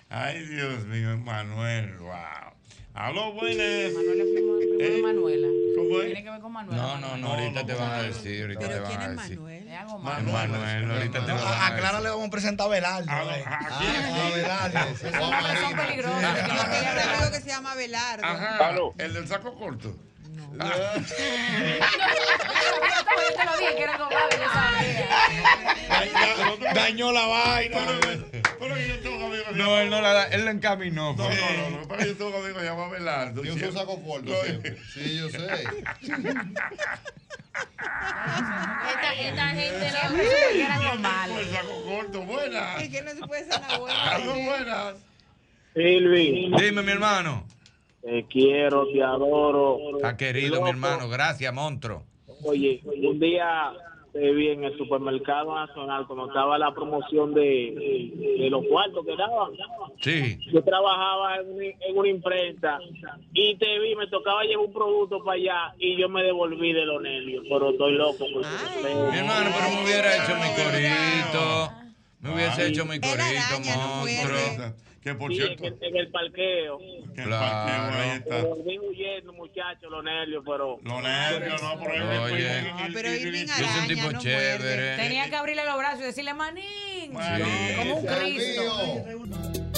Ay, Dios mío, Manuel. Wow. Aló, buenas. Manuel es primo, primo de ¿Eh? Manuela. ¿Cómo Tiene es? que ver con Manuela. No, no, no, ahorita te van a decir, ahorita te ¿Pero van quién a decir. Manuel? Es algo. Es Manuel, ahorita te No, van a, Clara le decir. vamos a presentar a Belardo. ¿A, eh. Belardo. Es un nombre son peligrosos. que no un se llama Belardo. Ajá. El del saco corto. Ah. Yo te lo dije que era compadre, yo sabía. Dañó la vaina. Pero que yo que se No, él no la da, él lo encaminó. No, no, no, no, pero yo tengo un amigo que se llama Belardo. Yo uso saco corto siempre. Sí, yo sé. Esta, esta gente no. Que era algo malo. El saco corto, buenas. Es que no se puede ser una buena. Aló, buenas. Silvi, Dime, mi hermano. te quiero, te adoro. Está querido, mi hermano. Gracias, monstruo. Oye, un día te vi en el supermercado nacional cuando estaba la promoción de, de los cuartos que daban. Sí. Yo trabajaba en una, en una imprenta y te vi, me tocaba llevar un producto para allá y yo me devolví de los nervios, pero estoy loco. porque- Mi hermano, pero me hubiera hecho mi corito. Me hubiese Ay. hecho mi corito, monstruo. Que por Sí, cierto, en, el- en el parqueo. que el parqueo ahí Me está. volví huyendo, muchachos, los nervios, pero... Los nervios, no, Oye. él- él- pero Irving un Araña, tipo no chévere. Tenía que abrirle los brazos y decirle manín. Sí. Como un Cristo.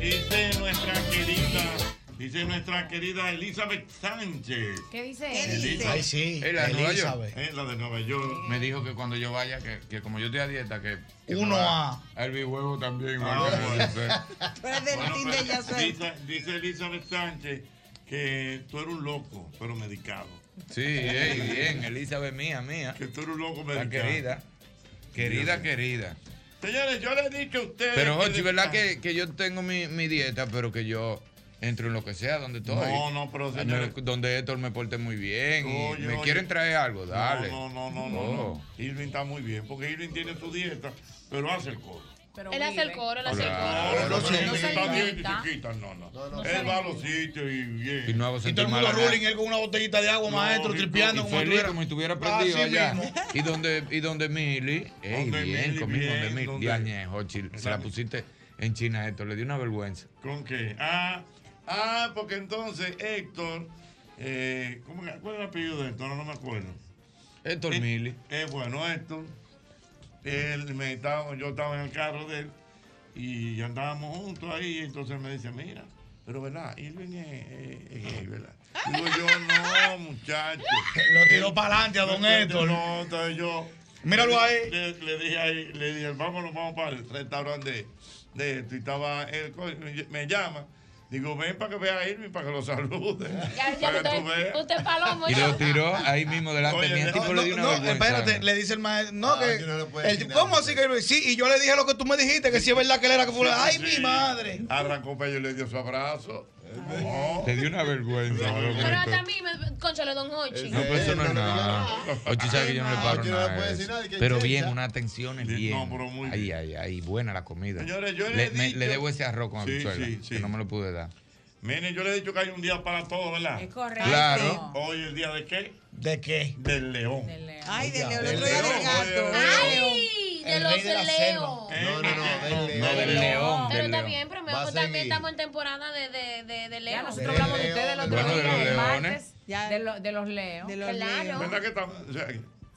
Dice nuestra querida, dice nuestra querida Elizabeth Sánchez. ¿Qué dice ¿Qué dice? Ay, sí. Es la de Nueva York. La de Nueva York. Me dijo que cuando yo vaya, que, que como yo estoy a dieta, que. que Uno a. El bihuevo también, igual Ah, bueno. dice. Tú eres del Bueno, team de pero Yasuel. dice, dice Elizabeth Sánchez que tú eres un loco, pero medicado. Sí, bien, Elizabeth mía, mía. Que tú eres un loco La medicado. querida. Querida, querida. Señores, yo le he dicho a ustedes. Pero, Jochi, ¿verdad que, que yo tengo mi, mi dieta, pero que yo entro en lo que sea, donde estoy. No, no, pero, Me- señores- Donde Héctor me porte muy bien. y me oye. quieren traer algo, dale. No, no, no, no, no, Oh. no. Irving está muy bien, porque Irving tiene su dieta, pero hace el coro. Él hace el coro, él hace el coro. No, no, no se está bien quita, no, no. no Él va a los sitios y bien. Y no hago Y todo el mundo ruling, él con una botellita de agua, No, maestro, tripeando y como feliz como si estuviera prendido allá. mismo. Y donde, y donde Mili, ey, Donde bien, Mili, conmigo, bien, donde Mili, donde- se la pusiste en China esto, le dio una vergüenza. ¿Con qué? Ah, ah, porque entonces Héctor, eh, ¿cómo, que- ¿cuál es el apellido de Héctor? No, no me acuerdo. Héctor Eh, Mili. Eh, bueno, Héctor, él me estaba, yo estaba en el carro de él y andábamos juntos ahí, y entonces él me dice, mira, pero verdad, Irving es, es- es gay, ¿verdad? Digo yo, no, muchacho. Lo tiró para adelante a don Héctor. No, entonces yo. Míralo ahí. Le, le dije ahí, le dije, vámonos, vamos para el restaurante de, de esto. Y estaba él, me llama. Digo, ven para que vea a Irving, para que lo salude. Ya, ya, para que tú usted, veas. usted palomo. Y ya. lo tiró ahí mismo delante de mí. El tipo le dio una no, vergüenza. espérate, le dice el maestro, no, Ah, que, que no el- ¿cómo así que sí? Y yo le dije lo que tú me dijiste, que si es verdad que él era que fue, ay, mi Sí. madre. Arrancó para ello y le dio su abrazo. Te dio una vergüenza. Pero hasta a mí, me, conchale, don Hochi. No, pero eso no es nada. Ochi sabe que yo no le paro nada. Pero bien, una atención es bien. no, pero muy Ay, ay, ay, buena la comida. Señores, yo le le, debo ese arroz con Sí, habichuela, sí, sí. que no me lo pude dar. Miren, yo le he dicho que hay un día para todo, ¿verdad? Es correcto. Claro. Hoy el día de qué? ¿De qué? Del león. Ay, del león, Del el otro día del león, gato. Ay, de los de leos. No, no, no, del león. No, del león. Pero está bien, pero mejor a también estamos en temporada de, de, de, de Ya león. nosotros Del hablamos de ustedes el otro Bueno, de día, los el leones. martes, Ya. de, lo- de los leos. De los Claro. ¿Verdad que estamos?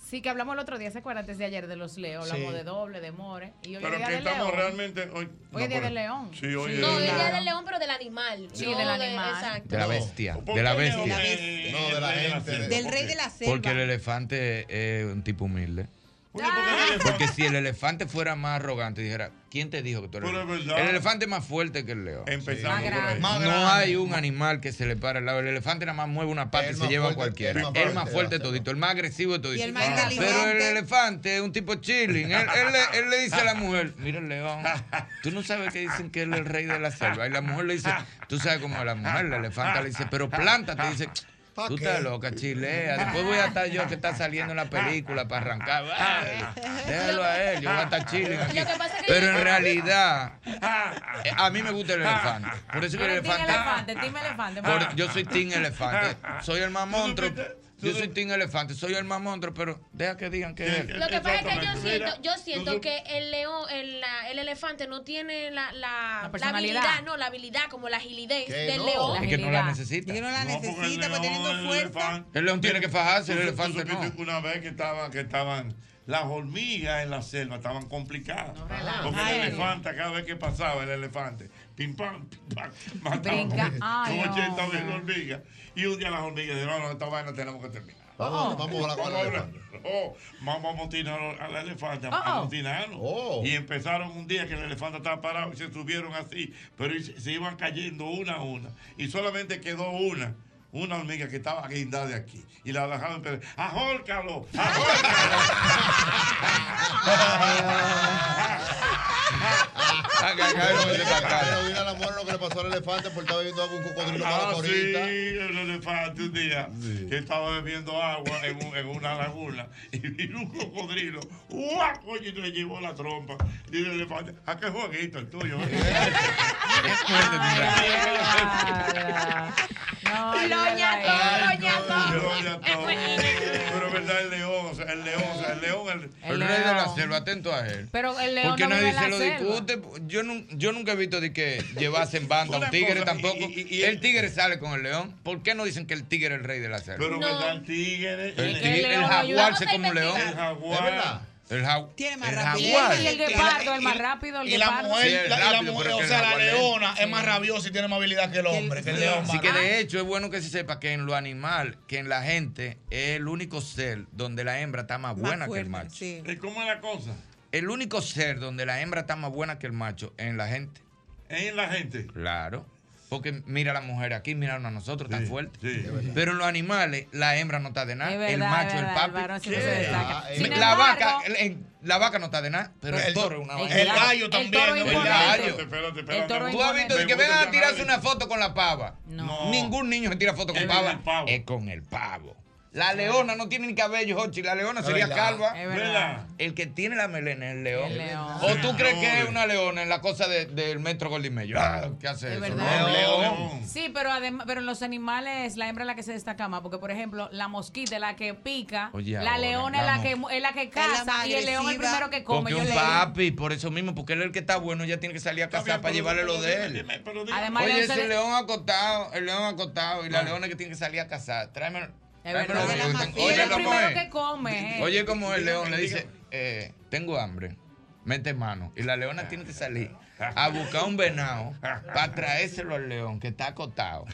Sí, que hablamos el otro día, ¿se acuerdan? Antes de ayer de los leos, hablamos Sí. de doble, de more. Y hoy pero es día que del estamos león. realmente hoy. Hoy es día del león. Sí, hoy Sí. es No, del el día del león, pero del animal. Sí, no del de- animal. exacto. De la bestia. ¿Por De la bestia. No, de la rey gente. Del ¿Por rey de la selva. Porque el elefante es un tipo humilde. Oye, ¿por qué el elefante? Porque si el elefante fuera más arrogante y dijera, ¿quién te dijo que tú eres el. El elefante es más fuerte que el león. Empezando Más por ahí. No hay un animal que se le pare al lado. El elefante nada más mueve una pata El y se lleva a cualquiera. el más El más fuerte, de todito, el más agresivo de todito. El Ah. Pero el elefante es un tipo chilling. Él, él le, él le dice a la mujer, mira el león, tú no sabes que dicen que él es el rey de la selva. Y la mujer le dice, tú sabes cómo es la mujer, la elefanta le dice, pero plántate. Dice, ¿Pa tú qué? estás loca, chilea. Después voy a estar yo que está saliendo en la película para arrancar. Ay, déjalo a él, yo voy a estar que Pero en realidad, eh, a mí me gusta el elefante. Por eso que el elefante... elefante, elefante. Por- yo soy Team Elefante. Soy el más monstruo. Yo soy Team Elefante. Soy el más monstruo, pero deja que digan que es él. Lo que pasa es que yo siento, yo siento que el león, el, la- el elefante no tiene la, la, La la personalidad. habilidad, no, la habilidad como la agilidad ¿Qué del no? león. Es que no la necesita. Y uno la No, porque el necesita, porque teniendo león, el fuerza. elefante- El león tiene que fajarse, el Tú- tú elefante no. que Una vez que estaban, que estaban las hormigas en la selva estaban complicadas. porque Ay. el elefante, cada vez que pasaba el elefante, pim pam, pim pam, Brinca. como, Ay, como 80 hombre. mil hormigas. Y un día las hormigas dijeron, no, no, esta vaina tenemos que terminar. Vamos, vamos a hablar con el Vamos a elefante. Oh, vamos a motinar al elefante, Oh, a oh. motinarlo. Oh. Y empezaron un día que el elefante estaba parado y se subieron así, pero se, se iban cayendo una a una. Y solamente quedó una, una hormiga que estaba guindada de aquí. Y la dejaron, pero, mira la mujer lo que le pasó al elefante por estar bebiendo agua un cocodrilo Ah, malo sí, el elefante un día que estaba bebiendo agua en, un- en una laguna y vino un cocodrilo, ¡guau! Oye, y le llevó la trompa. Dice el elefante, ¿a qué jueguito el tuyo? No, Lo ñató, lo. Pero es verdad, el león, o sea, el león, o sea, el león, el, El rey de la selva, atento a él. Pero el león Porque no vive nadie en la se lo selva. Discute. Yo, nu- yo nunca he visto de que llevase en banda a un tigre cosa, tampoco. y- y- y el tigre sale con el león. ¿Por qué no dicen que el tigre es el rey de la selva? pero No. verdad, el tigre, el, tigre- el el jaguar se come un león. el jaguar. El, jau- Tiene más el jaguar. Y el guepardo, el más rápido, el Y la guepardo. mujer, Sí, la- y la mujer, o sea, el la leona es más rabiosa y tiene más habilidad que el hombre, que el león. Así que de hecho es bueno que se sepa que en lo animal, que en la gente es el único ser donde la hembra está más Más buena que el fuerte, macho. sí. ¿Y ¿Cómo es la cosa? El único ser donde la hembra está más buena que el macho es en la gente. En la gente. Claro. Porque mira a la mujer aquí, mira a nosotros tan fuerte. Pero en los animales, la hembra no está de nada. El macho, es el verdad, papi. el destaca. Ah, Sin la embargo- vaca, el- la vaca no está de nada, pero el, toro es una vaca. el gallo también, El el gallo. Espérate, El espérate. Tú has visto de que vengan a tirarse una foto con la pava. No. Ningún niño se tira foto con Es pava. con el pavo. Es con el pavo. La leona no tiene ni cabello, Jochi. La leona Es sería verdad. calva. Es verdad. El que tiene la melena es el león. El león. ¿O tú crees que es una leona en la cosa de- del metro Goldimello? Ah, ¿Qué hace Es eso? verdad. No, león. Sí, pero además, pero en los animales la hembra es la que se destaca más, porque por ejemplo, la mosquita es la que pica, Oye, la leona es la que es la que caza y el león es el primero que come. Porque Yo un leí. papi, por eso mismo, porque él es el que está bueno, ya tiene que salir a cazar para llevarle lo de él. Además, Oye, ese le- león acostado, el león acostado y la leona que tiene que salir a cazar. Tráeme. Es verdad. De la Oye, lo primero que come. eh. Oye, como el león le dice, eh, tengo hambre, mete mano. Y la leona tiene que salir a buscar un venado para traérselo al león que está acostado.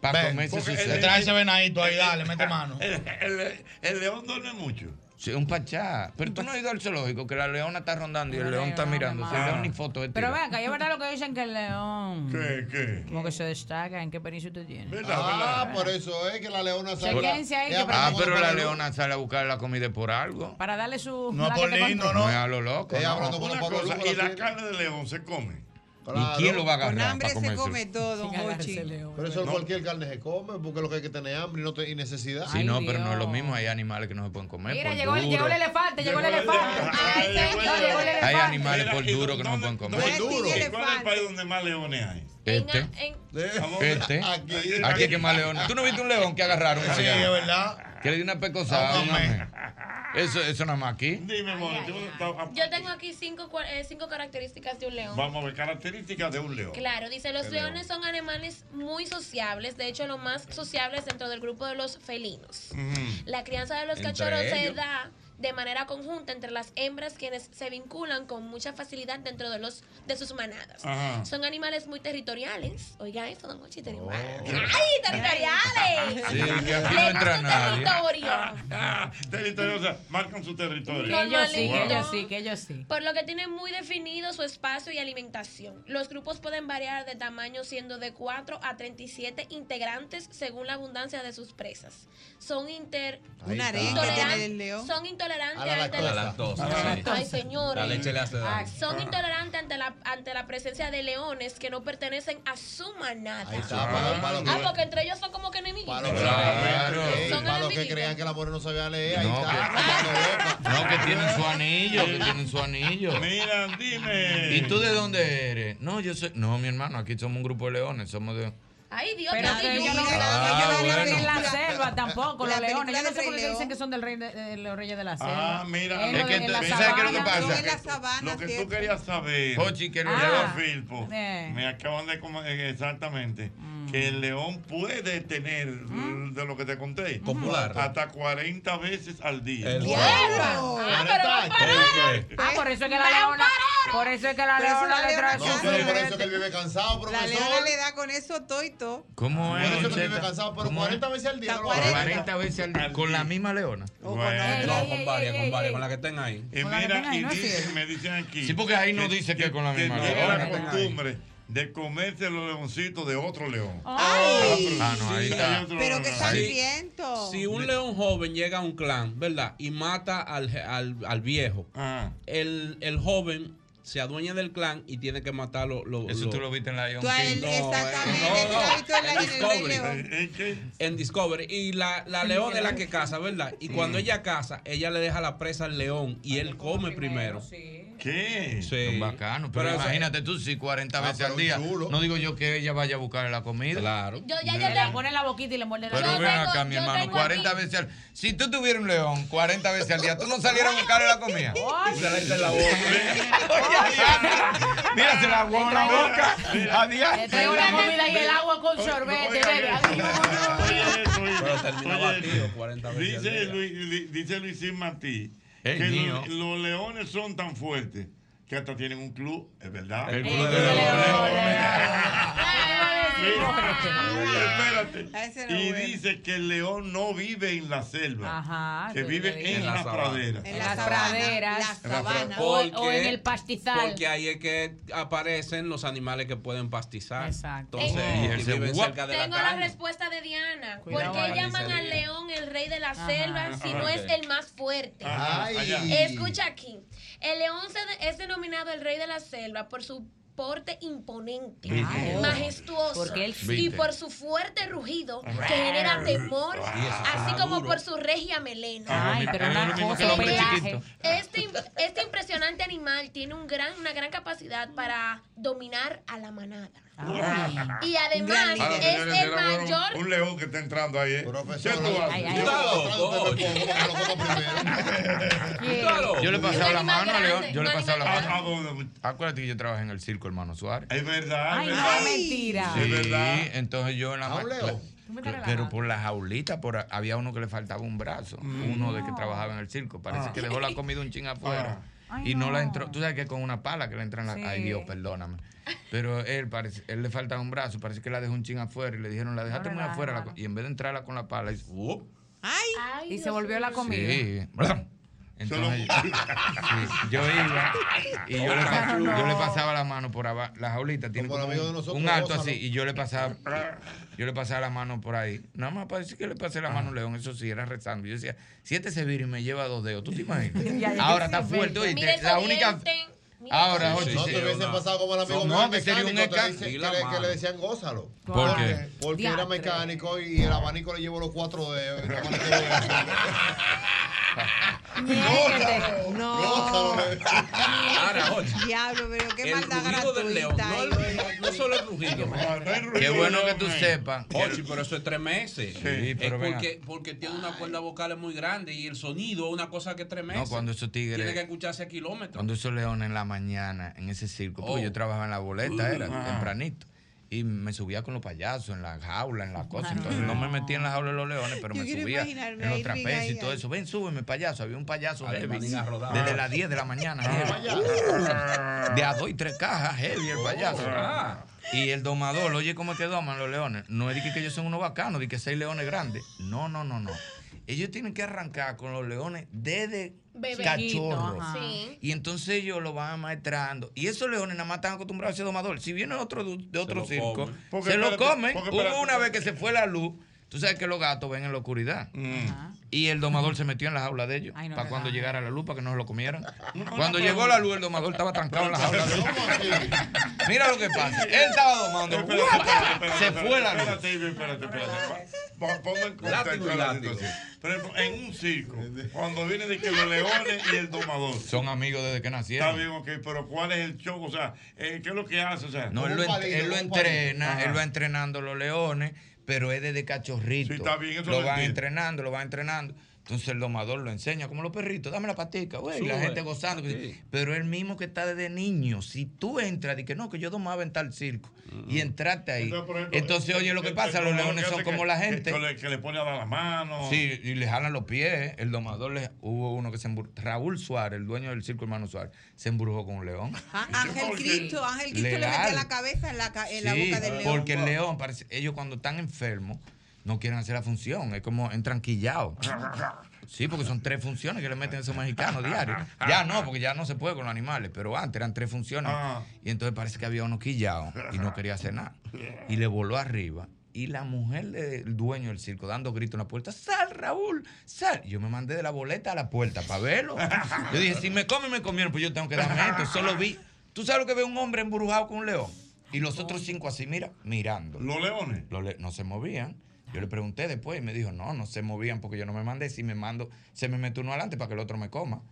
Para comerse su trae ese venadito ahí, dale, mete mano. El, el- el león duerme mucho. Sí, un pachá. Pero tú no has ido al zoológico, que la leona está rondando y el león está mirando. Si el león ni foto de Pero ven acá, y es verdad lo que dicen que el león. ¿Qué, qué? Como que se destaca. ¿En qué permiso usted tiene? Ah, por eso es que la leona sale. Ah, pero la leona sale a buscar la comida por algo. Para darle su. No es por lindo, conté. no. es a lo loco. No. y la carne de león se come. ¿Y quién lo va a agarrar? Con hambre para se come todo, león. Pero eso No. cualquier carne se come, porque lo que hay que tener hambre y, no te- y necesidad. Sí, no, pero no es lo mismo. Hay animales que no se pueden comer. Mira, por llegó llegó el elefante, llegó el elefante. Ay, señor, llegó el Hay animales por ¿y duro que no se pueden comer. ¿Y cuál es el país donde más leones hay? Este. Este. Aquí. Aquí es que más leones. ¿Tú no viste un león que agarraron? Sí, es verdad. Que le dio una pecosada. Ah, un amén. Eso, eso nada más aquí. Dime, amor, Yo tengo aquí cinco, eh, cinco características de un león. Vamos a ver características de un león. Claro, dice, los leones son animales muy sociables, de hecho los más sociables dentro del grupo de los felinos. La crianza de los Entre cachorros se da de manera conjunta entre las hembras quienes se vinculan con mucha facilidad dentro de los de sus manadas. Ajá. Son animales muy territoriales. Oiga esto, don Ochi, Oh. territoriales. ¡Ay, territoriales! Sí, que aquí Le no entra gusta nadie. territorio. Ah, territorio, o sea, marcan su territorio. Que ellos sí, que ellos sí, que ellos sí. Por lo que tienen muy definido su espacio y alimentación. Los grupos pueden variar de tamaño siendo de 4 a 37 integrantes según la abundancia de sus presas. Son inter Una arenga son intolerantes A la ante lactosa. la- La lactosa. Ay, sí. Ay, señores. La leche le hace daño. Son intolerantes ante la, ante la presencia de leones que no pertenecen a su manada. Ahí está, para, para lo Ah, que, porque entre ellos son como que enemigos. para lo que, Claro. Son para los que creían que la mujer no sabía leer, ahí No, está. que-. No, que tienen su anillo, que tienen su anillo. Mira, dime. ¿Y tú de dónde eres? No, yo soy. No, mi hermano, aquí somos un grupo de leones, somos de. Ay, Dios, Pero que ellos no. Ah, no bueno. en la selva tampoco, La los leones. Yo no sé por qué dicen que son del rey de, de los reyes de la selva. Ah, mira. En Es lo que tú- la ¿sabes qué es lo que sabana. pasa? Son en la Lo sabana, que tú ¿cierto? querías saber, Jochi, que no Ah. Filpo, Eh. me acaban de comer exactamente Mm. que el león puede tener, de lo que te conté, Popular. hasta 40 veces al día. El- ¡Diablo! Ah, pero va a parar. ¿El qué? Ah, por eso es que la leona. Por eso es que la Por leona la le trae. No, pero por eso que él vive cansado, La profesor. leona le da con eso todo y todo. ¿Cómo Por es? eso que vive cansado, pero ¿Cómo es? 40 veces al día. Está no lo hace. 40 veces al día. Con la misma leona. Bueno. No, con varias, con varias, con la que estén ahí. Y la mira, y no es dice- me dicen aquí. Sí, porque ahí no dice que es con la misma leona. la costumbre de comerse los leoncitos de otro león. ¡Ay! Ah, no, ahí Sí, está. Pero que sangriento. Si un león joven llega a un clan, ¿verdad? Y mata al, al, al viejo, Ajá. el, el joven se adueña del clan y tiene que matarlo. Lo, Eso lo- tú lo viste en Lion King. exactamente. en Discovery. Y la, la león es la que caza, ¿verdad? Y cuando ella caza, ella le deja la presa al león y él come primero. ¿Qué? Sí. Son bacanos. Pero, imagínate tú, si 40 Ah, veces al día. chulo. No digo yo que ella vaya a buscarle la comida. Claro. Yo ya, Le yo la tengo. pone la boquita y le muerde la Pero ven tengo- acá, mi hermano, tengo 40 aquí- veces al Si tú tuvieras un león 40 veces al día, ¿tú no salieras a buscarle la comida? Se la echa en la boca. Mira, se la en la boca a Le traigo la comida y el agua con sorbete. Pero termina Oye, batido 40 veces Dice, día. Luis, Martí que mío. los, los leones son tan fuertes que hasta tienen un club, es verdad. El club de le- leones. Espérate. Y bueno. dice que el león no vive en la selva, Ajá, que vive en, En la, la sabana. pradera. En las praderas. la sabana. O, Porque- o en el pastizal. Porque ahí es que aparecen los animales que pueden pastizar. Exacto. Entonces, se viven cerca de la Tengo la caña. respuesta de Diana. ¿Por qué llaman al león el rey de la Ajá. selva si no es el más fuerte? Ay. Escucha aquí. El león es denominado el rey de la selva por su porte imponente, Viste. majestuoso. Porque él- y por su fuerte rugido que genera temor, así como por su regia melena. Ay, pero una cosa. Este, este impresionante animal tiene un gran, una gran capacidad para dominar a la manada. Ay. Y además es señores, el era mayor Un león que está entrando ahí. ¿eh? Profesor, ¿Qué tú haces? Ay, ay, ¿Tú estás Yo le he un pasado la mano a León. Yo le he un pasado la mano. Acuérdate que yo trabajé en el circo, hermano Suárez. Es verdad, Ay, es no, verdad. mentira. Sí, es verdad. entonces yo en la ¿A un ma- león? Tú me estás Pero por la jaulita, por, había uno que le faltaba un brazo, uno de que trabajaba en el circo. Parece Ah. que dejó la comida un ching afuera. Ay, y no, la entró. Tú sabes que con una pala que le entran la. Sí. Ay, Dios, perdóname. Pero él parece, él le faltaba un brazo, parece que la dejó un ching afuera y le dijeron, la dejaste No muy afuera. la y en vez de entrarla con la pala, hizo, "Up". Ay, Ay, Y se Dios volvió la comida. Sí. Entonces, sí, yo iba y yo le, pa- No, no. yo le pasaba la mano por abajo. La jaulita tiene Como como un, nosotros, un alto así y yo le pasaba yo le pasaba la mano por ahí. Nada más para decir que le pasé la mano a León, eso sí, era rezando. Yo decía, si este se vira y me lleva dos dedos, ¿tú te imaginas? Ahora está fuerte, la única... Ahora, oye, No te hubiesen no. pasado como el amigo No, que sería un que, la le, que mano. le decían gózalo. ¿Por qué? Porque era mecánico y el abanico le llevó los cuatro dedos. no. decía. Ahora, oye, Diablo, pero qué el maldad rugido del león, gratuita. no, el- no- no solo el rugido. No, no Qué bueno que tú eh. sepas. Ochi, pero eso es tres meses. Sí, es pero venga. porque, porque tiene una cuerda vocal muy grande y el sonido es una cosa que tres meses. No, cuando esos tigres- Tiene que escucharse a kilómetros. Cuando esos leones en la mañana, en ese circo, porque Oh. yo trabajaba en la boleta, era Ah. tempranito. Y me subía con los payasos en la jaula, en la cosa. Claro. Entonces no me metía en la jaula de los leones, pero Yo me subía en los trapecios y todo eso. Ven, súbeme, payaso. Había un payaso Ahí, heavy. Desde las 10 de la mañana, heavy. De a dos y tres cajas, heavy el payaso. Ah. Y el domador, oye cómo es que doman los leones. No es de que, que ellos son unos bacanos, de que seis leones grandes. No, no, no, no. Ellos tienen que arrancar con los leones desde Bebé. cachorros. Ajá. Sí. Y entonces ellos lo van maestrando. Y esos leones nada más están acostumbrados a ser domador. Si viene otro de otro circo, se lo comen. Hubo una vez que se fue la luz. Tú sabes que los gatos ven en la oscuridad. Ajá. Y el domador se metió en la jaula de ellos Ay, no para cuando da. llegara la luz, para que no se lo comieran. Cuando llegó la luz, el domador estaba trancado en la jaula de ellos. Mira lo que pasa. Él estaba domando. Espérate, espérate, espérate, Se espérate, fue la luz. Espérate, espérate, espérate. Ponme en contexto y la situación. Por ejemplo, en un circo, cuando viene de que los leones y el domador. Son amigos desde que Está nacieron. bien, ok, pero ¿cuál es el show? O sea, eh, ¿qué es lo que hace? O sea, No, él lo, él lo entrena, palito. él va entrenando los leones, pero es desde cachorrito. Sí, está bien, eso lo van entiendo. entrenando, lo van entrenando. Entonces el domador lo enseña, como los perritos, dame la patica, güey, y la gente gozando. Sí. Pero él mismo que está desde niño, si tú entras y que no, que yo domaba en tal circo, y entraste ahí. Entonces, por ejemplo, Entonces, oye, lo que el- pasa, el los leones son como que- la gente. Que, le, que le pone a dar la mano. Sí, y le jalan los pies. El domador, le, hubo uno que se embrujó. Raúl Suárez, el dueño del circo hermano Suárez, se embrujó con un león. Ah, Ángel Cristo, Ángel Cristo le metía la cabeza en la, en la boca del león. Porque el león, parece, ellos cuando están enfermos, no quieren hacer la función. Es como entran quillados. Sí, porque son tres funciones que le meten a esos mexicanos diarios. Ya no, porque ya no se puede con los animales, pero antes eran tres funciones. Ah. Y entonces parece que había uno quillado y no quería hacer nada. Y le voló arriba. Y la mujer del dueño del circo dando gritos en la puerta, sal Raúl, sal. Yo me mandé de la boleta a la puerta para verlo. Yo dije, si me comen, me comieron, pues yo tengo que darme esto. Solo vi. ¿Tú sabes lo que ve un hombre embrujado con un león? Y los otros cinco así, mira, mirando. Los leones. Los le- no se movían. Yo le pregunté después y me dijo, no, no se movían porque yo no me mandé. Si me mando, se me mete uno adelante para que el otro me coma.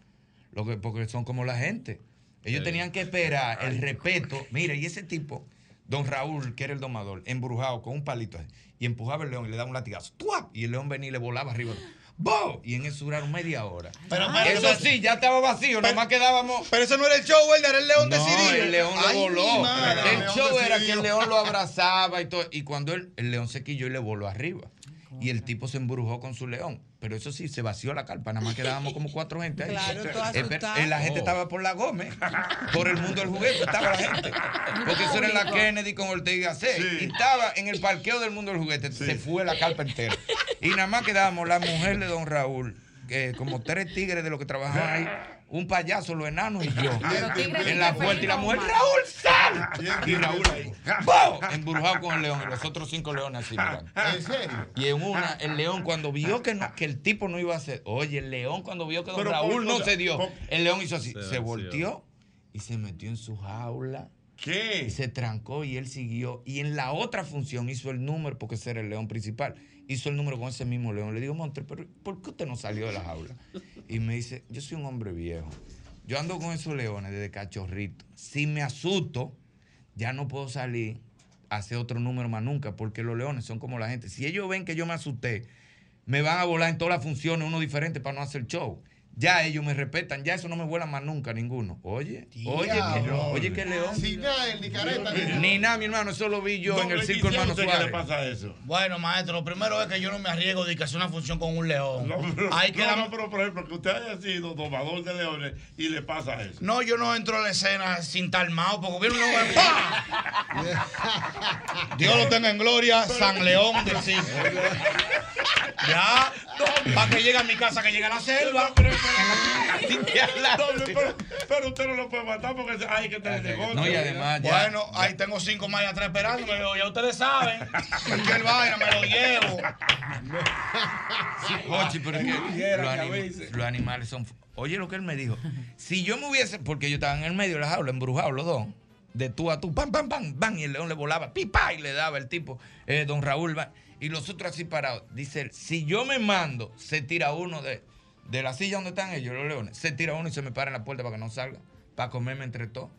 Lo que, porque son como la gente. Ellos Sí. tenían que esperar el respeto. Mira, y ese tipo, don Raúl, que era el domador, embrujado con un palito y empujaba el león y le daba un latigazo. ¡Tuap! Y el león venía y le volaba arriba. Y en eso duraron media hora. Pero, eso pero- sí, ya estaba vacío, pero- nomás quedábamos. Pero eso no era el show, ¿verdad? Era el león No, decidido. el león lo Ay, voló. madre, El león show era que el león lo abrazaba y todo. Y cuando él- el león se quilló y le voló arriba. Y el tipo se embrujó con su león. Pero eso sí, se vació la carpa, nada más quedábamos como cuatro gente ahí. Claro, Eh, eh, la gente Oh. estaba por la Gómez, por el mundo del juguete, estaba la gente. Porque eso era en la Kennedy con Ortega C. Y estaba en el parqueo del mundo del juguete, se fue la carpa entera. Y nada más quedábamos la mujer de don Raúl, que como tres tigres de los que trabajaban ahí, un payaso, los enanos y yo. En la puerta y la mujer, Raúl, sal. Y Raúl ahí, ¡bow! embrujado con el león y los otros cinco leones así mirando. ¿En serio? Y en una, el león cuando vio que, no, que el tipo no iba a hacer, oye, el león cuando vio que don Pero, Raúl por- no o sea, se dio, el león hizo así, Se volteó y se metió en su jaula. ¿Qué? Y se trancó y él siguió. Y en la otra función hizo el número, porque ese era el león principal, hizo el número con ese mismo león. Le digo, Montre, pero ¿por qué usted no salió de la jaula? Y me dice, yo soy un hombre viejo. Yo ando con esos leones desde cachorrito. Si me asusto, ya no puedo salir a hacer otro número más nunca, porque los leones son como la gente. Si ellos ven que yo me asusté, me van a volar en todas las funciones, uno diferente para no hacer show. Ya ellos me respetan, ya eso no me vuelan más nunca ninguno. Oye, oye, que, oye, que león. Sin nada, el ni careta, ni nada. Ni nada, mi hermano, eso lo vi yo en el circo hermano Suárez. eso? Bueno, maestro, lo primero es que yo no me arriesgo de que hacer una función con un león. No, pero, Hay que no, no, pero por ejemplo, que usted haya sido domador de leones y le pasa eso. No, yo no entro a la escena sin estar armado, porque viene un león. ¡pah! Dios lo tenga en gloria, San León del circo. Ya, para que llegue a mi casa, que llegue a la selva. Pero, pero usted no lo puede matar porque hay que tener negocio. No, y además ya- Bueno, ahí tengo cinco más y atrás esperándome. Ya ustedes saben. Cualquier vaina me lo llevo. Sí, pero es que los, anim- los animales son. Oye, lo que él me dijo. Si yo me hubiese. Porque yo estaba en el medio de la jaula, embrujados los dos. De tú a tú, pam, pam, pam, pam. Y el león le volaba, pipa, y le daba el tipo, eh, don Raúl. Y los otros así parados. Dice él, si yo me mando, se tira uno de, de la silla donde están ellos, los leones. Se tira uno y se me para en la puerta para que no salga. Para comerme entre todos.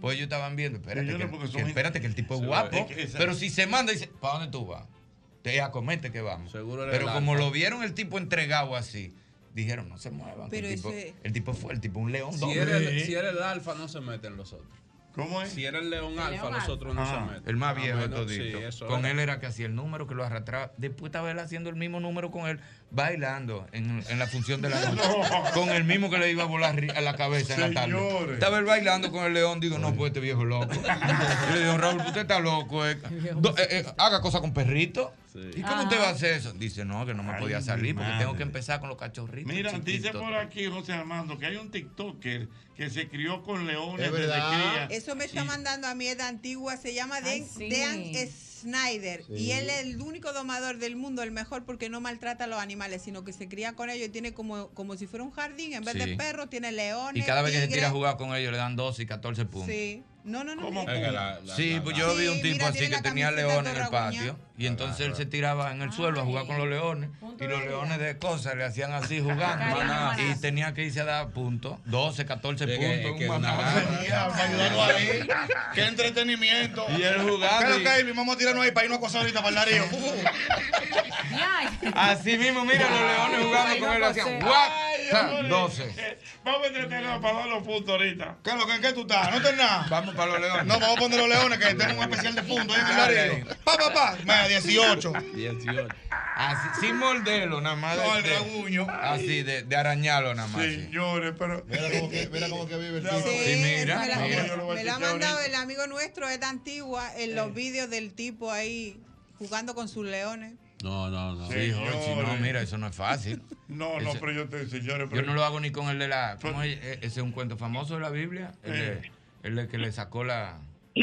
Pues ellos estaban viendo, espérate, que, porque que espérate que el tipo es guapo. ve, es que esa- pero si se manda, dice, ¿para dónde tú vas? Te a comerte que vamos. Seguro Pero como lo vieron el tipo entregado así, dijeron, no se muevan. Pero el, tipo, el tipo fue, el tipo un león. Si era el alfa, no se meten los otros. ¿Cómo es? Si era el león El alfa, león los alfa. otros no Ajá. se meten. El más Ah, viejo de todito. sí, con era. él era que hacía el número, que lo arrastraba. Después estaba él haciendo el mismo número con él, bailando en, en la función de la noche. Con el mismo que le iba a volar a la cabeza en la tarde. Señores. Estaba él bailando con el león. Digo, no, pues este viejo loco. Y le digo, Raúl, usted está loco. eh. Do- eh, eh, haga cosas con perrito. ¿Y cómo usted va a hacer eso? Dice, no, que no me Ay, podía salir porque madre. tengo que empezar con los cachorritos. Mira, dice por aquí José Armando que hay un TikToker que se crió con leones Es desde cría. Eso me está mandando a mí, es de antigua, se llama Ay, Dan, sí. Dan Snyder. Sí. Y él es el único domador del mundo, el mejor porque no maltrata a los animales, sino que se cría con ellos y tiene como, como si fuera un jardín. En vez Sí. de perros, tiene leones. Y cada vez que se tira a jugar con ellos le dan 12 y 14 puntos. Sí. No, no, no. ¿Cómo? la- la- Sí, la- pues yo vi un tipo mira, así que tenía leones en el patio y entonces él se tiraba en el suelo a jugar con los leones y los leones de cosas le hacían así jugando y tenía que irse a dar puntos, 12, 14 Es que- puntos. un. Qué entretenimiento. Y él jugando. Mi Vamos a tirarnos ahí para irnos a cosas ahorita para el darío. Así mismo, mira los leones jugando con él hacían guap, ta, 12. Vamos a entretenernos para dar los puntos ahorita. ¿Qué es lo que en qué tú estás? ¿No tenés nada? Vamos para los leones. No, vamos a poner los leones que tenemos un especial de puntos ahí en el Dale darío. Pa, pa, pa. Mira, 18. 18. Así, sin morderlo, nada más. No, el de- raguño. Así, de, de arañarlo nada más. sí. Señores, pero. Mira cómo que, mira cómo que vive el tipo. Sí, mira, me la, mira. me la ha mandado el amigo nuestro, es de antigua, en los vídeos del tipo ahí jugando con sus leones. No, no, no. Sí, no, mira, eso no es fácil. No, no, Eso- pero yo te, señores, Yo pero no lo hago ni con el de la. ¿cómo es? E- Ese es un cuento famoso de la Biblia. El, Eh. de- el que le sacó la,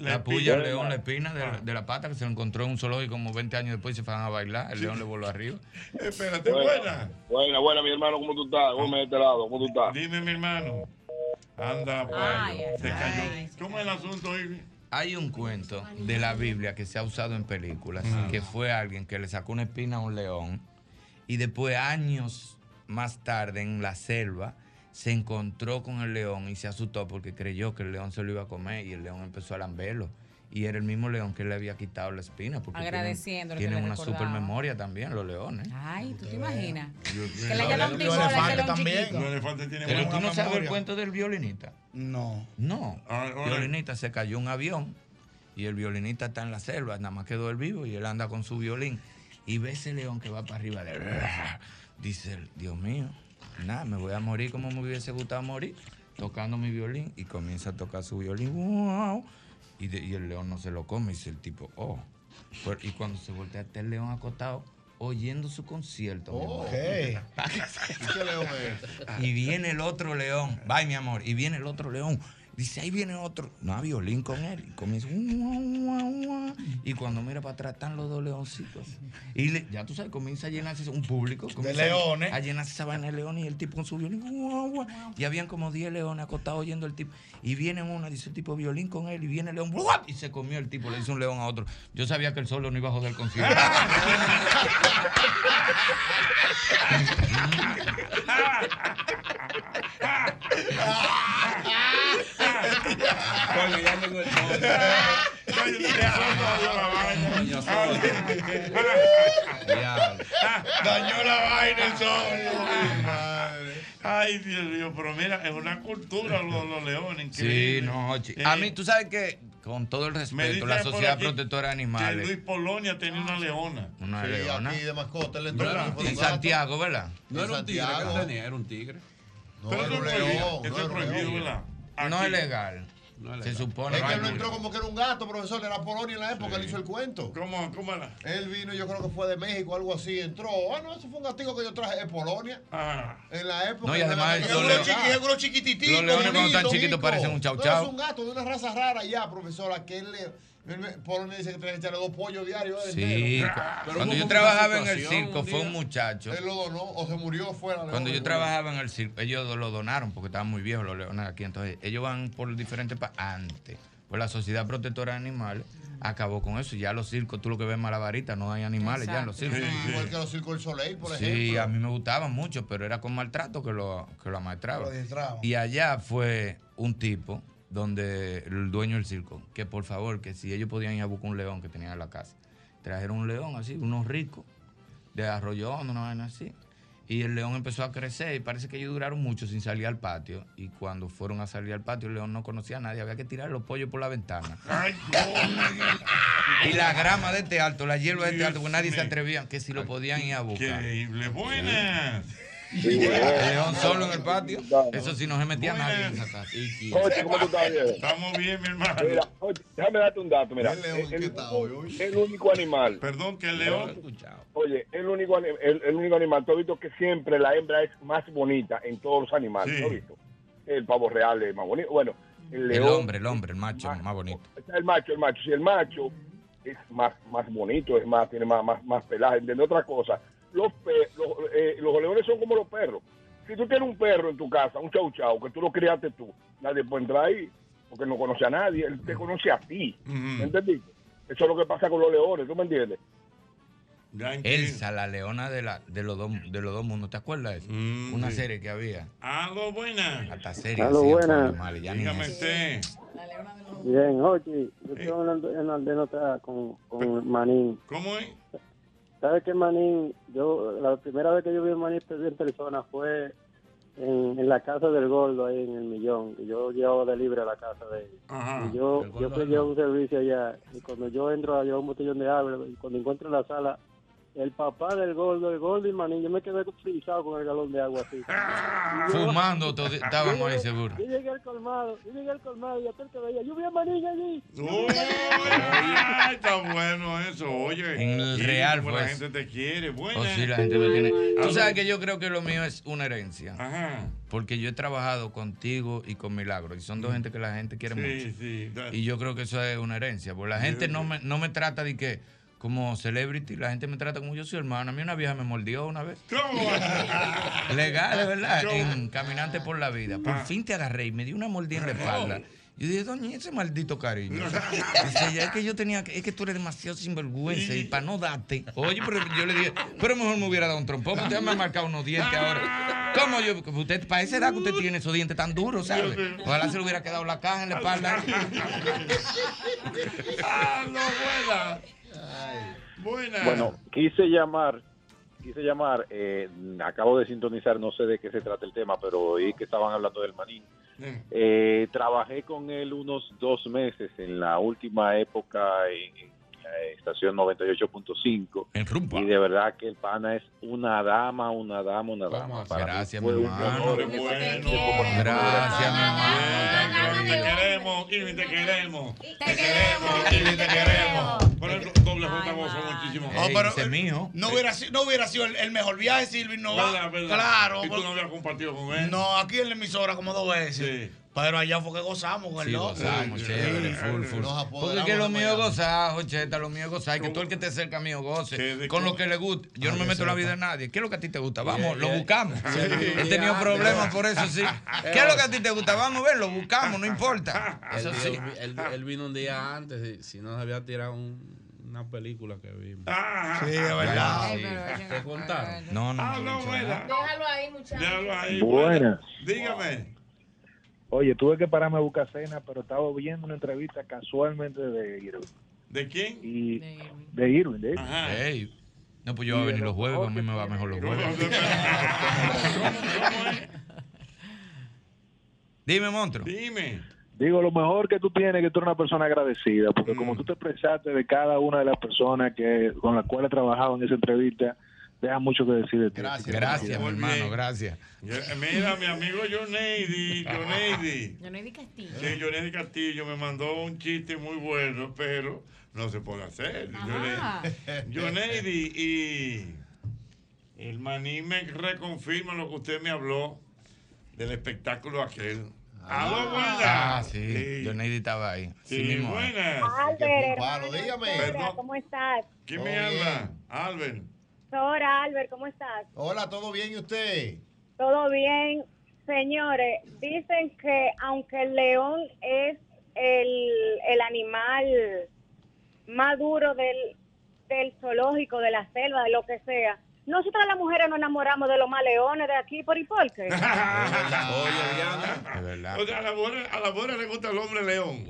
La la, puya al león, la espina de, Ah. de la pata que se lo encontró en un zoológico como 20 años después y se fueron a bailar. El león le voló arriba. Espérate, Buena. buena. Buena, buena, mi hermano, ¿cómo tú estás? Gómez de este lado, ¿cómo tú estás? Dime, mi hermano. Anda, ay, Se cayó. ay. ¿Cómo es el asunto, Ivy? Hay un cuento de la Biblia que se ha usado en películas, Ah. que fue alguien que le sacó una espina a un león y después años más tarde en la selva se encontró con el león y se asustó porque creyó que el león se lo iba a comer y el león empezó a lamberlo. Y era el mismo león que le había quitado la espina. Porque tienen- que Tienen, una recordaba. super memoria también los leones. Ay, ¿tú te imaginas? Yo- Que le león también. chiquito. Los elefantes tienen Pero tú no sabes el cuento del violinista. No. No. Ah, El ahora- violinista se cayó un avión y el violinista está en la selva, nada más quedó él vivo y él anda con su violín. y ve ese león que va para arriba de él. Dice Dios mío, nada, me voy a morir como me hubiese gustado morir, tocando mi violín. Y comienza a tocar su violín. ¡Wow! Y, de- y el león no se lo come. Y dice el tipo, oh. Y cuando se voltea está el león acostado, oyendo su concierto. mi amor. Ok. ¿Y qué león es? Y viene el otro león. Bye, mi amor. Y viene el otro león. Dice, ahí viene otro. No, hay violín con él. Y comienza. "Ua, ua, ua". Y cuando mira para atrás están los dos leoncitos. Y le- ya tú sabes, comienza a llenarse un público. a- leones. A llenarse esa vaina de leones y el tipo con su violín. "Ua, ua". Y habían como 10 leones acostados oyendo el tipo. Y viene uno, dice el tipo violín con él. Y viene el león. Y se comió el tipo. Le dice un león a otro. Yo sabía que el solo no iba a joder concierto. Coño, ya tengo el Coño. Dañó la vaina el sol. Ay, Dios mío, pero mira, es una cultura los, los leones. Sí, no, Eh, A mí, tú sabes que, con todo el respeto, la Sociedad Protectora de Que Animales. Luis Polonia tenía una leona. Una Sí, leona. aquí de mascota. Un En. Santiago, ¿verdad? No era un tigre que tenía, era un tigre. No, Pero era un león. eso es prohibido. ¿verdad? No es legal. No es Se legal. supone Es que él no entró como que era un gato, profesor, era Polonia en la época, él hizo el cuento. ¿Cómo, cómo era? Él vino, yo creo que fue de México, algo así, entró. Ah, no, eso fue un gatico que yo traje de Polonia. Ah. En la época. No, y además los leones- los leones cuando están chiquitos parecen un chau No, chau. es un gato de una raza rara ya, profesora, que él le... él me- dice que tiene que echarle dos pollos diarios. él Sí, Pero cuando yo trabajaba en el circo un fue un muchacho. Él lo donó o se murió fuera. Cuando yo trabajaba en el circo, ellos lo donaron porque estaban muy viejos los leones aquí. Entonces, ellos van por diferentes pa antes. Pues la Sociedad Protectora de Animales acabó con eso. Ya los circos, tú lo que ves malabarita, no hay animales ya en los circos. Sí, Igual que los circos del Soleil, por Sí, ejemplo. a mí me gustaban mucho, pero era con maltrato que lo, que lo adiestraban. Y allá fue un tipo donde el dueño del circo, que por favor, que si ellos podían ir a buscar un león que tenían en la casa, trajeron un león así, unos ricos, de arroyo una vaina así. Y el león empezó a crecer y parece que ellos duraron mucho sin salir al patio. Y cuando fueron a salir al patio, el león no conocía a nadie, había que tirar los pollos por la ventana. Y la grama de este alto, la hierba de este alto, porque nadie se atrevía, que si lo podían ir a buscar. Increíble, buenas. El león solo en el patio, eso sí no se metía nadie en esa casa. Oye, ¿cómo tú estás, viejo? Estamos bien, mi hermano. Mira, oye, déjame darte un dato, mira. El león El, que está hoy, hoy. el único animal. Perdón, que el león. Oye, el único, el, el único animal, tú has visto que siempre la hembra es más bonita en todos los animales, Sí. ¿no has visto? El pavo real es más bonito. Bueno, el El león. hombre, el hombre, el macho, más bonito. El macho, el macho. Si el macho es más, más bonito, es más, tiene más, más, más pelaje, ¿entiendes? Otra cosa. Los, los, eh, los leones son como los perros. Si tú tienes un perro en tu casa, un chau chau, que tú lo criaste tú, nadie puede entrar ahí porque no conoce a nadie, él te conoce a ti. ¿Me entendiste? Eso es lo que pasa con los leones, ¿tú me entiendes? Elsa, la leona de, la, de, los dos, de los dos mundos, ¿te acuerdas de eso? Una sí. serie que había. Aló, buenas. Hasta serie. Aló, hacían con buenas. animales, ya ni Dígame eso. usted. Bien, oye, yo estoy hablando en la de con, con Manín. ¿Cómo es? ¿Sabes qué, Manín? Yo, la primera vez que yo vi a Manín en persona fue en, en la casa del gordo, ahí en el millón. Y yo llevaba de libre a la casa de él. Ajá. Y yo, yo lado. un servicio allá. Y cuando yo entro a llevar un botellón de agua, y cuando encuentro en la sala el papá del gordo, el gordo y Manín, yo me quedé frisado con el galón de agua así. Fumando, todo- estábamos ahí seguros. Yo llegué al colmado, yo llegué al colmado y aquel que veía, yo vi a Manín allí. Ay, está bueno eso, oye. En el real fue La gente te quiere, bueno. Oh, sí, la gente lo tiene. Tú sabes que yo creo que lo mío es una herencia. Ajá. Porque yo he trabajado contigo y con Milagro. Y son dos gente que la gente quiere Sí, mucho. sí. da- Y yo creo que eso es una herencia. Porque la gente no me, no me trata de que como celebrity, la gente me trata como yo soy hermano. A mí una vieja me mordió una vez. ¿Cómo? Legal, es verdad. En Caminante por la Vida. Por Ah. fin te agarré y me dio una mordida en la espalda. Yo dije, doña, ese maldito cariño. Dice ella, es que yo tenía que, es que tú eres demasiado sinvergüenza y para no darte. Oye, pero yo le dije, pero mejor me hubiera dado un trompón, usted me ha marcado unos dientes ahora. ¿Cómo yo? Usted, para esa edad que usted tiene esos dientes tan duros, ¿sabe? Ojalá se le hubiera quedado la caja en la espalda. Ah, no, buena. Bueno, quise llamar, quise llamar, eh, acabo de sintonizar, no sé de qué se trata el tema, pero oí que estaban hablando del manín. Eh, trabajé con él unos dos meses en la última época en, estación 98.5. En Rumpa. Y de verdad que el pana es una dama, una dama, una dama. Para Gracias, mi hermano. Gracias, mi hermano. Te queremos, Irving, te queremos. Te queremos, Irving, te queremos. Por el doble J muchísimo. No, pero mío. no hubiera, sido- no hubiera sido el, el mejor viaje, Silvio no va. ¿Verdad, verdad? Claro. ¿Y tú no habías compartido con él? No, aquí en la emisora como dos veces. Pero allá fue que gozamos con el Sí, loco. gozamos, chévere, full, full. Porque es que lo mío es gozar, Jocheta, lo mío es gozar. Que todo el que te cerca mío goce. Con lo que le guste. Yo no me meto en la vida de nadie. ¿Qué es lo que a ti te gusta? Vamos, lo buscamos. He tenido problemas por eso, sí. ¿Qué es lo que a ti te gusta? Vamos a ver, lo buscamos, no importa. Eso sí. él- vino un día antes, y si no se había tirado un- una película que vimos. Sí, es verdad. Sí. ¿Te contaron? No, no. Ah, no, buena. Déjalo ahí, muchachos. Déjalo ahí. Buenas. Dígame. Oye, tuve que pararme a buscar cena, pero estaba viendo una entrevista casualmente de Irving. ¿De quién? Y de Irving, de Irving. Ey. No, pues yo voy a venir los jueves, a mí me va mejor los jueves. Dime, monstruo. Dime. Digo, lo mejor que tú tienes es que tú eres una persona agradecida, porque Mm. como tú te expresaste de cada una de las personas que con las cuales trabajado en esa entrevista, deja mucho que decir de ti. Gracias, gracias, mi hermano, gracias. Yo- eh, Mira, mi amigo Joneidi, Joneidi. Joneidi Castillo. Sí, Joneidi Castillo me mandó un chiste muy bueno, pero no se puede hacer. Joneidi- y el maní me reconfirma lo que usted me habló del espectáculo aquel. ¡Aló, buenas! Ah, sí. Yo estaba ahí. Sí, Sí, mismo. buenas. Albert, hermano, dígame. ¿cómo estás? ¿Quién me habla? Albert. Sora, Albert, ¿cómo estás? Hola, ¿todo bien y usted? Todo bien. Señores, dicen que aunque el león es el, el animal más duro del, del zoológico, de la selva, de lo que sea, nosotras las mujeres nos enamoramos de los más leones de aquí por y por qué. Es verdad. O sea, a la mujer, a la mujer le gusta el hombre león.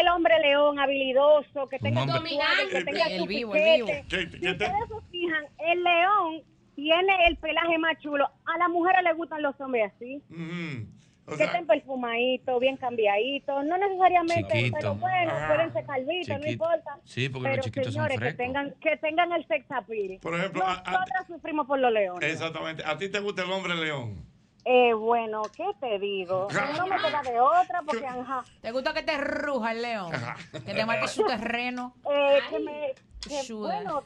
El hombre león habilidoso, que tenga suave, que tenga El su vivo, el piquete. vivo. ¿Qué- Si ustedes se fijan, el león tiene el pelaje más chulo. A las mujeres les gustan los hombres así. Ujú. O que sea, estén perfumaditos, bien cambiaditos, no necesariamente, Chiquito. pero bueno, Ah, pueden ser calvitos, no importa. Sí, porque pero los chiquitos son señores, que frescos. tengan, que tengan el sex appeal. Por ejemplo, a- a- Nosotras sufrimos por los leones. exactamente. ¿A ti te gusta el hombre león? Eh, bueno, ¿qué te digo? No me queda de otra porque, ajá. ¿Te gusta que te ruja el león? Que te marque su terreno. Eh, que me, que, bueno,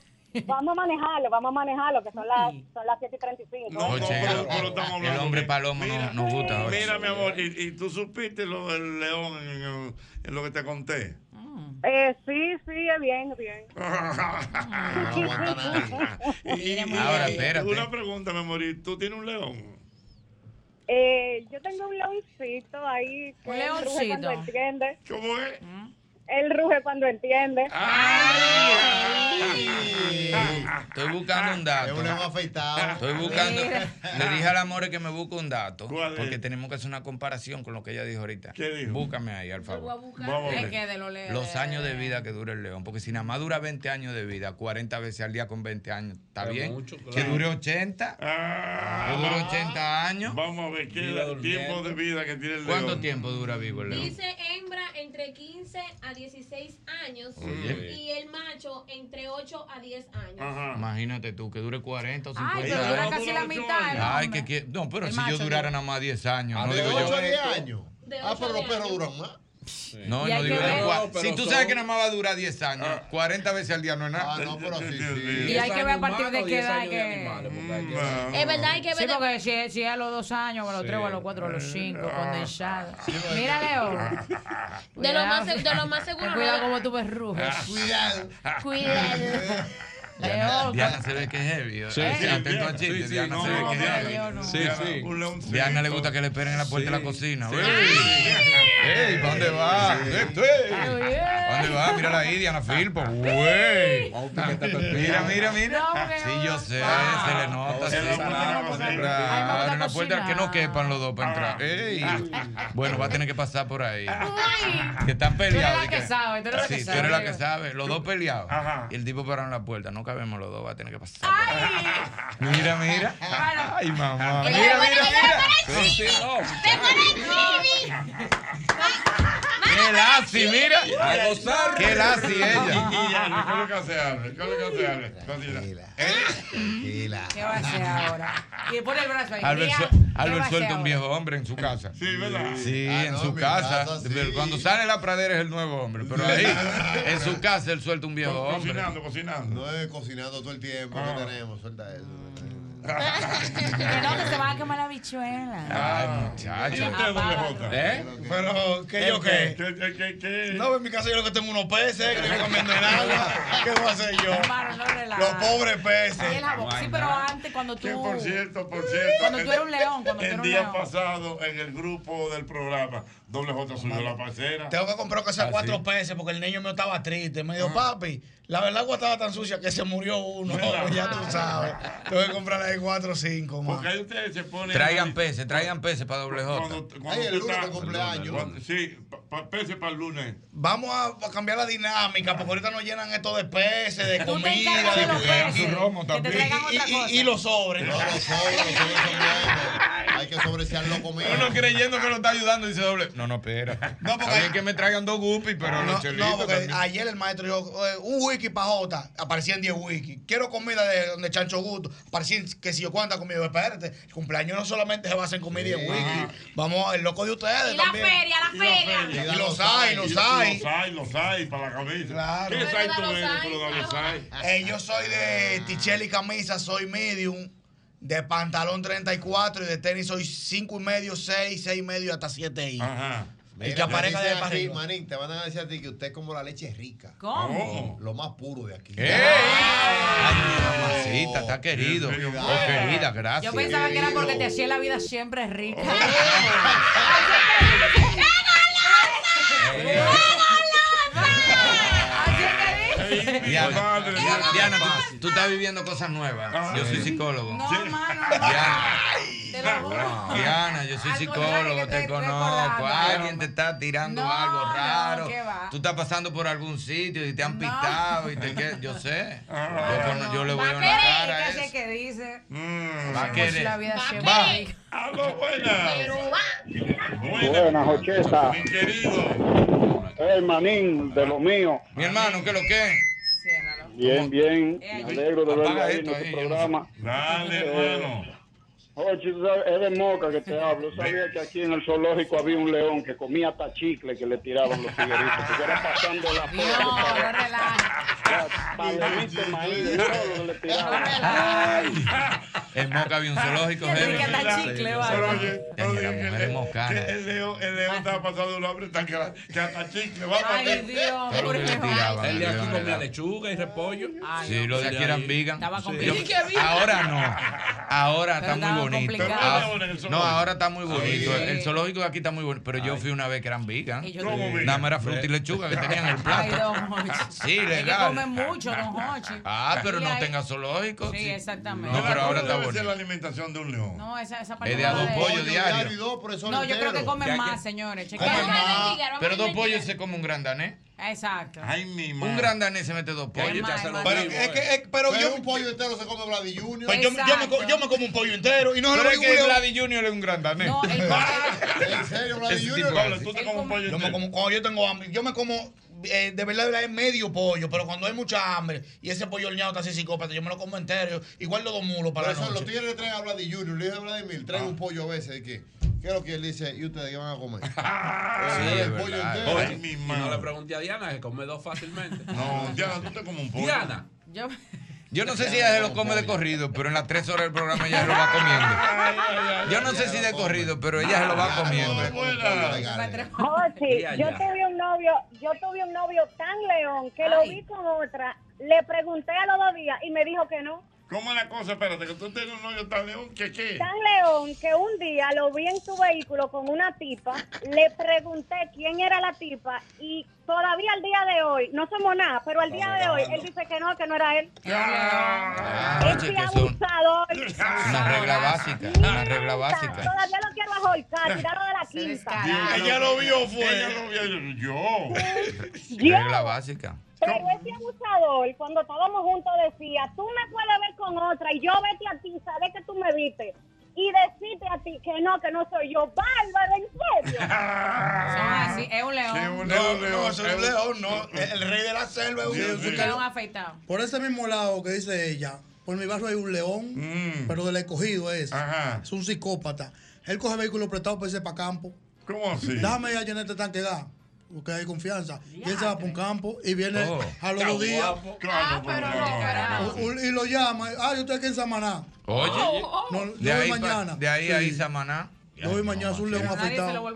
vamos a manejarlo, vamos a manejarlo, que son las, son las 7 y 35. No, no, pero, pero estamos El hombre palomo no, nos gusta. ahora. Mira, mi amor, ¿y, y tú supiste lo del león en, en- lo que te conté? Eh, sí, sí, es bien, es bien. Y- y- Ahora, espérate. Una pregunta, mi amor, ¿y ¿tú tienes un león? Eh, yo tengo un leoncito ahí que Un leoncito. ¿Cómo es? Él ruge cuando entiende. Estoy buscando un dato. Es un león afeitado. Estoy buscando. Le dije al amor que me busque un dato. Porque tenemos que hacer una comparación con lo que ella dijo ahorita. ¿Qué dijo? Búscame ahí, al favor. Los años de vida que dura el león. Porque si nada más dura 20 años de vida, 40 veces al día con 20 años, ¿está Es bien? claro. Que dure 80. Ah, Que dure 80 años. Vamos a ver qué es Vida el tiempo de vida que tiene el león. ¿Cuánto tiempo dura vivo el león? Dice hembra entre 15 a 16 años Oye. y el macho entre 8 a 10 años. Ajá. Imagínate tú, que dure 40 o 50 Ay, pero dura años. casi la mitad. el Ay, que, que- no, pero El si yo durara dura. nada más 10 años, no de digo 8 a yo. 10 años. De Ah, pero a los perros años. duran más. No, Y no hay digo No, pero Si tú son- sabes que nada más va a durar 10 años, 40 veces al día no es Ah, nada. no, pero sí, Y sí. hay que ver a partir de qué 10 edad que. animales, Es verdad, hay que Sí, ver. porque si, es- si es a los dos años, o a los tres, o a los cuatro, o a los cinco, condensado. Mira, Leo. De lo más, de lo más seguro. No Cuidado da- como tú ves ruges. Cuidado. Cuidado. Diana. Diana se ve que es heavy. Sí, Eh, sí, atento al sí, chiste. sí, Diana no, se ve no, que es heavy. No. Sí, sí. Un leoncito. Diana le gusta que le esperen en la puerta de la cocina. Sí. ¡Ey! ¡Ey! ¿Para dónde va? Oh, ¿Para dónde va? Mírala ahí, Diana Filpo. ¡Güey! Mira, mira, mira. Sí, yo sé, se le nota. Se sí. le nota, en la puerta que no quepan los dos para entrar. ¡Ey! Bueno, va a tener que pasar por ahí. Que están Tú eres peleados. la y que sabe, tú eres la que Sí, tú sabe. eres la que sabe. Los dos peleados. Ajá. Y el tipo parado en la puerta. No cabemos los dos, va a tener que pasar. por ahí. Mira, mira. Ay, mamá. Mira, mira, mira. bueno, Sí, sí, no. Qué lassi, mira. A gozar. Qué lassi Y, ella. ¿qué es lo que hace Ale? ¿Qué es lo que hace Ale? Tranquila. Tranquila. ¿Qué va a hacer ahora? Y pone el brazo ahí. Albert, Mira, suel- ¿qué va a Albert hacer suelta un viejo hombre en su casa. Sí, ¿verdad? Sí, Ah, en no, su casa. casa, sí. Pero Cuando sale la pradera es el nuevo hombre. Pero ahí, en su casa, él suelta un viejo Co- hombre. Cocinando, cocinando. No es cocinando todo el tiempo Ah. que tenemos, suelta eso. Que no, que se van a quemar la bichuela. Ay, ¿Y muchacho. usted? ¿Eh? Pero, ¿qué yo qué? ¿Qué, qué, qué, qué? No, en mi casa yo lo que tengo unos peces, que voy comiendo el agua. ¿Qué voy a hacer yo? No. Los pobres peces. Sí, pero antes cuando tú. Por cierto, por cierto. Cuando tú eras un león, cuando tú El eras un día león. pasado en el grupo del programa, doble J subió la parcera. Tengo que comprar que sea Ah, cuatro sí. peces porque el niño mío estaba triste. Me dijo, papi, la verdad agua estaba tan sucia que se murió uno. ¿Verdad? ya tú sabes. Tengo que comprarle ahí cuatro o cinco. Porque ahí ustedes se ponen. Traigan peces, traigan peces para doble J. cuando el lunes estás- de cumpleaños. cuando- sí, pa- pa- peces para el lunes. Vamos a, a cambiar la dinámica porque ahorita nos llenan esto de peces, de comida, de de su romo Que te también. traigan Y, otra y- cosa. y los sobres. No, los sobres, los sobres son buenos. Hay que sobresearlo conmigo. Uno creyendo que lo está ayudando dice doble. No, no, espera. No, porque- bien que me traigan dos guppies, pero No, los chelitos no, porque también. ayer el maestro dijo, eh, un wiki para Jota, aparecían 10 wiki. Quiero comida de, de Chancho Gusto, aparecían que si yo cuánta comida. Espérate, el cumpleaños no solamente se basa en comida y en wiki. Vamos, el loco de ustedes Y la también. feria, la feria. Y los hay, los Y hay. Los hay, los hay para la camisa. Claro. ¿Qué hay tú hay, Pero los hay. Eh, yo soy de tichel y camisa, soy medium. De pantalón 34 y de tenis soy 5 y medio, 6, 6 y medio hasta 7 y. Ajá. El que aparezca de arriba. Manín, te van a decir a ti que usted es como la leche rica. ¿Cómo? Lo más puro de aquí. ¡Ey! Ay, mamacita, está querido. Oh, querida, gracias. Yo pensaba que era porque te hacía la vida siempre rica. Diana, Madre, Diana, Diana, tú, tú estás viviendo cosas nuevas. Yo soy psicólogo. No, hermano. Diana, Te. Diana, yo soy psicólogo, te estoy conozco. Alguien te está tirando No, algo no, raro. ¿qué va? Tú estás pasando por algún sitio y te han No. pitado y te que yo sé. Ah. Yo, cono- yo le voy a una cara a eso. que dice. Mm. Va a querer. Va a siempre Va. rica. Aló, buenas. Pero va. Buenas, Jocheta. Mi querido. Hey, manín, de lo mío. Mi hermano, ¿qué es lo que es? Bien, bien. Eh, Me alegro de verlo Apaga ahí en este programa. Dale, Eh, hermano. Sabes, es de moca que te hablo. Yo sabía que aquí en el zoológico había un león que comía hasta chicle que le tiraban los tigueritos. Porque era pasando la No, foto. no relaja. Palemito, maíz, de todo que le No tiraban. En Moca había un zoológico Que que está chicle, va. Pero oye, oye, que- que El león, el león estaba pasando un hambre tan que, que hasta chicle va a Ay. Dios, lo por que. El de aquí león, comía lechuga y repollo. Ay, Sí, no. los de aquí eran vegan. Ahora no. Ahora está estaba bonito. Ah, Pero no, ahora está muy bonito. Sí. El zoológico de aquí está muy bonito. Pero yo fui una vez que eran vegan. Y yo ¿Cómo también. vegan? Nada más era fruta y lechuga que tenían en el Ay, plato. don Hochi. Sí, Es que legal. come mucho, don Hochi. Ah, pero Dile no tenga zoológico. Sí, exactamente. No, pero ahora está ¿Cómo debe ser bonito. la alimentación de un león? No, esa, esa parte Es de a no dos pollos de- diarios. No, yo creo que comen más, señores. Comen Pero dos pollos se come un gran danés. Exacto. Ay, mi Un madre. gran danés se mete dos pollos. Pero, es que, es- pero Pero yo, un pollo entero se come Vladi Junior. pues yo, me- yo me, yo me como un pollo entero y no se lo Pero es digo que yo. Vladi Junior es un gran danés. No, el ¿En serio, Vladi Junior? tú te comes un pollo Yo me entero. como, cuando yo tengo hambre, yo me como, eh, de verdad, de verdad, es medio pollo, pero cuando hay mucha hambre y ese pollo horneado está así psicópata, yo me lo como entero y guardo dos mulos para Por la eso los noche. tigres le traen a Vladi Junior, le dice a Vladimir, traen un pollo a veces. ¿de ¿Qué? ¿Qué es lo que él dice? ¿Y ustedes qué van a comer? Sí, Eh, es el pollo entero. Ay, mi Y no le pregunté a Diana que come dos fácilmente. No, Diana, tú te comes un pollo. Diana. Yo, Yo no sé si ella se lo come de corrido, pero en las tres horas del programa ella se lo va comiendo. Yo no sé si de corrido, pero ella se lo va comiendo. Jochi, yo tuve un novio, yo tuve un novio tan león que lo vi con otra, le pregunté a los dos días y me dijo que no. ¿Cómo es la cosa? Espérate, que tú tienes un novio tan león que qué. Tan león que un día lo vi en su vehículo con una tipa, le pregunté quién era la tipa y todavía al día de hoy, no somos nada, pero al día de hoy él dice que no, que no era él. Ah, son abusador. una regla básica, una regla básica. Todavía lo quiero ajolcar, tirarlo de la quinta. Ella lo vio, fue. Ella lo vio. Yo. Regla básica. Pero ese abusador, cuando estábamos juntos, decía, tú me puedes ver con otra y yo vete a ti, sabes que tú me viste. y decirte a ti que no, que no soy yo. Bárbaro, en serio. Son así, es un león. No, no, eso es un león, no. El, rey de la selva es un león. Un león afeitado. Por ese mismo lado que dice ella, por mi barrio hay un león, Mm. pero del escogido es. Es un psicópata. Él coge vehículos prestados para irse para campo. ¿Cómo así? Déjame ir a llenar este tanque gas. Porque hay confianza. Y él se va para un campo y viene Oh. a los dos días. pero no, u- Y lo llama. Ah, yo estoy aquí en Samaná. Oye, No, de yo voy ahí, pa- mañana. de ahí Sí. a Isamaná. Yo voy mañana, es un león afeitado.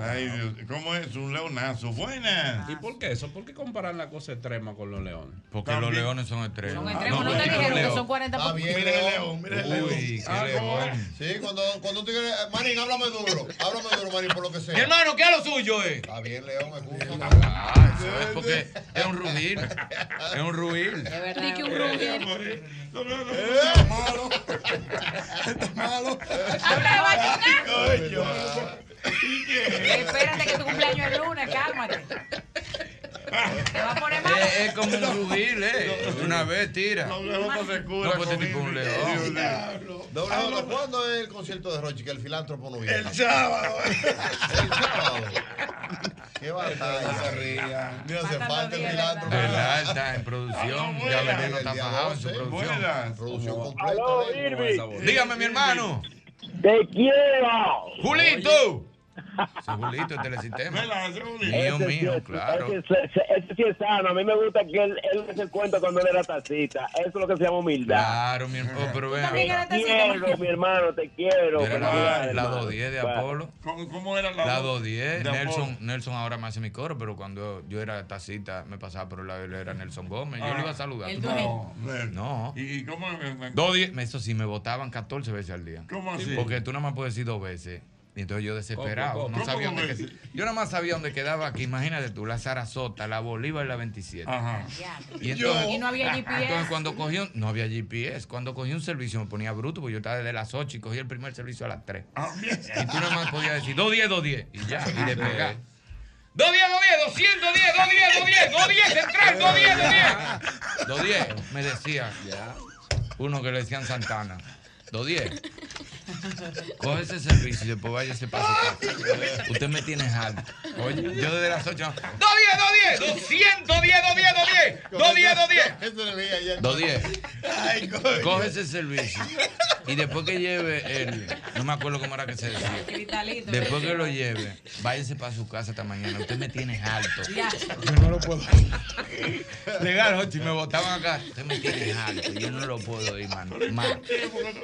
Ay, Dios, ¿cómo es? Un leonazo. Buenas. ¿Y por qué eso? ¿Por qué comparar la cosa extrema con los leones? Porque los leones son extremos. Son extremos, no te dijeron que son 40 Está por bien, Mira el León. mira el Uy, león. qué Ah, ¿cómo león. Sí, cuando, cuando un tigre. eh, Manín, háblame duro. Háblame duro, Manín, por lo que sea. Mi hermano, ¿qué es lo suyo, eh? Está bien, León, escucha. Ah, eso es porque es un rugir. Es un rugir. De verdad. Que un rugir. Está malo. Está malo. Habla de Espérate que tu cumpleaños es lunes, cálmate. Te va a poner mal. Es, es como un rugir, eh. Una vez tira. Los leones se No, curan pues este tipo un león. Doble J, ¿cuándo es el concierto de Rochi que el filántropo no viene? El sábado. El sábado. Qué batalla. se rían. Ni hace falta el filántropo. ¿Verdad? Está en producción. Ya Veneno está fajado en su producción. Producción completa. Dígame, mi hermano. Te quiero. Julito. Ese Julito, el telesistema. Mío, mío, es- claro. Ese sí es sano. A mí me gusta que él, él el cuento cuando él era tacita. Eso es lo que se llama humildad. Claro, mi hermano. pero ven Te quiero, mi hermano, te quiero. Era la, la hermano. 210 de. Apolo. ¿Cómo, cómo era la, La 210. de Nelson, ahora me hace mi coro, pero cuando yo era tacita, me pasaba por el lado, era Nelson Gómez. Yo Ah. le iba a saludar. El dueño. No. ¿Y, y cómo me, me- 210, eso sí, me votaban 14 veces al día. ¿Cómo así? Porque tú nada más puedes decir dos veces. Y entonces yo desesperado, ¿Cómo, cómo? no sabía ¿Cómo dónde que- Yo nada más sabía dónde quedaba aquí. Imagínate tú, la Sarasota, la Bolívar y la 27. Ajá. Y, entonces, Y no había GPS. Entonces cuando cogí un, no había GPS, cuando cogí un servicio me ponía bruto, porque yo estaba desde las 8 y cogí el primer servicio a las 3. Y tú nada más podías decir 210, 210 y ya, y despegar. 210, 210, 210, 210, 210, 210, central, 210, 210. 210, me decía uno que le decían Santana. 210. Coge ese servicio y después váyase para su casa. Usted me tiene harto. Oye, yo desde las 8. 210, 210, 200, 210, 210, 210, 210, 210. 210. Coge ese servicio. Y después que lleve el. No me acuerdo cómo era que se decía. Después que lo lleve, váyase para su casa esta mañana. Usted me tiene harto. Yo no lo puedo. Legal, Jochi, me botaban acá. Usted me tiene harto. Yo no lo puedo ir, mano.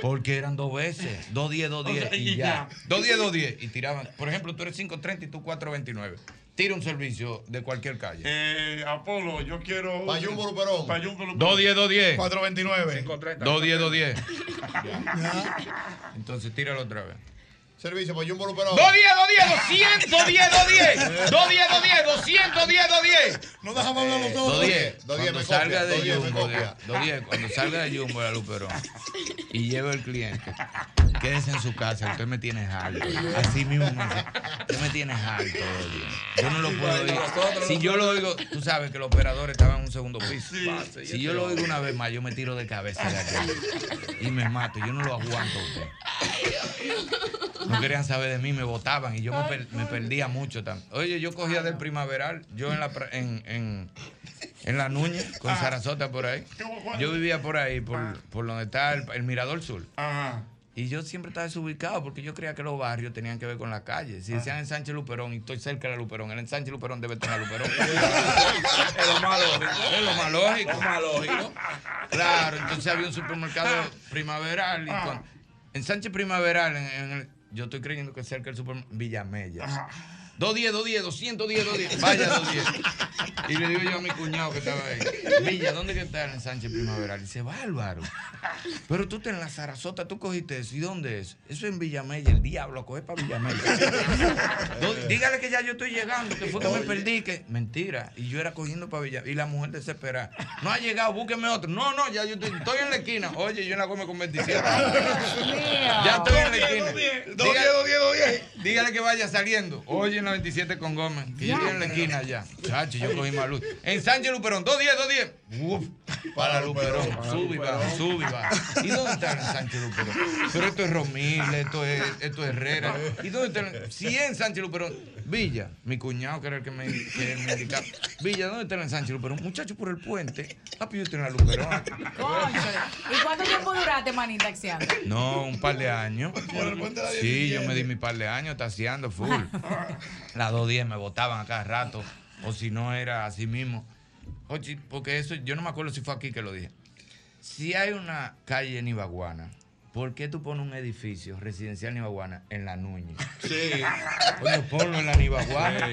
Porque eran dos veces. Dos diez, dos diez O sea, y y ya. ya. Dos diez, dos diez. Y tiraban. Por ejemplo, tú eres 530 y tú 429. Tira un servicio de cualquier calle. Eh, Apolo, yo quiero. Payún Luperón. Payún Luperón. 210, 210. 429. 210, 210. Entonces tíralo otra vez. Servicio para Jumbo Luperón. 210, 210, 210, 210. 210, 210, 210, 210. No dejamos hablar los dos. 210. 210, Cuando me salga de 210, me Jumbo, copia. 210, cuando salga de Jumbo la Luperón y lleve el cliente, quédese en su casa, usted me tiene harto. Así mismo me dice, usted me tiene harto. oye. Yo no lo puedo oír. Si yo lo oigo, tú sabes que los operadores estaban en un segundo piso. Si yo lo oigo una vez más, yo me tiro de cabeza de aquí y me mato. Yo no lo aguanto a usted. No querían saber de mí, me votaban y yo me, per- me perdía mucho también. Oye, yo cogía del primaveral, yo en la en, en, en la Núñez, con Sarasota por ahí. Yo vivía por ahí, por, por donde está el, el Mirador Sur. Y yo siempre estaba desubicado porque yo creía que los barrios tenían que ver con la calle. Si decían en Sánchez Luperón y estoy cerca de la Luperón, el en Sánchez Luperón debe estar en la Luperón. Es lo más lógico. Es lo más lógico. Lo más lógico. Claro, entonces había un supermercado primaveral. Y con- en Sánchez Primaveral, en, en el- yo estoy creyendo que cerca del supermercado Villamella. 210, 210, 210, 210. Vaya 210. Y le digo yo a mi cuñado que estaba ahí. Villa, ¿dónde que está en Sánchez Primaveral? Y dice, bárbaro. Pero tú estás en la Sarasota, tú cogiste eso. ¿Y dónde es? Eso es en Villamella. El diablo, coge para Villamella. Dígale que ya yo estoy llegando, que fue que me perdí. Que... Mentira. Y yo era cogiendo para Villamella. Y la mujer desesperada. No ha llegado, búsqueme otro. No, no, ya yo estoy, estoy en la esquina. Oye, yo en la come con 27. Ya estoy en la esquina. Dos diez, dos diez, dos diez. Dígale que vaya saliendo. Oye, en la 27 con Gómez. Que yo estoy en la esquina ya. Chacho, yo cogí más luz. En Sánchez Luperón, 210, 210. Uf, para Luperón. Sube y baja, sube y baja. ¿Y dónde está el Sánchez Luperón? Pero esto es Romil, esto es, esto es Herrera. ¿Y dónde está el... Si es en Sánchez Luperón, Villa, mi cuñado que era el que me, que me indicaba. Villa, ¿dónde está el Sánchez Luperón? Muchacho, por el puente. Papi, yo estoy en la Luperón. ¿Y cuánto tiempo duraste, manín, taxiando? No, un par de años. Sí, yo me di mi par de años taseando full. Las 2.10 me botaban a cada rato. O si no era así mismo. Oye, porque eso, yo no me acuerdo si fue aquí que lo dije. Si hay una calle en Ibaguana, ¿por qué tú pones un edificio residencial en Ibaguana en la Núñez? Sí. Coño, ponlo en la Nibaguana.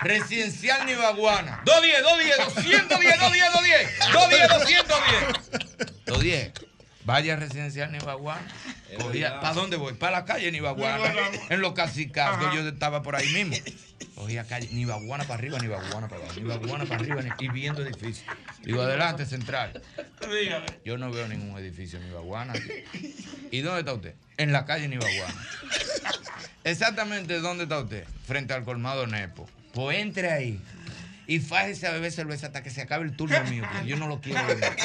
Residencial Nibaguana. 210, 210, 210, 210, 210. 210, 210. 210. Vaya residencial. Cogía- ¿Para dónde voy? Para la calle Nibaguana. En los cacicazgos, yo estaba por ahí mismo. Cogía calle Nibaguana para arriba, Nibaguana para abajo, Nibaguana para arriba y viendo edificios. Digo, adelante, central. Yo no veo ningún edificio en Nibaguana. ¿Y dónde está usted? En la calle Nibaguana. Exactamente dónde está usted. Frente al colmado Nepo. Pues entre ahí. Y fájese a beber cerveza hasta que se acabe el turno mío, porque yo no lo quiero beber.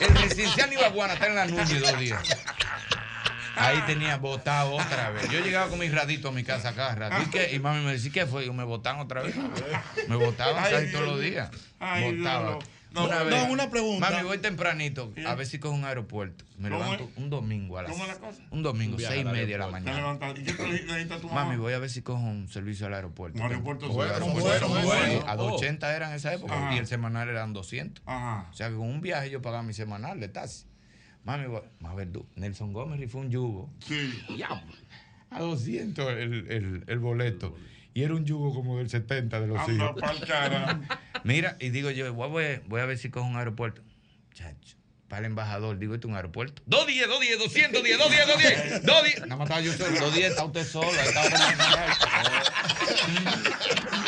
El residencial Nibaguana está en la Núñez dos días. Ahí tenía botado otra vez. Yo llegaba con mis raditos a mi casa cada rato. ¿Y, y mami me decía, ¿qué fue? Digo, me botaban otra vez. Me botaban casi todos los días. Dios, no. una No, vez, no, una pregunta. Mami, voy tempranito. A ver si cojo un aeropuerto. Me ¿Cómo levanto un domingo a las ¿Cómo es la cosa? Un domingo, Un seis y media de la mañana. ¿Y qué te tu mamá? Mami, voy a ver si cojo un servicio al aeropuerto. Un aeropuerto bueno, bueno, bueno. A Oh. 280 eran en esa época Ajá. y el semanal eran 200. Ajá. O sea que con un viaje yo pagaba mi semanal de taxi. Mami, voy- a ver, tú, Nelson Gómez rifó un yugo. Sí. A 200 el, el, el boleto. Y era un yugo como del 70 de los Anda hijos. Mira, y digo yo, voy, a ver- voy a ver si cojo un aeropuerto. Chacho, para el embajador, digo, esto es un aeropuerto. 210, 210, 210, 210, 210, 210. Nada más estaba yo solo. 210 está usted solo. ahí está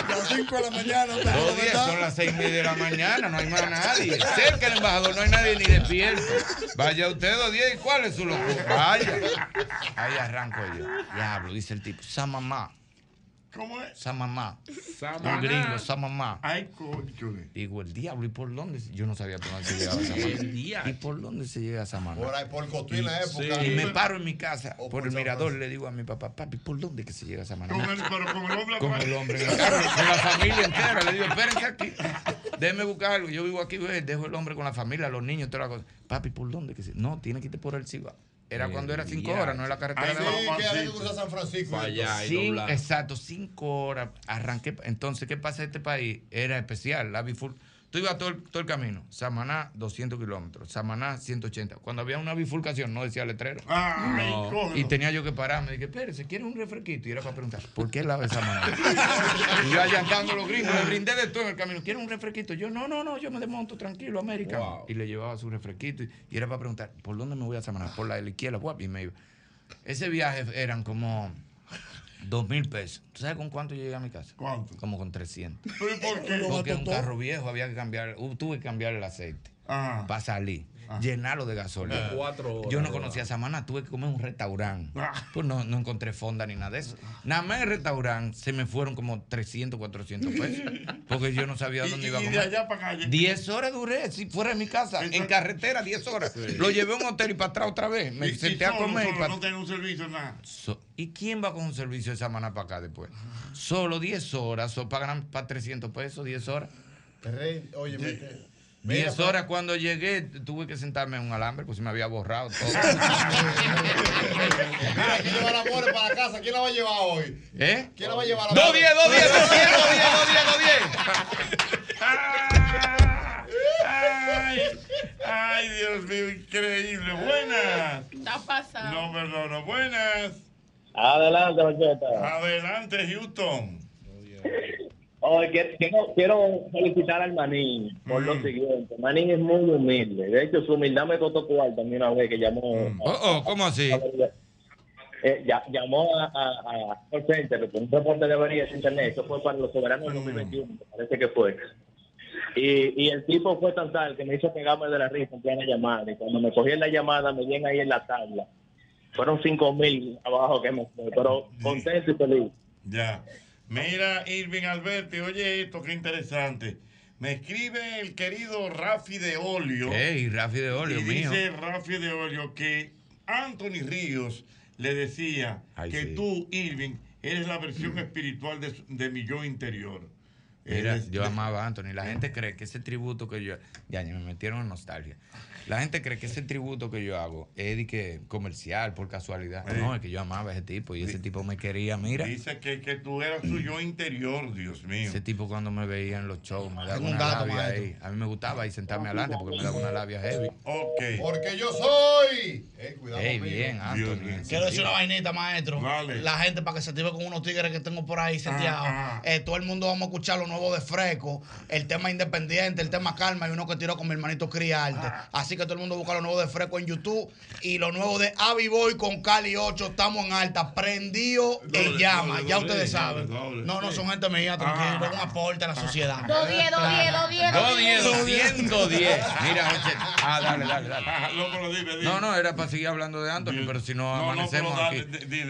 Las 5 de la mañana. usted no Dos días, está. son las seis y media de la mañana, no hay más nadie. Cerca del embajador no hay nadie ni despierto. Vaya usted dos días y cuál es su locura. Vaya. Ahí arranco yo. Diablo, dice el tipo. Sa mamá. ¿Cómo es? Sa mamá. Samaná. Un gringo, sa mamá. Ay, conchole. Digo, el diablo, ¿y por dónde? Yo no sabía por dónde se llegaba a Samaná. ¿Y por dónde se llega a Samaná? Por ahí, por Cotuí en la época. Y me paro en mi casa, O por por el San mirador, le digo a mi papá, papi, ¿por dónde que se llega a Samaná? Con el, pero con el hombre Con atrás. el hombre en el carro, con la familia entera. Le digo, espérense aquí. Déjenme buscar algo. Yo vivo aquí, ve, dejo el hombre con la familia, los niños, toda la cosa. Papi, ¿por dónde? que se-? No, tiene que irte por el Cibao. Era El cuando era cinco diablo. horas, no era la carretera Sí, de abajo. que había que cruzar San Francisco. Allá doblar. exacto, cinco horas. Arranqué. Entonces, ¿qué pasa en este país? Era especial. La bifur- Tú ibas todo el, todo el camino. Samaná, 200 kilómetros. Samaná, 180. Cuando había una bifurcación, no decía letrero. Ay, No. Y tenía yo que pararme. Dije, espérese, ¿quiere un refresquito? Y era para preguntar, ¿por qué lava esa mano? y yo allantando los gringos, le brindé de todo en el camino. ¿Quiere un refresquito? Yo, no, no, no, yo me desmonto tranquilo, América. Wow. Y le llevaba su refresquito. Y, y era para preguntar, ¿por dónde me voy a Samaná? Por la de la izquierda, guap, y me iba. Ese viaje eran como dos mil pesos. ¿Tú sabes con cuánto llegué a mi casa? ¿Cuánto? Como con 300. ¿Pero y por qué? Porque un carro viejo había que cambiar, uh, tuve que cambiar el aceite Ajá. para salir, llenarlo de gasolina. Como cuatro horas, Yo no conocía Samaná, tuve que comer en un restaurante. Ah. Pues no, no encontré fonda ni nada de eso. Nada más en el restaurante se me fueron como 300, 400 pesos. Porque yo no sabía Y, dónde y iba a de comer. allá para acá. 10 horas duré, si fuera de mi casa, en carretera, 10 horas. Lo llevé a un hotel y para atrás otra vez. Me Y- y senté a solo, comer. y solo, pa- No tengo un servicio, nada. So- ¿Y quién va con un servicio de Samaná para acá después? Solo 10 horas, so, pagan para 300 pesos, 10 horas. Rey, Oye, 10 pa- horas cuando llegué, tuve que sentarme en un alambre, pues se me había borrado todo. Mira, ¿quién lleva la more para la casa? ¿Quién la va a llevar hoy? ¿Eh? ¿Quién la va a llevar a la 210, 210, 210, 210, 210, 210. Ay, ay, Dios mío, increíble. Buenas. Está pasado. No, perdón, no, buenas. Adelante, Macheta. Adelante, Houston. Que- quiero, quiero felicitar al Manín por lo siguiente. Manín es muy humilde. De hecho, su humildad me costó cuarto a mí una vez que llamó. Oh, oh, ¿cómo así? eh, ya- llamó a, a, a center un reporte de averías internet. Eso fue para los soberanos del 2021, me parece que fue. Y, y el tipo fue tan tal que me hizo pegarme de la risa en plena llamada. Y cuando me cogí en la llamada, me vienen ahí en la tabla. fueron cinco mil abajo que me fue, pero contento y feliz. Ya. Mira, Irving Alberti, oye esto, qué interesante. Me escribe el querido Rafi de Olio. Ey, Rafi de Olio, y mío. dice Rafi de Olio que Anthony Ríos le decía Ay, que sí. tú, Irving, eres la versión espiritual de, mi yo interior. Mira, Eres- yo amaba a Anthony. La gente cree que ese tributo que yo. Ya, ya me metieron en nostalgia. La gente cree que ese tributo que yo hago es de que comercial, por casualidad. Sí. No, es que yo amaba a ese tipo y ese tipo me quería. Mira, Dice que, que tú eras su yo interior, Dios mío. ese tipo cuando me veía en los shows me daba una dato, labia maestro. ahí. A mí me gustaba ahí sentarme adelante porque me daba una labia heavy. Ok. Porque yo soy. Eh, cuidado Ey, bien, Anthony. Quiero decir una vainita, maestro. La gente, para que se active con unos tigres que tengo por ahí seteados. Ah, Eh, todo el mundo vamos a escuchar lo nuevo de Fresco, el tema independiente, el tema calma y uno que tiró con mi hermanito Criarte. Ah. Así que todo el mundo busca lo nuevo de Fresco en YouTube y lo nuevo de Avi Boy con Cali 8. Estamos en alta, prendido en llama. doble, ya ustedes doble, saben. doble, no, no, son gente mía, tranquilo, un aporte a la sociedad. Dos diez, dos diez, dos diez, dos 210, diez. 210. Mira, oye. Ah, dale, dale, dale. No, dime. No, no, era para seguir hablando de Anthony, pero si no, No, no, amanecemos aquí.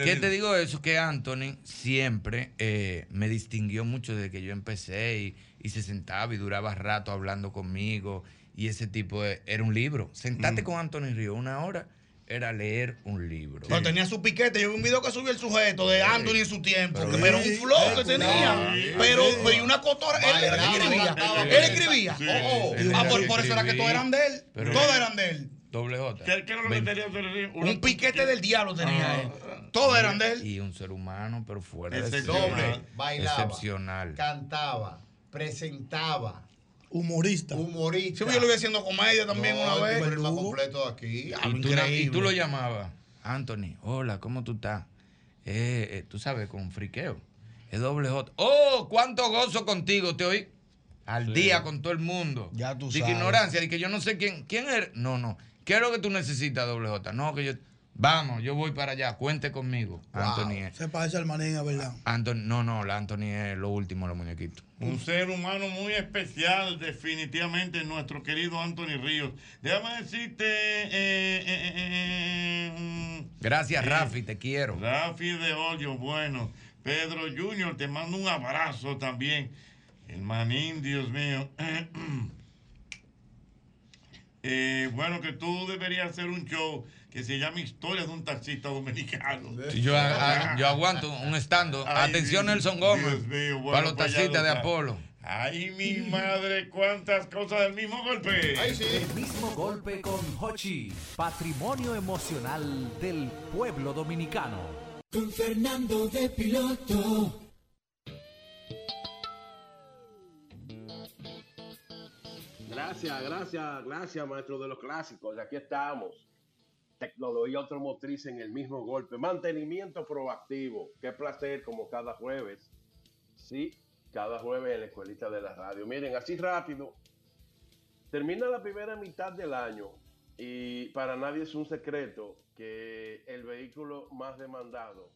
¿Qué te digo eso? Que Anthony siempre eh, me distinguió mucho desde que yo empecé y, y se sentaba y duraba rato hablando conmigo. Y ese tipo de- era un libro. Sentarte con Anthony Río una hora era leer un libro. No, tenía su piquete. Yo vi un video que subió el sujeto de Anthony en su tiempo. Pero que Pero, sí, un flow que tenía. sí, pero, sí. pero y una cotora. Él, escribía. Él pero- escribía. Sí, Oh, oh. Ah, era por, por eso era que todos eran de él. Pero- todos eran de él. Doble J. ¿Qué, qué era lo que Ven- tenía Anthony Ríos? Un piquete del diablo tenía Ah. él. Todos eran de él. Y un ser humano, pero fuera de serie. Bailaba. Excepcional. Cantaba, presentaba. Humorista. Humorista. Sí, yo lo vi haciendo comedia también No, una vez. el más completo de aquí. Y tú, na- y tú lo llamabas, Anthony, hola, ¿cómo tú estás? Eh, eh, tú sabes, con friqueo. Es doble J. ¡Oh, cuánto gozo contigo! Te oí al Sí. día con todo el mundo. Ya tú Di que sabes. ignorancia, de que yo no sé quién, quién eres. No, no. ¿Qué es lo que tú necesitas, doble J? No, que yo. Vamos, yo voy para allá, cuente conmigo. Anthony es. Se parece al manín, es verdad. Anthony, no, no, la Anthony es lo último, los muñequitos. Un ser humano muy especial, definitivamente, nuestro querido Anthony Ríos. Déjame decirte. eh, eh, eh, Gracias, eh, Rafi, te quiero. Rafi de Olio, bueno. Pedro Junior, te mando un abrazo también. El manín, Dios mío. Eh, bueno, que tú deberías hacer un show que se llame Historias de un taxista dominicano. Yo, a- a- yo aguanto un estando. Ay, Atención, Dios- Nelson Gómez. Dios mío, bueno, para los pues taxistas lo de. Apolo. Ay, mi madre, cuántas cosas del mismo golpe. El mismo golpe con Hochi, patrimonio emocional del pueblo dominicano. Con Fernando de piloto. Gracias, gracias, gracias, maestro de los clásicos. Aquí estamos. Tecnología automotriz en el mismo golpe. Mantenimiento proactivo. Qué placer, como cada jueves. Sí, cada jueves en la escuelita de la radio. Miren, así rápido. Termina la primera mitad del año y para nadie es un secreto que el vehículo más demandado,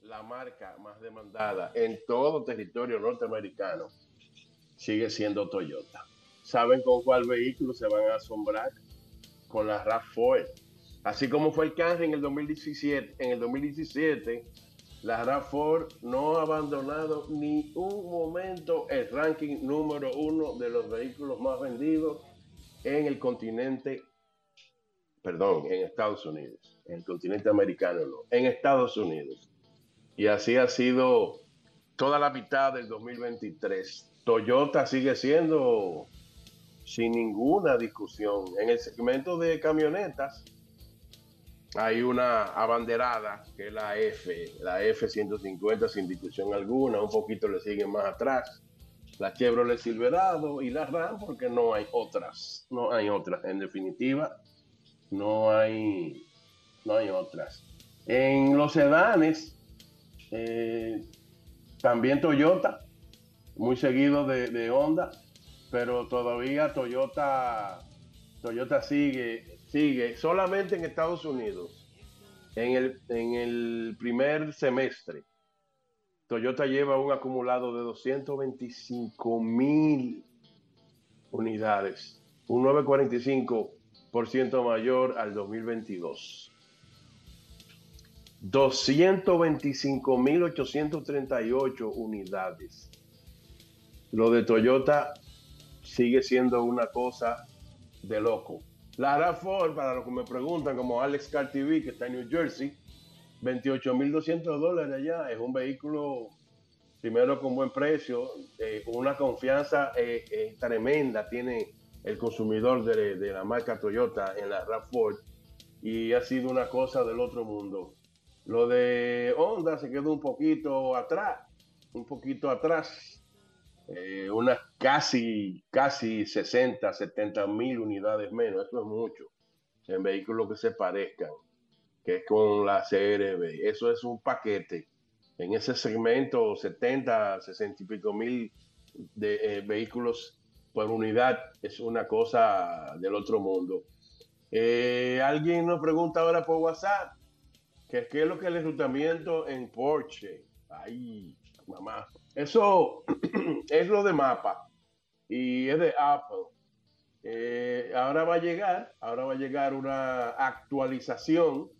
la marca más demandada en todo territorio norteamericano, sigue siendo Toyota. ¿Saben con cuál vehículo se van a asombrar? Con la RAV4. Así como fue el Camry en el 2017, en el 2017 la RAV4 no ha abandonado ni un momento el ranking número uno de los vehículos más vendidos en el continente, perdón, en Estados Unidos, en el continente americano no, en Estados Unidos. Y así ha sido toda la mitad del 2023. Toyota sigue siendo sin ninguna discusión. En el segmento de camionetas hay una abanderada que es la F, la F-150 sin discusión alguna, un poquito le siguen más atrás. La Chevrolet Silverado y la Ram porque no hay otras, no hay otras. En definitiva, no hay, no hay otras. En los sedanes, eh, también Toyota, muy seguido de, de Honda, pero todavía Toyota, Toyota sigue, sigue solamente en Estados Unidos. En el, en el primer semestre, Toyota lleva un acumulado de 225 mil unidades, un 9,45% mayor al 2022. 225.838 unidades. Lo de Toyota sigue siendo una cosa de loco. La RAV4, para los que me preguntan, como Alex Car TV, que está en New Jersey, 28.200 dólares allá. Es un vehículo, primero con buen precio, eh, una confianza eh, eh, tremenda tiene el consumidor de, de la marca Toyota en la RAV4 y ha sido una cosa del otro mundo. Lo de Honda se quedó un poquito atrás, un poquito atrás. Eh, unas casi, casi 60, 70 mil unidades menos. Eso es mucho en vehículos que se parezcan, que es con la CRB. Eso es un paquete. En ese segmento, 70, 60 y pico mil de eh, vehículos por unidad es una cosa del otro mundo. Eh, alguien nos pregunta ahora por WhatsApp qué es lo que el enrutamiento en Porsche. Ay, mamá. Eso es lo de mapa y es de Apple. Eh, ahora va a llegar, ahora va a llegar una actualización.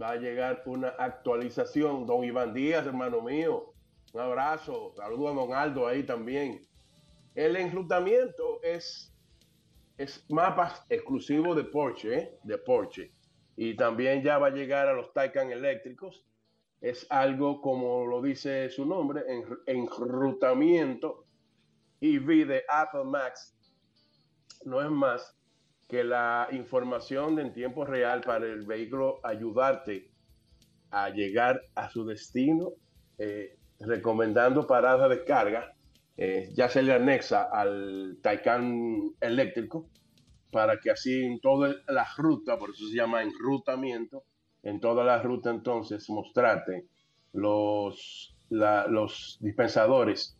Va a llegar una actualización. Don Iván Díaz, hermano mío. Un abrazo. Saludo a Don Aldo ahí también. El enrutamiento es, es mapas exclusivos de Porsche, ¿eh? de Porsche. Y también ya va a llegar a los Taycan eléctricos. Es algo, como lo dice su nombre, en, enrutamiento EV de Apple Max. No es más que la información en tiempo real para el vehículo ayudarte a llegar a su destino, eh, recomendando paradas de carga. Eh, ya se le anexa al Taycan eléctrico para que así en toda la ruta, por eso se llama enrutamiento, en toda la ruta entonces mostrarte los, los dispensadores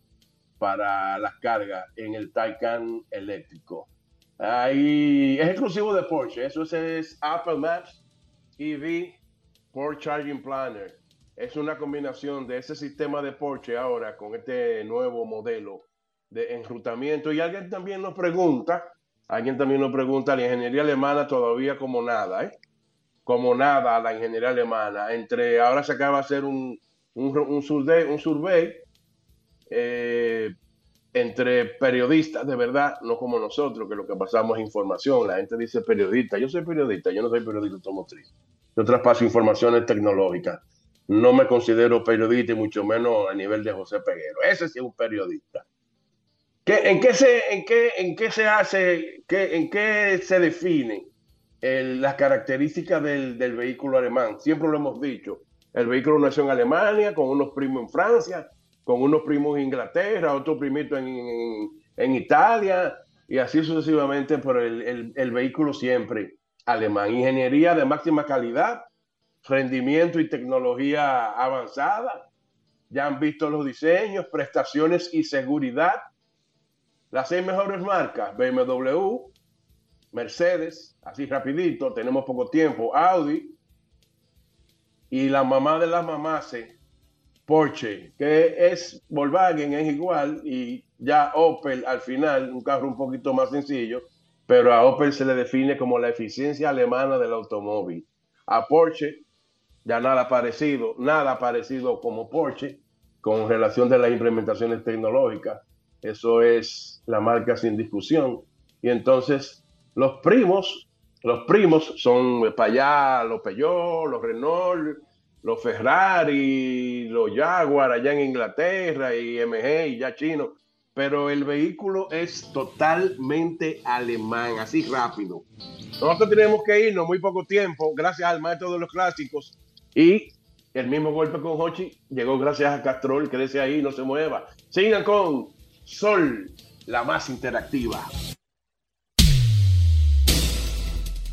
para las cargas en el Taycan eléctrico. Ahí es exclusivo de Porsche, eso es Apple Maps EV Porsche Charging Planner. Es una combinación de ese sistema de Porsche ahora con este nuevo modelo de enrutamiento. Y alguien también nos pregunta, alguien también nos pregunta, la ingeniería alemana todavía como nada, ¿eh? Como nada la ingeniería alemana. Entre, ahora se acaba de hacer un, un, un survey, un survey eh, entre periodistas de verdad, no como nosotros, que lo que pasamos es información. La gente dice periodista. Yo soy periodista, yo no soy periodista automotriz. Yo traspaso informaciones tecnológicas. No me considero periodista y mucho menos a nivel de José Peguero. Ese sí es un periodista. ¿Qué, en, qué se, en, qué, ¿En qué se hace, qué, en qué se define el, las características del, del vehículo alemán? Siempre lo hemos dicho. El vehículo nació en Alemania, con unos primos en Francia, con unos primos en Inglaterra, otro primito en, en, en Italia, y así sucesivamente, pero el, el, el, vehículo siempre alemán. Ingeniería de máxima calidad, rendimiento y tecnología avanzada. Ya han visto los diseños, prestaciones y seguridad. Las seis mejores marcas, BMW, Mercedes, así rapidito, tenemos poco tiempo, Audi, y la mamá de las mamás, Porsche, que es Volkswagen, es igual, y ya Opel al final, un carro un poquito más sencillo, pero a Opel se le define como la eficiencia alemana del automóvil. A Porsche, ya nada parecido, nada parecido como Porsche, con relación de las implementaciones tecnológicas. Eso es la marca sin discusión. Y entonces, los primos los primos son para allá los Peugeot, los Renault, los Ferrari, los Jaguar allá en Inglaterra y MG y ya chino. Pero el vehículo es totalmente alemán, así rápido. Nosotros tenemos que irnos muy poco tiempo, gracias al maestro de los clásicos. Y el mismo golpe con Hochi llegó gracias a Castrol, dice ahí, no se mueva. Sigan con Sol, la más interactiva.